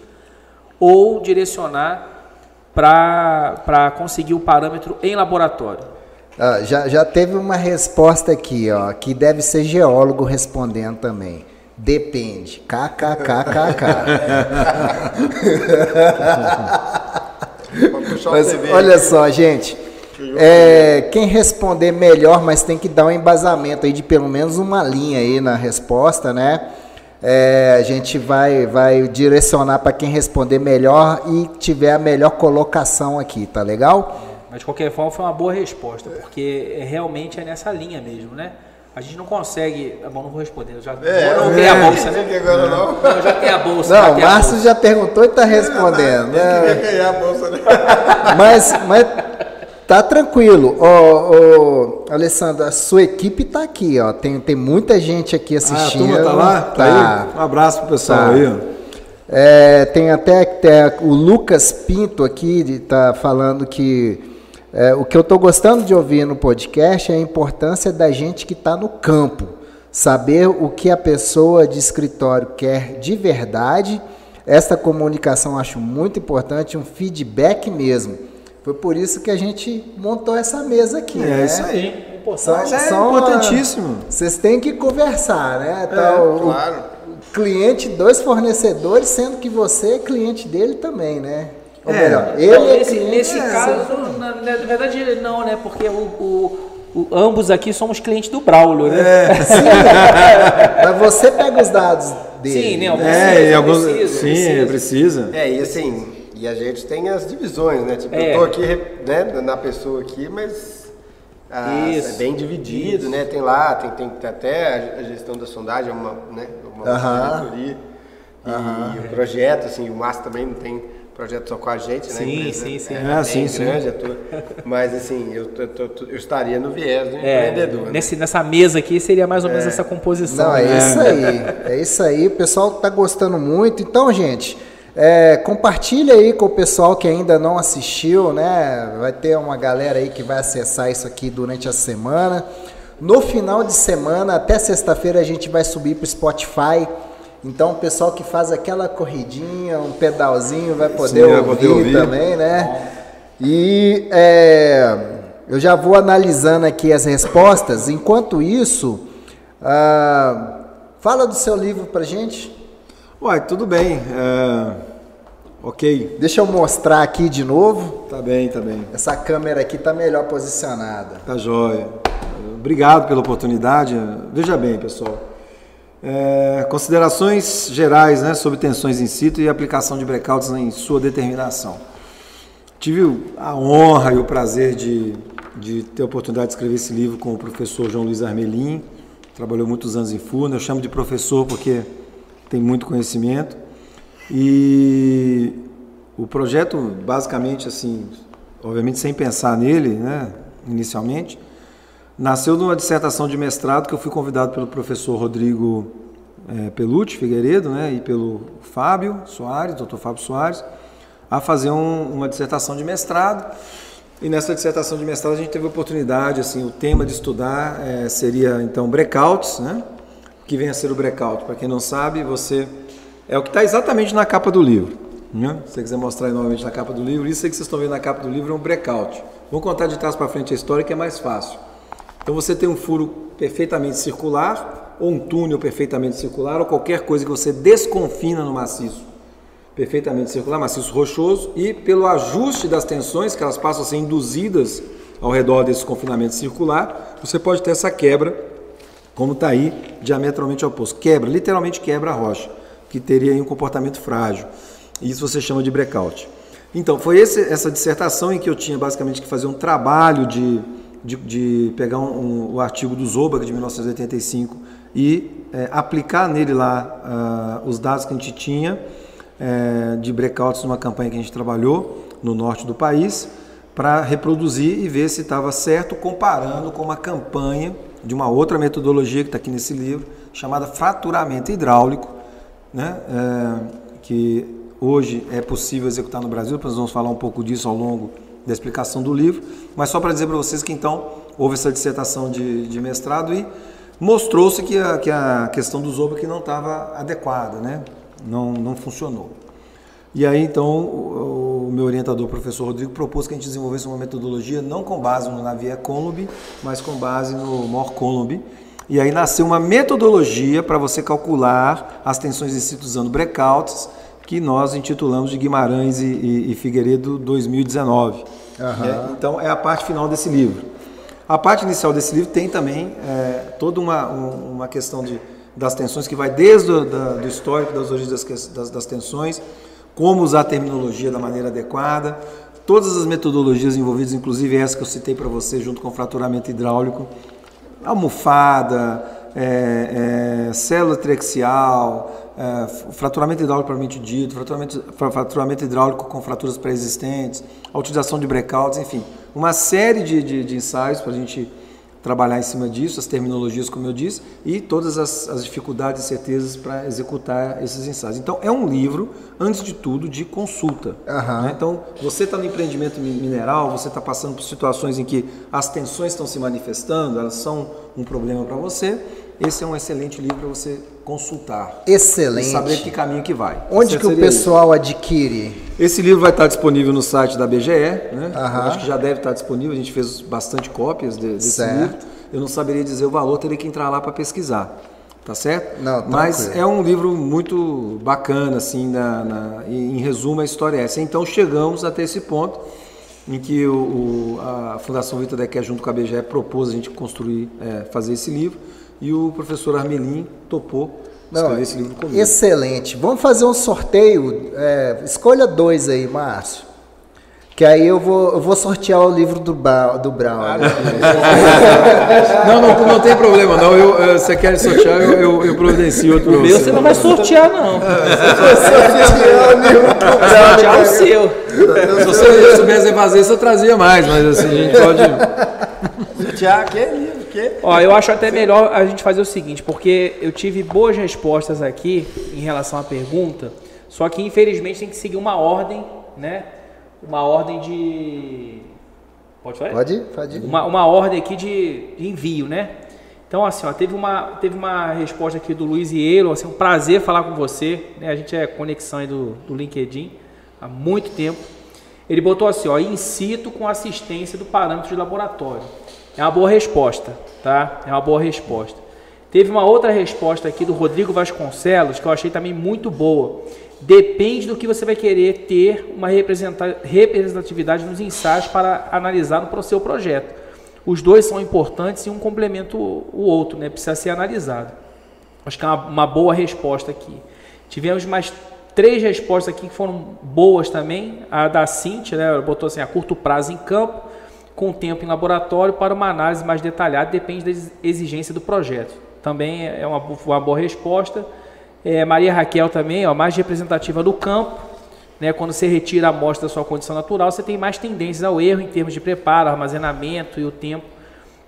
ou direcionar para conseguir o parâmetro em laboratório? Ah, já, já teve uma resposta aqui, ó, que deve ser geólogo respondendo também. Depende. KKKKK. mas, olha só, gente. É, quem responder melhor, mas tem que dar um embasamento aí de pelo menos uma linha aí na resposta, né? É, a gente vai, vai direcionar para quem responder melhor e tiver a melhor colocação aqui, tá legal? É, mas de qualquer forma foi uma boa resposta, porque realmente é nessa linha mesmo, né? A gente não consegue. É bom, não vou responder. Eu já é, eu não é, a bolsa, né? Agora não. não. Eu já tenho a bolsa. Não, o Márcio já perguntou e está respondendo. É, né? ganhar a bolsa, né? Mas, mas tá tranquilo. Ô, ô, Alessandro, a sua equipe está aqui, ó. Tem, tem muita gente aqui assistindo. Ah, a turma tá lá? Tá, tá aí? Um abraço pro pessoal tá. aí, ó. É, tem até, até o Lucas Pinto aqui, está falando que é, o que eu estou gostando de ouvir no podcast é a importância da gente que está no campo, saber o que a pessoa de escritório quer de verdade. Esta comunicação acho muito importante, um feedback mesmo. Foi por isso que a gente montou essa mesa aqui. É né? isso aí. São, é são importantíssimo. Vocês têm que conversar, né? Tá, é, o, claro. O cliente, dois fornecedores, sendo que você é cliente dele também, né? Ou é. melhor, ele não, nesse, é nesse caso, na, na, verdade, não, né? Porque o, o, o, ambos aqui somos clientes do Braulio, né? É. Sim, mas você pega os dados dele. Sim, né? Precisa, é, alguns, precisa, sim, precisa. precisa. É, e assim, e a gente tem as divisões, né? Tipo, é. eu tô aqui né, na pessoa aqui, mas é bem dividido, né? Tem lá, tem, tem até a gestão da sondagem, é uma, né, uma uh -huh. diretoria. E uh -huh. o projeto, assim, o Márcio também não tem projeto só com a gente, né? Sim, sim, sim. É, sim, sim. Grande, mas assim, eu, eu, eu, estaria no viés do é, empreendedor. Né? Nesse, Nessa mesa aqui seria mais ou menos é. essa composição. Não, é né? isso aí. É isso aí. O pessoal está gostando muito. Então, gente, é, compartilha aí com o pessoal que ainda não assistiu, né? Vai ter uma galera aí que vai acessar isso aqui durante a semana. No final de semana, até sexta-feira, a gente vai subir para o Spotify então o pessoal que faz aquela corridinha, um pedalzinho, vai poder, Sim, ouvir, vai poder ouvir, também, né? E é, eu já vou analisando aqui as respostas. Enquanto isso, ah, fala do seu livro pra gente. Uai, tudo bem. É, ok. Deixa eu mostrar aqui de novo. Tá bem, tá bem. Essa câmera aqui tá melhor posicionada. Tá jóia. Obrigado pela oportunidade. Veja bem, pessoal. É, considerações gerais né, sobre tensões in situ e aplicação de breakouts em sua determinação. Tive a honra e o prazer de, de ter a oportunidade de escrever esse livro com o professor João Luiz Armelim, trabalhou muitos anos em Furna, eu chamo de professor porque tem muito conhecimento. E o projeto, basicamente, assim, obviamente sem pensar nele, né, inicialmente, Nasceu de uma dissertação de mestrado que eu fui convidado pelo professor Rodrigo é, Pelucci Figueiredo né, e pelo Fábio Soares, doutor Fábio Soares, a fazer um, uma dissertação de mestrado. E nessa dissertação de mestrado a gente teve a oportunidade, assim, o tema de estudar é, seria então breakouts, né? O que vem a ser o breakout? Para quem não sabe, você é o que está exatamente na capa do livro. Né? Se você quiser mostrar aí novamente na capa do livro, isso aí que vocês estão vendo na capa do livro é um breakout. Vou contar de trás para frente a história que é mais fácil. Então você tem um furo perfeitamente circular, ou um túnel perfeitamente circular, ou qualquer coisa que você desconfina no maciço perfeitamente circular, maciço rochoso, e pelo ajuste das tensões, que elas passam a ser induzidas ao redor desse confinamento circular, você pode ter essa quebra, como está aí, diametralmente oposto. Quebra, literalmente quebra a rocha, que teria um comportamento frágil. Isso você chama de breakout. Então, foi esse, essa dissertação em que eu tinha basicamente que fazer um trabalho de de, de pegar um, um, o artigo do Zobag de 1985 e é, aplicar nele lá uh, os dados que a gente tinha é, de breakouts numa campanha que a gente trabalhou no norte do país, para reproduzir e ver se estava certo, comparando com uma campanha de uma outra metodologia que está aqui nesse livro, chamada fraturamento hidráulico, né? É, que hoje é possível executar no Brasil, nós vamos falar um pouco disso ao longo da explicação do livro, mas só para dizer para vocês que então houve essa dissertação de, de mestrado e mostrou-se que a, que a questão do Zoba que não estava adequada, né? não, não funcionou. E aí então o, o meu orientador, o professor Rodrigo, propôs que a gente desenvolvesse uma metodologia não com base no Navier Columb, mas com base no Mor Columb. E aí nasceu uma metodologia para você calcular as tensões em situ usando breakouts, que nós intitulamos de Guimarães e, e, e Figueiredo 2019. Uhum. É, então é a parte final desse livro. A parte inicial desse livro tem também é, toda uma, uma questão de, das tensões que vai desde o da, do histórico das origens das, das, das tensões, como usar a terminologia da maneira adequada, todas as metodologias envolvidas, inclusive essa que eu citei para você, junto com fraturamento hidráulico, almofada, é, é, célula trexial, é, fraturamento hidráulico propriamente dito, fraturamento, fraturamento hidráulico com fraturas pré-existentes, a utilização de breakouts, enfim, uma série de, de, de ensaios para a gente trabalhar em cima disso, as terminologias, como eu disse, e todas as, as dificuldades e certezas para executar esses ensaios. Então, é um livro, antes de tudo, de consulta. Uhum. Né? Então, você está no empreendimento mineral, você está passando por situações em que as tensões estão se manifestando, elas são um problema para você. Esse é um excelente livro para você consultar. Excelente. E saber que caminho que vai. Onde que o pessoal isso. adquire? Esse livro vai estar disponível no site da BGE, né? Acho que já deve estar disponível, a gente fez bastante cópias de, desse certo. livro. Eu não saberia dizer o valor, teria que entrar lá para pesquisar. Tá certo? Não, Mas é um livro muito bacana, assim, na, na, em resumo, a história é essa. Então chegamos até esse ponto em que o, a Fundação Vitor Decker, junto com a BGE, propôs a gente construir, é, fazer esse livro e o professor Armelin topou escrever esse livro comigo. Excelente. Vamos fazer um sorteio. É, escolha dois aí, Márcio. Que aí eu vou, eu vou sortear o livro do, ba, do Brown. Ah, não, não, não tem problema, não. Eu, eu, você quer sortear, eu, eu, eu providencio outro. O meu você não vai sortear, não. sortear o seu. Se você soubesse fazer isso, eu trazia mais, mas assim, a gente pode. Sortear, que livro? Quê? Ó, eu acho até melhor a gente fazer o seguinte, porque eu tive boas respostas aqui em relação à pergunta, só que infelizmente tem que seguir uma ordem, né? Uma ordem de. Pode falar? Pode, pode. Uma, uma ordem aqui de, de envio, né? Então, assim, ó, teve uma, teve uma resposta aqui do Luiz Ielo, assim, um prazer falar com você, né? A gente é conexão aí do, do LinkedIn há muito tempo. Ele botou assim, ó, incito com assistência do parâmetro de laboratório. É uma boa resposta, tá? É uma boa resposta. Teve uma outra resposta aqui do Rodrigo Vasconcelos que eu achei também muito boa. Depende do que você vai querer ter uma representatividade nos ensaios para analisar no seu projeto. Os dois são importantes e um complementa o outro, né? Precisa ser analisado. Acho que é uma, uma boa resposta aqui. Tivemos mais três respostas aqui que foram boas também. A da Cintia, né? Ela botou assim, a curto prazo em campo com tempo em laboratório para uma análise mais detalhada, depende da exigência do projeto. Também é uma, uma boa resposta. É, Maria Raquel também, ó, mais representativa do campo. Né, quando você retira a amostra da sua condição natural, você tem mais tendências ao erro em termos de preparo, armazenamento e o tempo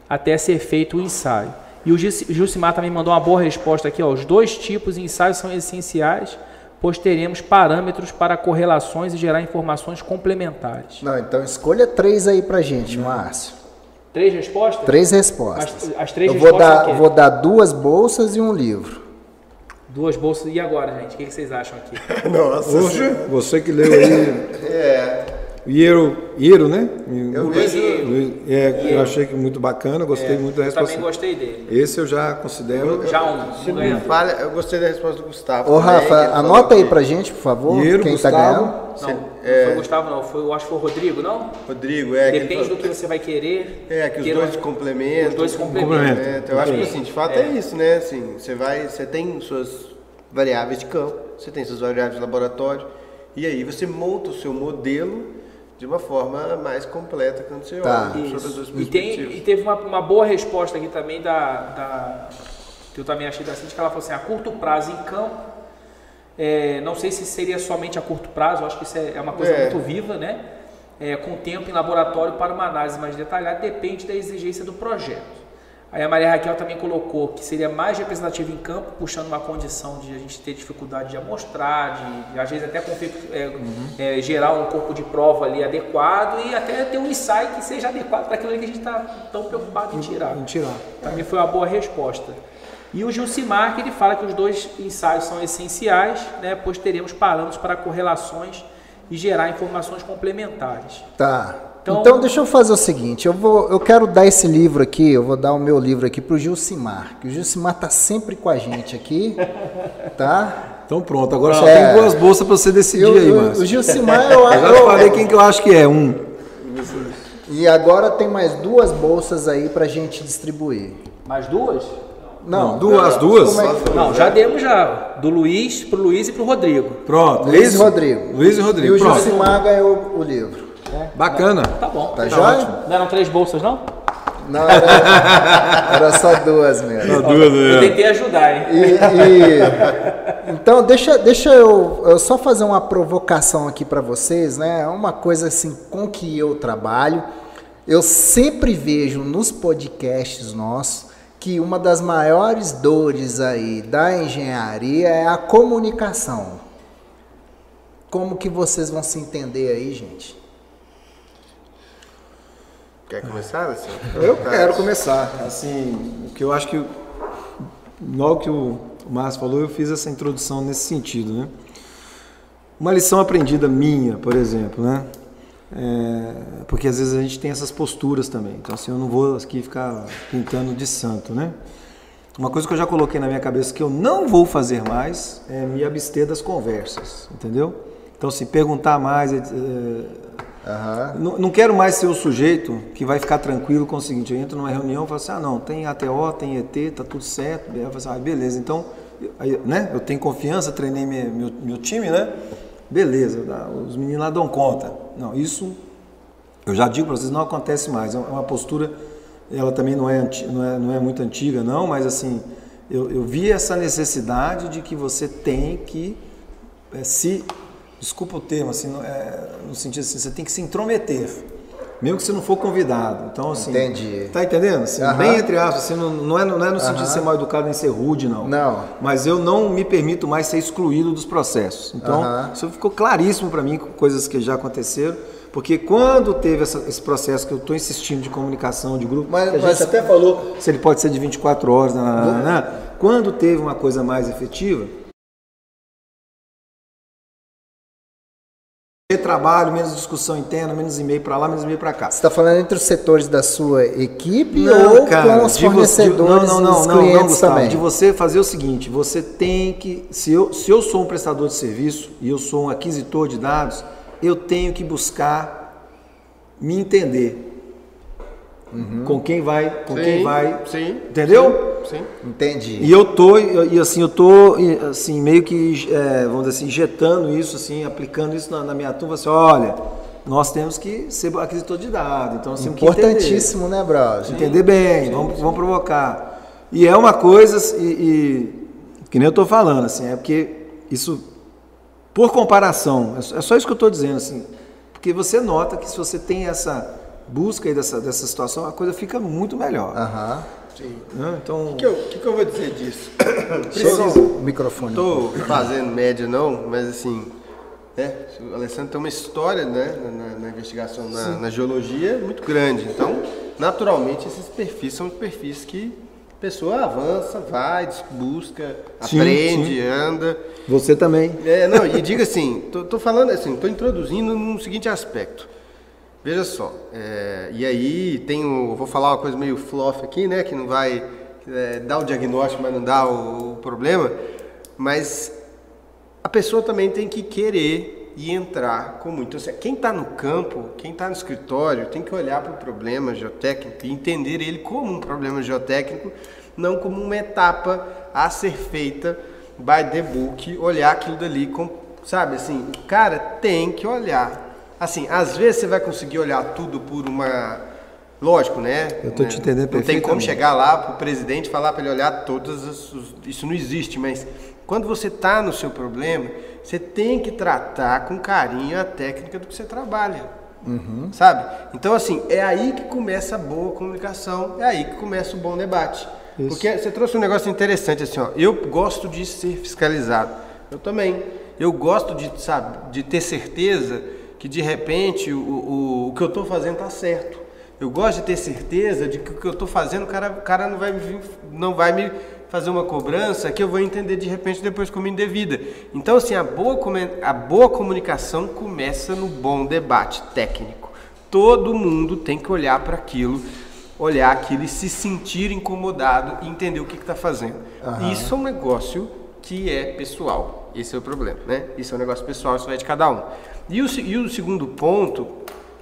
até ser feito o ensaio. E o Gilcimar também mandou uma boa resposta aqui. Ó, os dois tipos de ensaios são essenciais pois teremos parâmetros para correlações e gerar informações complementares. Não, então escolha três aí para gente, Márcio. Três respostas? Três respostas. As, as três Eu vou dar, vou dar duas bolsas e um livro. Duas bolsas. E agora, gente? O que vocês acham aqui? Nossa. Hoje, você que leu aí. é. Iero, Iero, né? Eu Luiz Iero. É, eu achei que muito bacana, gostei é, muito da resposta. Eu também gostei dele. Esse eu já considero. Já um. Se não falha, eu gostei da resposta do Gustavo. Ô, Rafa, anota aí pra gente, por favor, Iero, quem Gustavo, tá ganhando. Não, é... foi o Gustavo, não. Foi, eu acho que foi o Rodrigo, não? Rodrigo, é. Depende do que você vai querer. É, que os dois complementam. Os dois complementam. É, então, eu acho que, assim, de fato é, é isso, né? Assim, você vai, você tem suas variáveis de campo, você tem suas variáveis de laboratório, e aí você monta o seu modelo de uma forma mais completa quando você tá. olha sobre as duas e, tem, e teve uma, uma, boa resposta aqui também da, da que eu também achei da Cintia, que ela falou assim, a curto prazo em campo, é, não sei se seria somente a curto prazo, acho que isso é, é uma coisa é. muito viva, né? é, com tempo em laboratório para uma análise mais detalhada, depende da exigência do projeto. Aí a Maria Raquel também colocou que seria mais representativo em campo, puxando uma condição de a gente ter dificuldade de amostrar, de, de às vezes até é, uhum. é, gerar um corpo de prova ali adequado e até ter um ensaio que seja adequado para aquilo que a gente está tão preocupado em tirar. Em tirar. Também foi uma boa resposta. E o Gilcimar, que ele fala que os dois ensaios são essenciais, né, pois teremos parâmetros para correlações e gerar informações complementares. Tá. Então, então, deixa eu fazer o seguinte, eu vou, eu quero dar esse livro aqui, eu vou dar o meu livro aqui para o Gilcimar, que o Gilcimar tá sempre com a gente aqui, tá? Então pronto, agora só é, tem duas bolsas para você decidir eu, aí, Márcio. O Gilcimar, eu acho. Eu já falei quem que eu acho que é, um. E agora tem mais duas bolsas aí para gente distribuir. Mais duas? Não, duas, duas? É não, já demos já. Do Luiz pro Luiz e pro Rodrigo. Pronto. Luiz e Rodrigo. Luiz e Rodrigo. E o Josimar ganhou o livro. É. Bacana. Tá bom. Tá, tá jóia? Não eram três bolsas, não? Não, era, era só duas mesmo. Só duas, né? Eu tentei ajudar, hein? E, e, então, deixa, deixa eu, eu só fazer uma provocação aqui para vocês, né? Uma coisa assim com que eu trabalho. Eu sempre vejo nos podcasts nossos que uma das maiores dores aí da engenharia é a comunicação. Como que vocês vão se entender aí, gente? Quer começar? Eu quero começar. Assim, o que eu acho que logo que o Márcio falou, eu fiz essa introdução nesse sentido, né? Uma lição aprendida minha, por exemplo, né? É, porque às vezes a gente tem essas posturas também. Então, assim, eu não vou aqui ficar pintando de santo, né? Uma coisa que eu já coloquei na minha cabeça que eu não vou fazer mais é me abster das conversas, entendeu? Então, se perguntar mais, é, uhum. não, não, quero mais ser o sujeito que vai ficar tranquilo com o seguinte: eu entro numa reunião e falo assim, ah, não, tem ATO, tem ET, tá tudo certo. Eu falo assim, ah, beleza, então, aí, né? Eu tenho confiança, treinei meu, meu, meu time, né? Beleza, os meninos lá dão conta. Não, isso eu já digo para vocês, não acontece mais. É uma postura, ela também não é, não é, não é muito antiga, não, mas assim, eu, eu vi essa necessidade de que você tem que é, se, desculpa o termo, assim, no, é, no sentido assim, você tem que se intrometer mesmo que você não for convidado. Então, assim. Entendi. Tá entendendo? Assim, uhum. Bem entre aspas, assim, não, não, é, não é no sentido de ser mal educado nem ser rude, não. Não. Mas eu não me permito mais ser excluído dos processos. Então, uhum. isso ficou claríssimo para mim, coisas que já aconteceram. Porque quando teve essa, esse processo que eu estou insistindo de comunicação, de grupo, mas, a gente mas... até falou se ele pode ser de 24 horas, né, né, né? quando teve uma coisa mais efetiva, trabalho, menos discussão interna, menos e-mail para lá, menos e-mail para cá. Você está falando entre os setores da sua equipe não, ou cara, com os fornecedores não, não, os não, clientes não, Gustavo, também? De você fazer o seguinte, você tem que, se eu, se eu sou um prestador de serviço e eu sou um aquisitor de dados, eu tenho que buscar me entender. Uhum. Com quem vai, com sim, quem vai, sim, entendeu? Sim, sim, entendi. E eu tô e assim eu tô assim meio que é, vamos dizer assim injetando isso assim, aplicando isso na, na minha turma, assim, olha, nós temos que ser aquisitor de dados, então assim, importantíssimo, né, brother? Entender bem, sim, vamos, vamos provocar. E é uma coisa e, e que nem eu estou falando assim, é porque isso por comparação, é, é só isso que eu estou dizendo assim, porque você nota que se você tem essa busca aí dessa, dessa situação, a coisa fica muito melhor. Aham. Sim. Né? Então, o que, que, que, eu vou dizer disso? Preciso. O microfone. Não estou fazendo média, não, mas assim, né? o Alessandro tem uma história né? na, na investigação, na, na, geologia, muito grande. Então, naturalmente, esses perfis são perfis que a pessoa avança, vai, busca, sim, aprende, sim. anda. Você também. É, não, e diga assim, estou falando assim, estou introduzindo no seguinte aspecto. Veja só, é, e aí tem o, vou falar uma coisa meio fluff aqui, né, que não vai é, dar o diagnóstico, mas não dá o, o problema, mas a pessoa também tem que querer e entrar com muito. Então, quem está no campo, quem está no escritório, tem que olhar para o problema geotécnico e entender ele como um problema geotécnico, não como uma etapa a ser feita by the book, olhar aquilo dali com, sabe assim, cara, tem que olhar Assim, às vezes você vai conseguir olhar tudo por uma. Lógico, né? Eu tô te entendendo Não tem como chegar lá pro presidente e falar para ele olhar todas as. Isso não existe, mas quando você está no seu problema, você tem que tratar com carinho a técnica do que você trabalha. Uhum. Sabe? Então, assim, é aí que começa a boa comunicação, é aí que começa o bom debate. Isso. Porque você trouxe um negócio interessante, assim, ó. Eu gosto de ser fiscalizado. Eu também. Eu gosto de, sabe, de ter certeza que de repente o, o, o que eu estou fazendo está certo. Eu gosto de ter certeza de que o que eu estou fazendo, o cara, o cara não, vai me, não vai me fazer uma cobrança que eu vou entender de repente depois como indevida. Então, assim, a boa, a boa comunicação começa no bom debate técnico. Todo mundo tem que olhar para aquilo, olhar aquilo e se sentir incomodado e entender o que está fazendo. Uhum. Isso é um negócio que é pessoal. Esse é o problema, né? Isso é um negócio pessoal, isso vai de cada um. E o, e o segundo ponto,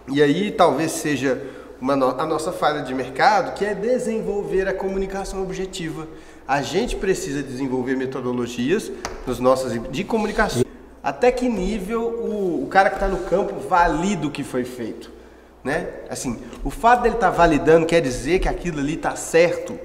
e aí talvez seja uma a nossa falha de mercado, que é desenvolver a comunicação objetiva. A gente precisa desenvolver metodologias nos nossos, de comunicação. Até que nível o, o cara que está no campo valida o que foi feito. Né? Assim, o fato dele estar tá validando quer dizer que aquilo ali está certo.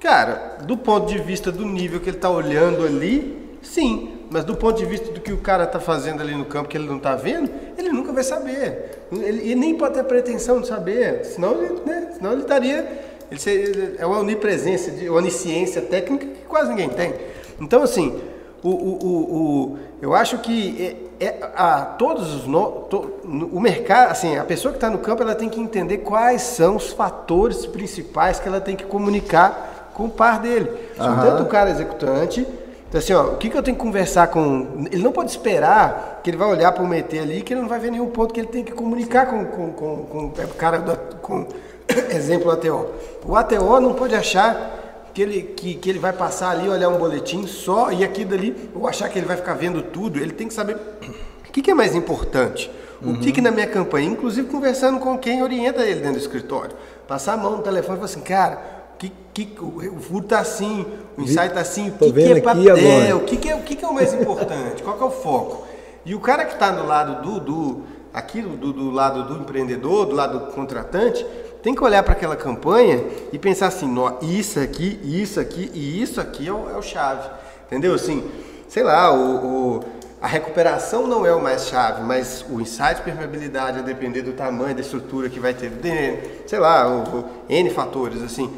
Cara, do ponto de vista do nível que ele está olhando ali, sim. Mas do ponto de vista do que o cara está fazendo ali no campo que ele não está vendo, ele nunca vai saber. Ele, ele, nem pode ter pretensão de saber, senão ele, né, senão ele estaria. Ele seria, é uma onipresença, de onisciência técnica que quase ninguém tem. Então, assim, o, o, o, o eu acho que é, é, a, todos os no, to, o mercado, assim, a pessoa que está no campo, ela tem que entender quais são os fatores principais que ela tem que comunicar com o par dele. Uhum. Tanto o cara executante então, assim, ó, o que, que eu tenho que conversar com. Ele não pode esperar que ele vai olhar para o MET ali que ele não vai ver nenhum ponto que ele tem que comunicar com, com, com, com o cara do, com exemplo ATO. O ATO não pode achar que ele, que, que ele vai passar ali, olhar um boletim só e aqui dali, ou achar que ele vai ficar vendo tudo. Ele tem que saber o que, que é mais importante. O que, que na minha campanha, inclusive conversando com quem orienta ele dentro do escritório, passar a mão no telefone e falar assim, cara, que, que o furo tá assim, o insight tá assim, o que, que é papel, o que, que, é, o que, que é o mais importante, qual que é o foco? E o cara que está do lado do, do aqui do, do, lado do empreendedor, do lado do contratante, tem que olhar para aquela campanha e pensar assim, nó, isso aqui, isso aqui e isso aqui é o, é o chave, entendeu? Assim, sei lá, o, o, a recuperação não é o mais chave, mas o insight de permeabilidade, a depender do tamanho da estrutura que vai ter, sei lá, o N fatores, assim,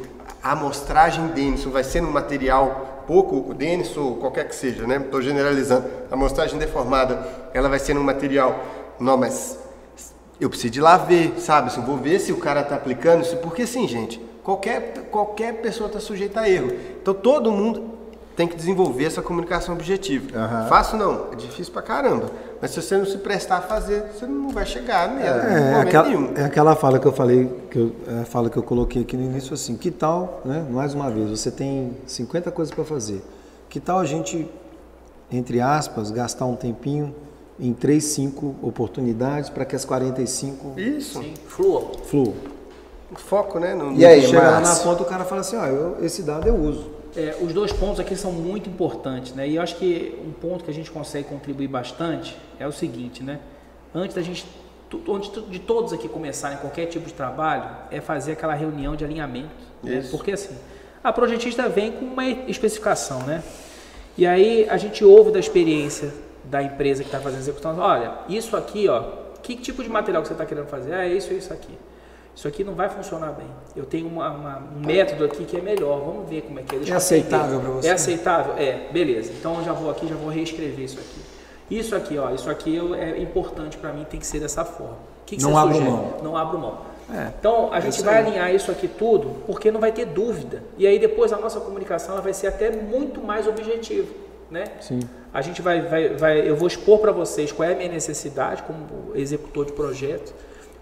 a amostragem Denison vai ser um material pouco Denison ou qualquer que seja, né? Estou generalizando. A amostragem deformada, ela vai ser um material, não, mas eu preciso de lá ver, sabe? Assim, vou ver se o cara está aplicando isso, porque assim, gente, qualquer, qualquer pessoa está sujeita a erro. Então todo mundo, tem que desenvolver essa comunicação objetiva. Uhum. Fácil não, é difícil pra caramba. Mas se você não se prestar a fazer, você não vai chegar nela. É, é, aquela, nenhum. é aquela fala que eu falei, que eu, é a fala que eu coloquei aqui no início assim, que tal, né? Mais uma vez, você tem 50 coisas para fazer. Que tal a gente, entre aspas, gastar um tempinho em 3, 5 oportunidades para que as 45 Isso. Sim. Flua. Flua. Foco, né? No, e aí, chega lá na ponta o cara fala assim, ó, eu, esse dado eu uso. É, os dois pontos aqui são muito importantes, né? E eu acho que um ponto que a gente consegue contribuir bastante é o seguinte, né? Antes da gente, antes de todos aqui começarem qualquer tipo de trabalho, é fazer aquela reunião de alinhamento. Né? Porque assim, a projetista vem com uma especificação, né? E aí a gente ouve da experiência da empresa que está fazendo a execução, olha, isso aqui, ó, que tipo de material que você está querendo fazer? Ah, é isso, isso aqui isso aqui não vai funcionar bem. Eu tenho uma, uma, um método aqui que é melhor. Vamos ver como é que é. Deixa é aceitável para você? É aceitável? É, beleza. Então eu já vou aqui, já vou reescrever isso aqui. Isso aqui, ó, isso aqui é importante para mim, tem que ser dessa forma. O que, que não você abro sugere? mão. Não abro mão. É, então a gente vai alinhar isso aqui tudo, porque não vai ter dúvida. E aí depois a nossa comunicação ela vai ser até muito mais objetiva, né? Sim. A gente vai, vai, vai eu vou expor para vocês qual é a minha necessidade como executor de projeto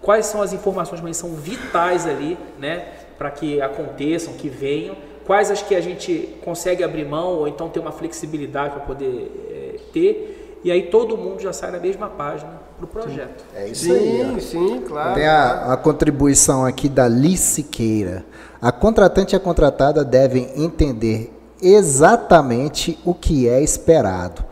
quais são as informações que são vitais ali, né, para que aconteçam, que venham, quais as que a gente consegue abrir mão ou então ter uma flexibilidade para poder é, ter, e aí todo mundo já sai na mesma página para o projeto. É isso sim, aí. Sim, sim, claro. Tem a, a contribuição aqui da Liz Siqueira. A contratante e a contratada devem entender exatamente o que é esperado.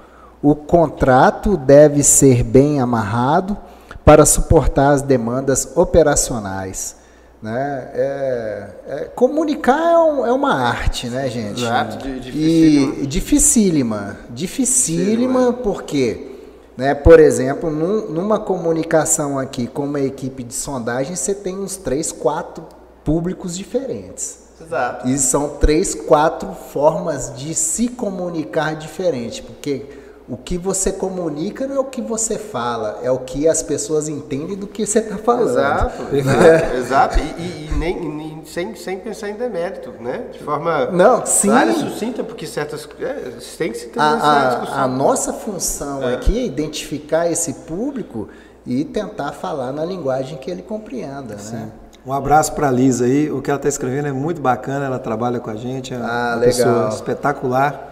O contrato deve ser bem amarrado para suportar as demandas operacionais. Né? É, é, comunicar é, um, é, uma arte, né, gente? Exato, dificílima. E dificílima. Dificílima porque Né? Por exemplo, num, numa comunicação aqui com uma equipe de sondagem, você tem uns três, quatro públicos diferentes. Exato. E são três, quatro formas de se comunicar diferente, porque o que você comunica não é o que você fala, é o que as pessoas entendem do que você está falando. Exato, exato, exato. E, e- e nem, nem- sem, sem pensar em demérito, né? De forma Não, sim. clara e sucinta, porque certas é, tem que se ter A, a- a nossa função É. aqui é identificar esse público e tentar falar na linguagem que ele compreenda, né? Um abraço para a Lisa aí. O que ela está escrevendo é muito bacana. Ela trabalha com a gente. É Ah, uma legal. pessoa espetacular.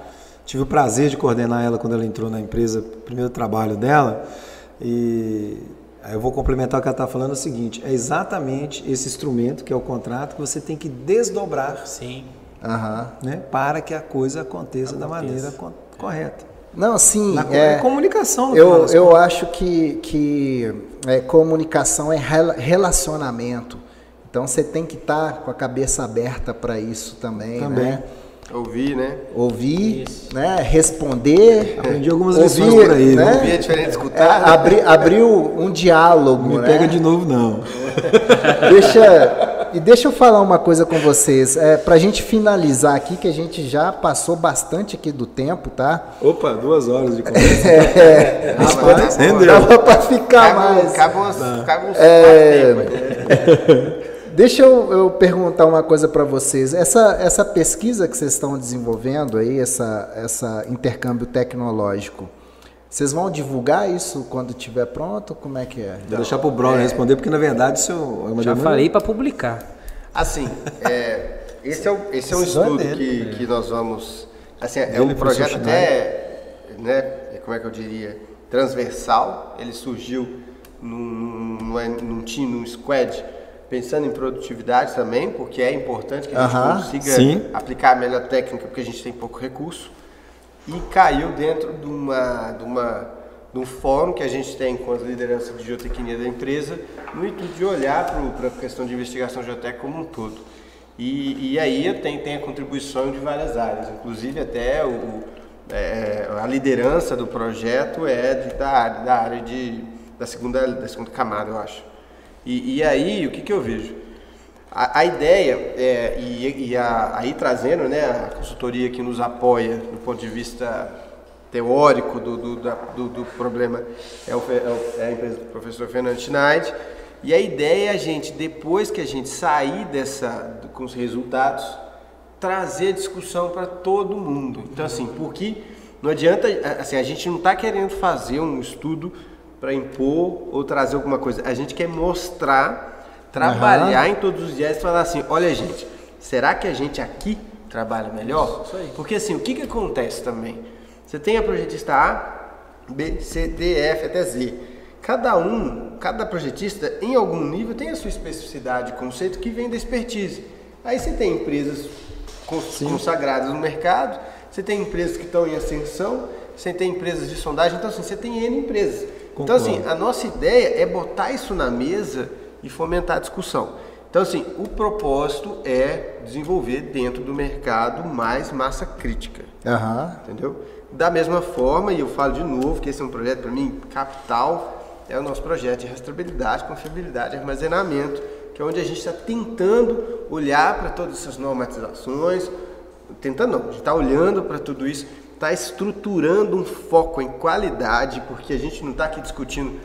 Tive o prazer de coordenar ela quando ela entrou na empresa, primeiro trabalho dela. E aí eu vou complementar o que ela está falando: é o seguinte: é exatamente esse instrumento, que é o contrato, que você tem que desdobrar Sim. Né, para que a coisa aconteça, da maneira co- correta. Não, sim. Na é, é comunicação, eu, eu acho que, que é, comunicação é rela- relacionamento. Então você tem que estar com a cabeça aberta para isso também, Também. né? Ouvir, né? Ouvir, né? responder. Aprendi algumas ouvir, lições por aí, né? Ouvir é diferente de É, escutar. né? abrir, abrir um diálogo, Me né? pega de novo, não. Deixa, e deixa eu falar uma coisa com vocês. É, para a gente finalizar aqui, que a gente já passou bastante aqui do tempo, tá? Opa, duas horas de conversa. É, Rapaz, Entendeu? dava para ficar Cabe, mais. cabe umas, cabe uns É. Deixa eu, eu perguntar uma coisa para vocês. Essa, essa pesquisa que vocês estão desenvolvendo aí, essa, essa intercâmbio tecnológico, vocês vão divulgar isso quando estiver pronto? Como é que é? Vou deixar pro Brown responder, porque na verdade isso é uma Já demanda- falei para publicar. Assim, é, esse é, o- esse é um é estudo dele. que, que nós vamos. Assim, é um projeto até, né, como é que eu diria, transversal. Ele surgiu num, num, num time, num squad, pensando em produtividade também, porque é importante que a gente consiga sim. aplicar a melhor técnica, porque a gente tem pouco recurso. E caiu dentro de, uma, de, uma, de um fórum que a gente tem com as lideranças de geotecnia da empresa, no intuito de olhar para a questão de investigação geotécnica como um todo. E, e aí tem, tem a contribuição de várias áreas, inclusive até o- é, a liderança do projeto é de- da área, da área de, da, segunda, da segunda camada, eu acho. E, e aí, o que, que eu vejo? A, a ideia, é, e, e a- aí trazendo né, a consultoria que nos apoia do ponto de vista teórico do, do, da- do- do problema, é, o é é a empresa do professor Fernando Schneid, e a ideia é a gente, depois que a gente sair dessa, com os resultados, trazer discussão para todo mundo. Então, assim, porque não adianta, assim, a gente não está querendo fazer um estudo para impor ou trazer alguma coisa. A gente quer mostrar, trabalhar em todos os dias e falar assim, olha gente, será que a gente aqui trabalha melhor? Porque assim, o que, que acontece também? Você tem a projetista A, B, C, D, F até Z. Cada um, cada projetista, em algum nível, tem a sua especificidade, conceito que vem da expertise. Aí você tem empresas cons- consagradas no mercado, você tem empresas que estão em ascensão, você tem empresas de sondagem, então assim, você tem N empresas. Então assim, a nossa ideia é botar isso na mesa e fomentar a discussão. Então assim, o propósito é desenvolver dentro do mercado mais massa crítica. Aham. Entendeu? Da mesma forma, e eu falo de novo que esse é um projeto para mim capital, é o nosso projeto de rastreabilidade, confiabilidade e armazenamento, que é onde a gente está tentando olhar para todas essas normatizações, tentando não, a gente está olhando para tudo isso, está estruturando um foco em qualidade, porque a gente não está aqui discutindo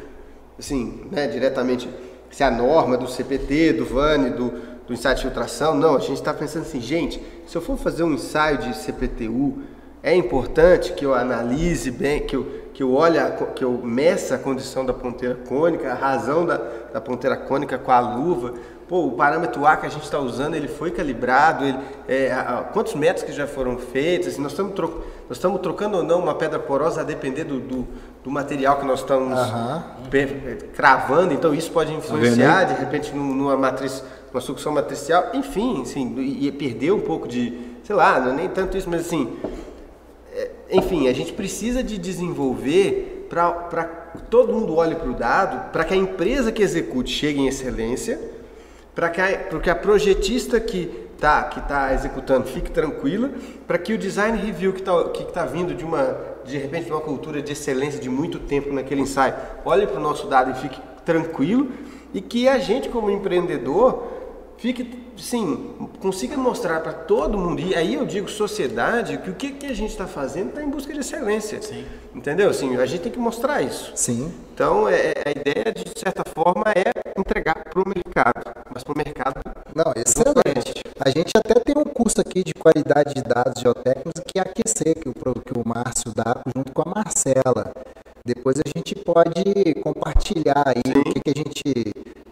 assim, né, diretamente se a norma do CPT, do VANE, do, do ensaio de filtração, não, a gente está pensando assim, gente, se eu for fazer um ensaio de CPTU, é importante que eu analise bem, que eu, que eu olhe, a que eu meça a condição da ponteira cônica, a razão da, da ponteira cônica com a luva. Pô, o parâmetro A que a gente está usando, ele foi calibrado, ele, é, a- a- quantos metros que já foram feitos, assim, nós estamos tro- nós estamos trocando ou não uma pedra porosa a depender do, do, do material que nós estamos pe- cravando, então isso pode influenciar de repente num- numa matriz, uma sucção matricial, enfim, assim, e, perder um pouco de, sei lá, não é nem tanto isso, mas assim, é, enfim, a gente precisa de desenvolver para que todo mundo olhe para o dado, para que a empresa que execute chegue em excelência, para que, a- que a projetista que está que tá executando fique tranquila, para que o design review que está que tá vindo de uma, de repente uma cultura de excelência de muito tempo naquele ensaio, olhe para o nosso dado e fique tranquilo e que a gente como empreendedor fique, sim, consiga mostrar para todo mundo, e aí eu digo sociedade, que o que, que a gente está fazendo está em busca de excelência. Sim. Entendeu? Assim, a gente tem que mostrar isso. Sim. Então, é, a ideia, de certa forma, é entregar para o mercado, mas para o mercado. Não, excelente. A gente até tem um curso aqui de qualidade de dados geotécnicos que é aquecer, que o, que o Márcio dá junto com a Marcela. Depois a gente pode compartilhar aí Sim. o que, que a gente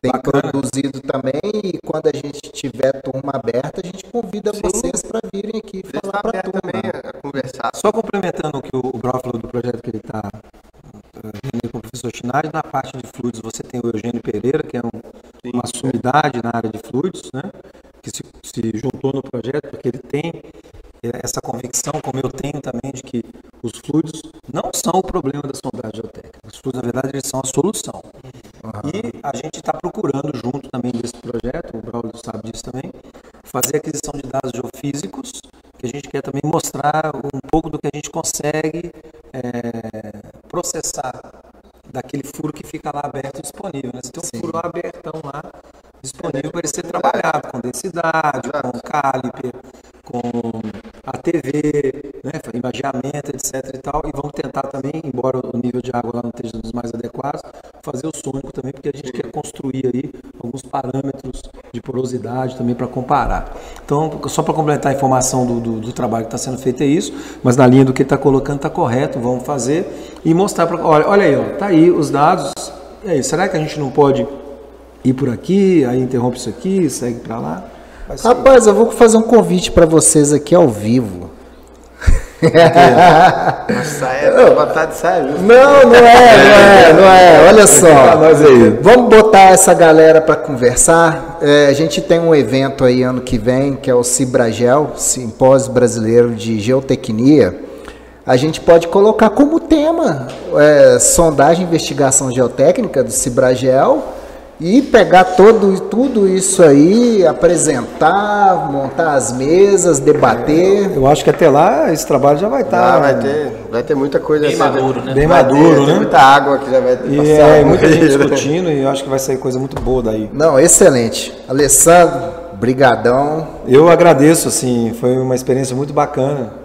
tem Bacana. produzido também e quando a gente tiver turma aberta, a gente convida Sim. vocês para virem aqui falar para a turma. também a conversar. Só complementando o que o Brau falou do projeto que ele está uh, com o professor Chinari, na parte de fluidos você tem o Eugênio Pereira, que é um, uma sumidade na área de fluidos, né? Que se, se juntou no projeto porque ele tem essa convicção, como eu tenho também, de que os fluidos não são o problema da sondagem geotécnica. Os fluidos, na verdade, eles são a solução. Uhum. E a gente está procurando, junto também desse projeto, o Braulio sabe disso também, fazer aquisição de dados geofísicos, que a gente quer também mostrar um pouco do que a gente consegue é, processar daquele furo que fica lá aberto e disponível. Né? Você tem um Sim. furo abertão lá, disponível para ele ser trabalhado com densidade, com caliper, com TV, né, etc e tal, e vamos tentar também, embora o nível de água lá não esteja dos mais adequados, fazer o sônico também, porque a gente quer construir aí alguns parâmetros de porosidade também para comparar. Então, só para complementar a informação do, do, do trabalho que está sendo feito é isso, mas na linha do que está colocando está correto, vamos fazer e mostrar para... Olha, olha aí, ó, tá aí os dados, aí, será que a gente não pode ir por aqui, aí interrompe isso aqui, segue para lá? Rapaz, eu vou fazer um convite para vocês aqui ao vivo. Nossa, é de Não, não é, não é, não é. Olha só. Vamos botar essa galera para conversar. É, a gente tem um evento aí ano que vem, que é o Cibragel, Simpósio Brasileiro de Geotecnia. A gente pode colocar como tema é, sondagem e investigação geotécnica do Cibragel e pegar todo, tudo isso aí, apresentar, montar as mesas, debater. Eu acho que até lá esse trabalho já vai estar. Tá, ah, vai ter, vai ter muita coisa. Bem maduro, né? Bem maduro, ter, né? muita água que já vai ter. E é, muita gente discutindo e eu acho que vai sair coisa muito boa daí. Não, excelente. Alessandro, brigadão. Eu agradeço, assim, foi uma experiência muito bacana.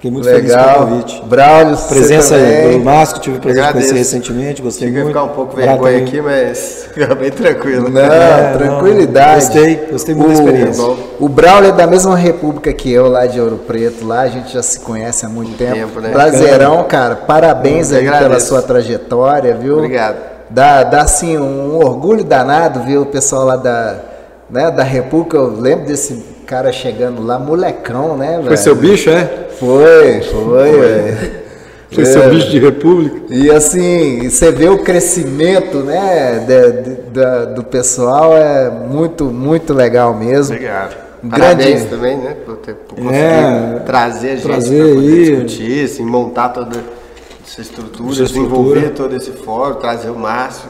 Fiquei muito Legal. feliz com o convite. Braulio, presença do Márcio, tive de conhecer recentemente, gostei Cheguei muito. ficar um pouco vergonha aqui, mas fica bem tranquilo. Não, é, tranquilidade. Não, gostei, gostei muito o, da experiência. O Braulio é da mesma república que eu, lá de Ouro Preto, lá a gente já se conhece há muito tempo. tempo né? Prazerão, cara, parabéns aí pela sua trajetória, viu? Obrigado. Dá, dá assim um orgulho danado, viu, o pessoal lá da, né, da República, eu lembro desse cara chegando lá, molecão, né, velho? Foi seu bicho, é? Foi, foi, velho. Foi é. seu bicho de república. E assim, você vê o crescimento, né, de, de, de, do pessoal, é muito, muito legal mesmo. Obrigado. Parabéns grande... também, né, por, ter, por conseguir é, trazer a gente trazer aí. discutir, assim, montar toda essa estrutura, essa desenvolver estrutura. todo esse fórum, trazer o Márcio,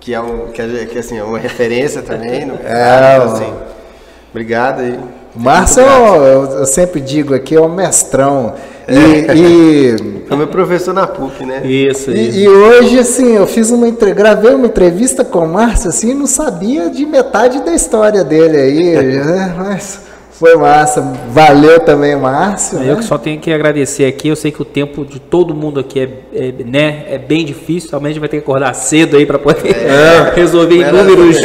que é, um, que é, que, assim, é uma referência também. No é, então, assim, obrigado aí. O Márcio, eu, eu, sempre digo aqui, é o mestrão. E, é. e é meu professor na PUC, né? Isso, e, isso. E hoje, assim, eu fiz uma gravei uma entrevista com o Márcio, assim, não sabia de metade da história dele aí, né? Mas foi massa. Valeu também, Márcio. Eu né? que só tenho que agradecer aqui. Eu sei que o tempo de todo mundo aqui é, é né, é bem difícil. Realmente vai ter que acordar cedo aí para poder é, resolver inúmeros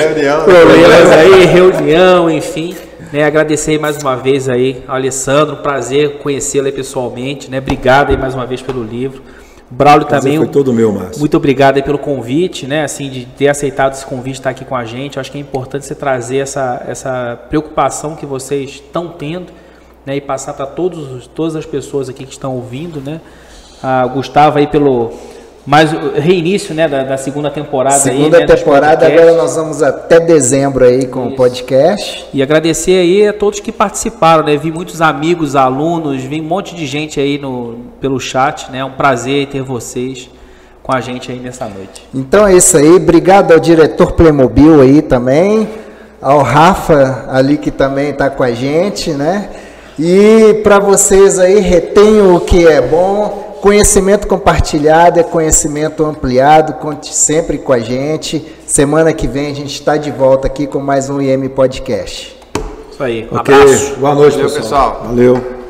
problemas aí, reunião, enfim. Né, agradecer mais uma vez aí ao Alessandro, prazer conhecê-lo pessoalmente, né? Obrigado aí mais uma vez pelo livro. Braulio também. Foi todo meu, Márcio. Muito obrigado pelo convite, né? Assim, de ter aceitado esse convite, estar aqui com a gente. Eu acho que é importante você trazer essa, essa preocupação que vocês estão tendo, né? E passar para todos todas as pessoas aqui que estão ouvindo, né? Ah, Gustavo aí pelo mas o reinício né, da, da segunda temporada. Segunda aí, né, temporada, agora nós vamos até dezembro aí com Isso. o podcast. E agradecer aí a todos que participaram, né? Vi muitos amigos, alunos, vi um monte de gente aí no, pelo chat, né? É um prazer ter vocês com a gente aí nessa noite. Então é isso aí, obrigado ao diretor Playmobil aí também, ao Rafa ali que também está com a gente, né? E para vocês aí, retenham o que é bom. Conhecimento compartilhado é conhecimento ampliado. Conte sempre com a gente. Semana que vem a gente está de volta aqui com mais um IM Podcast. Isso aí. Um Ok, abraço. boa noite, Valeu, pessoal. pessoal. Valeu.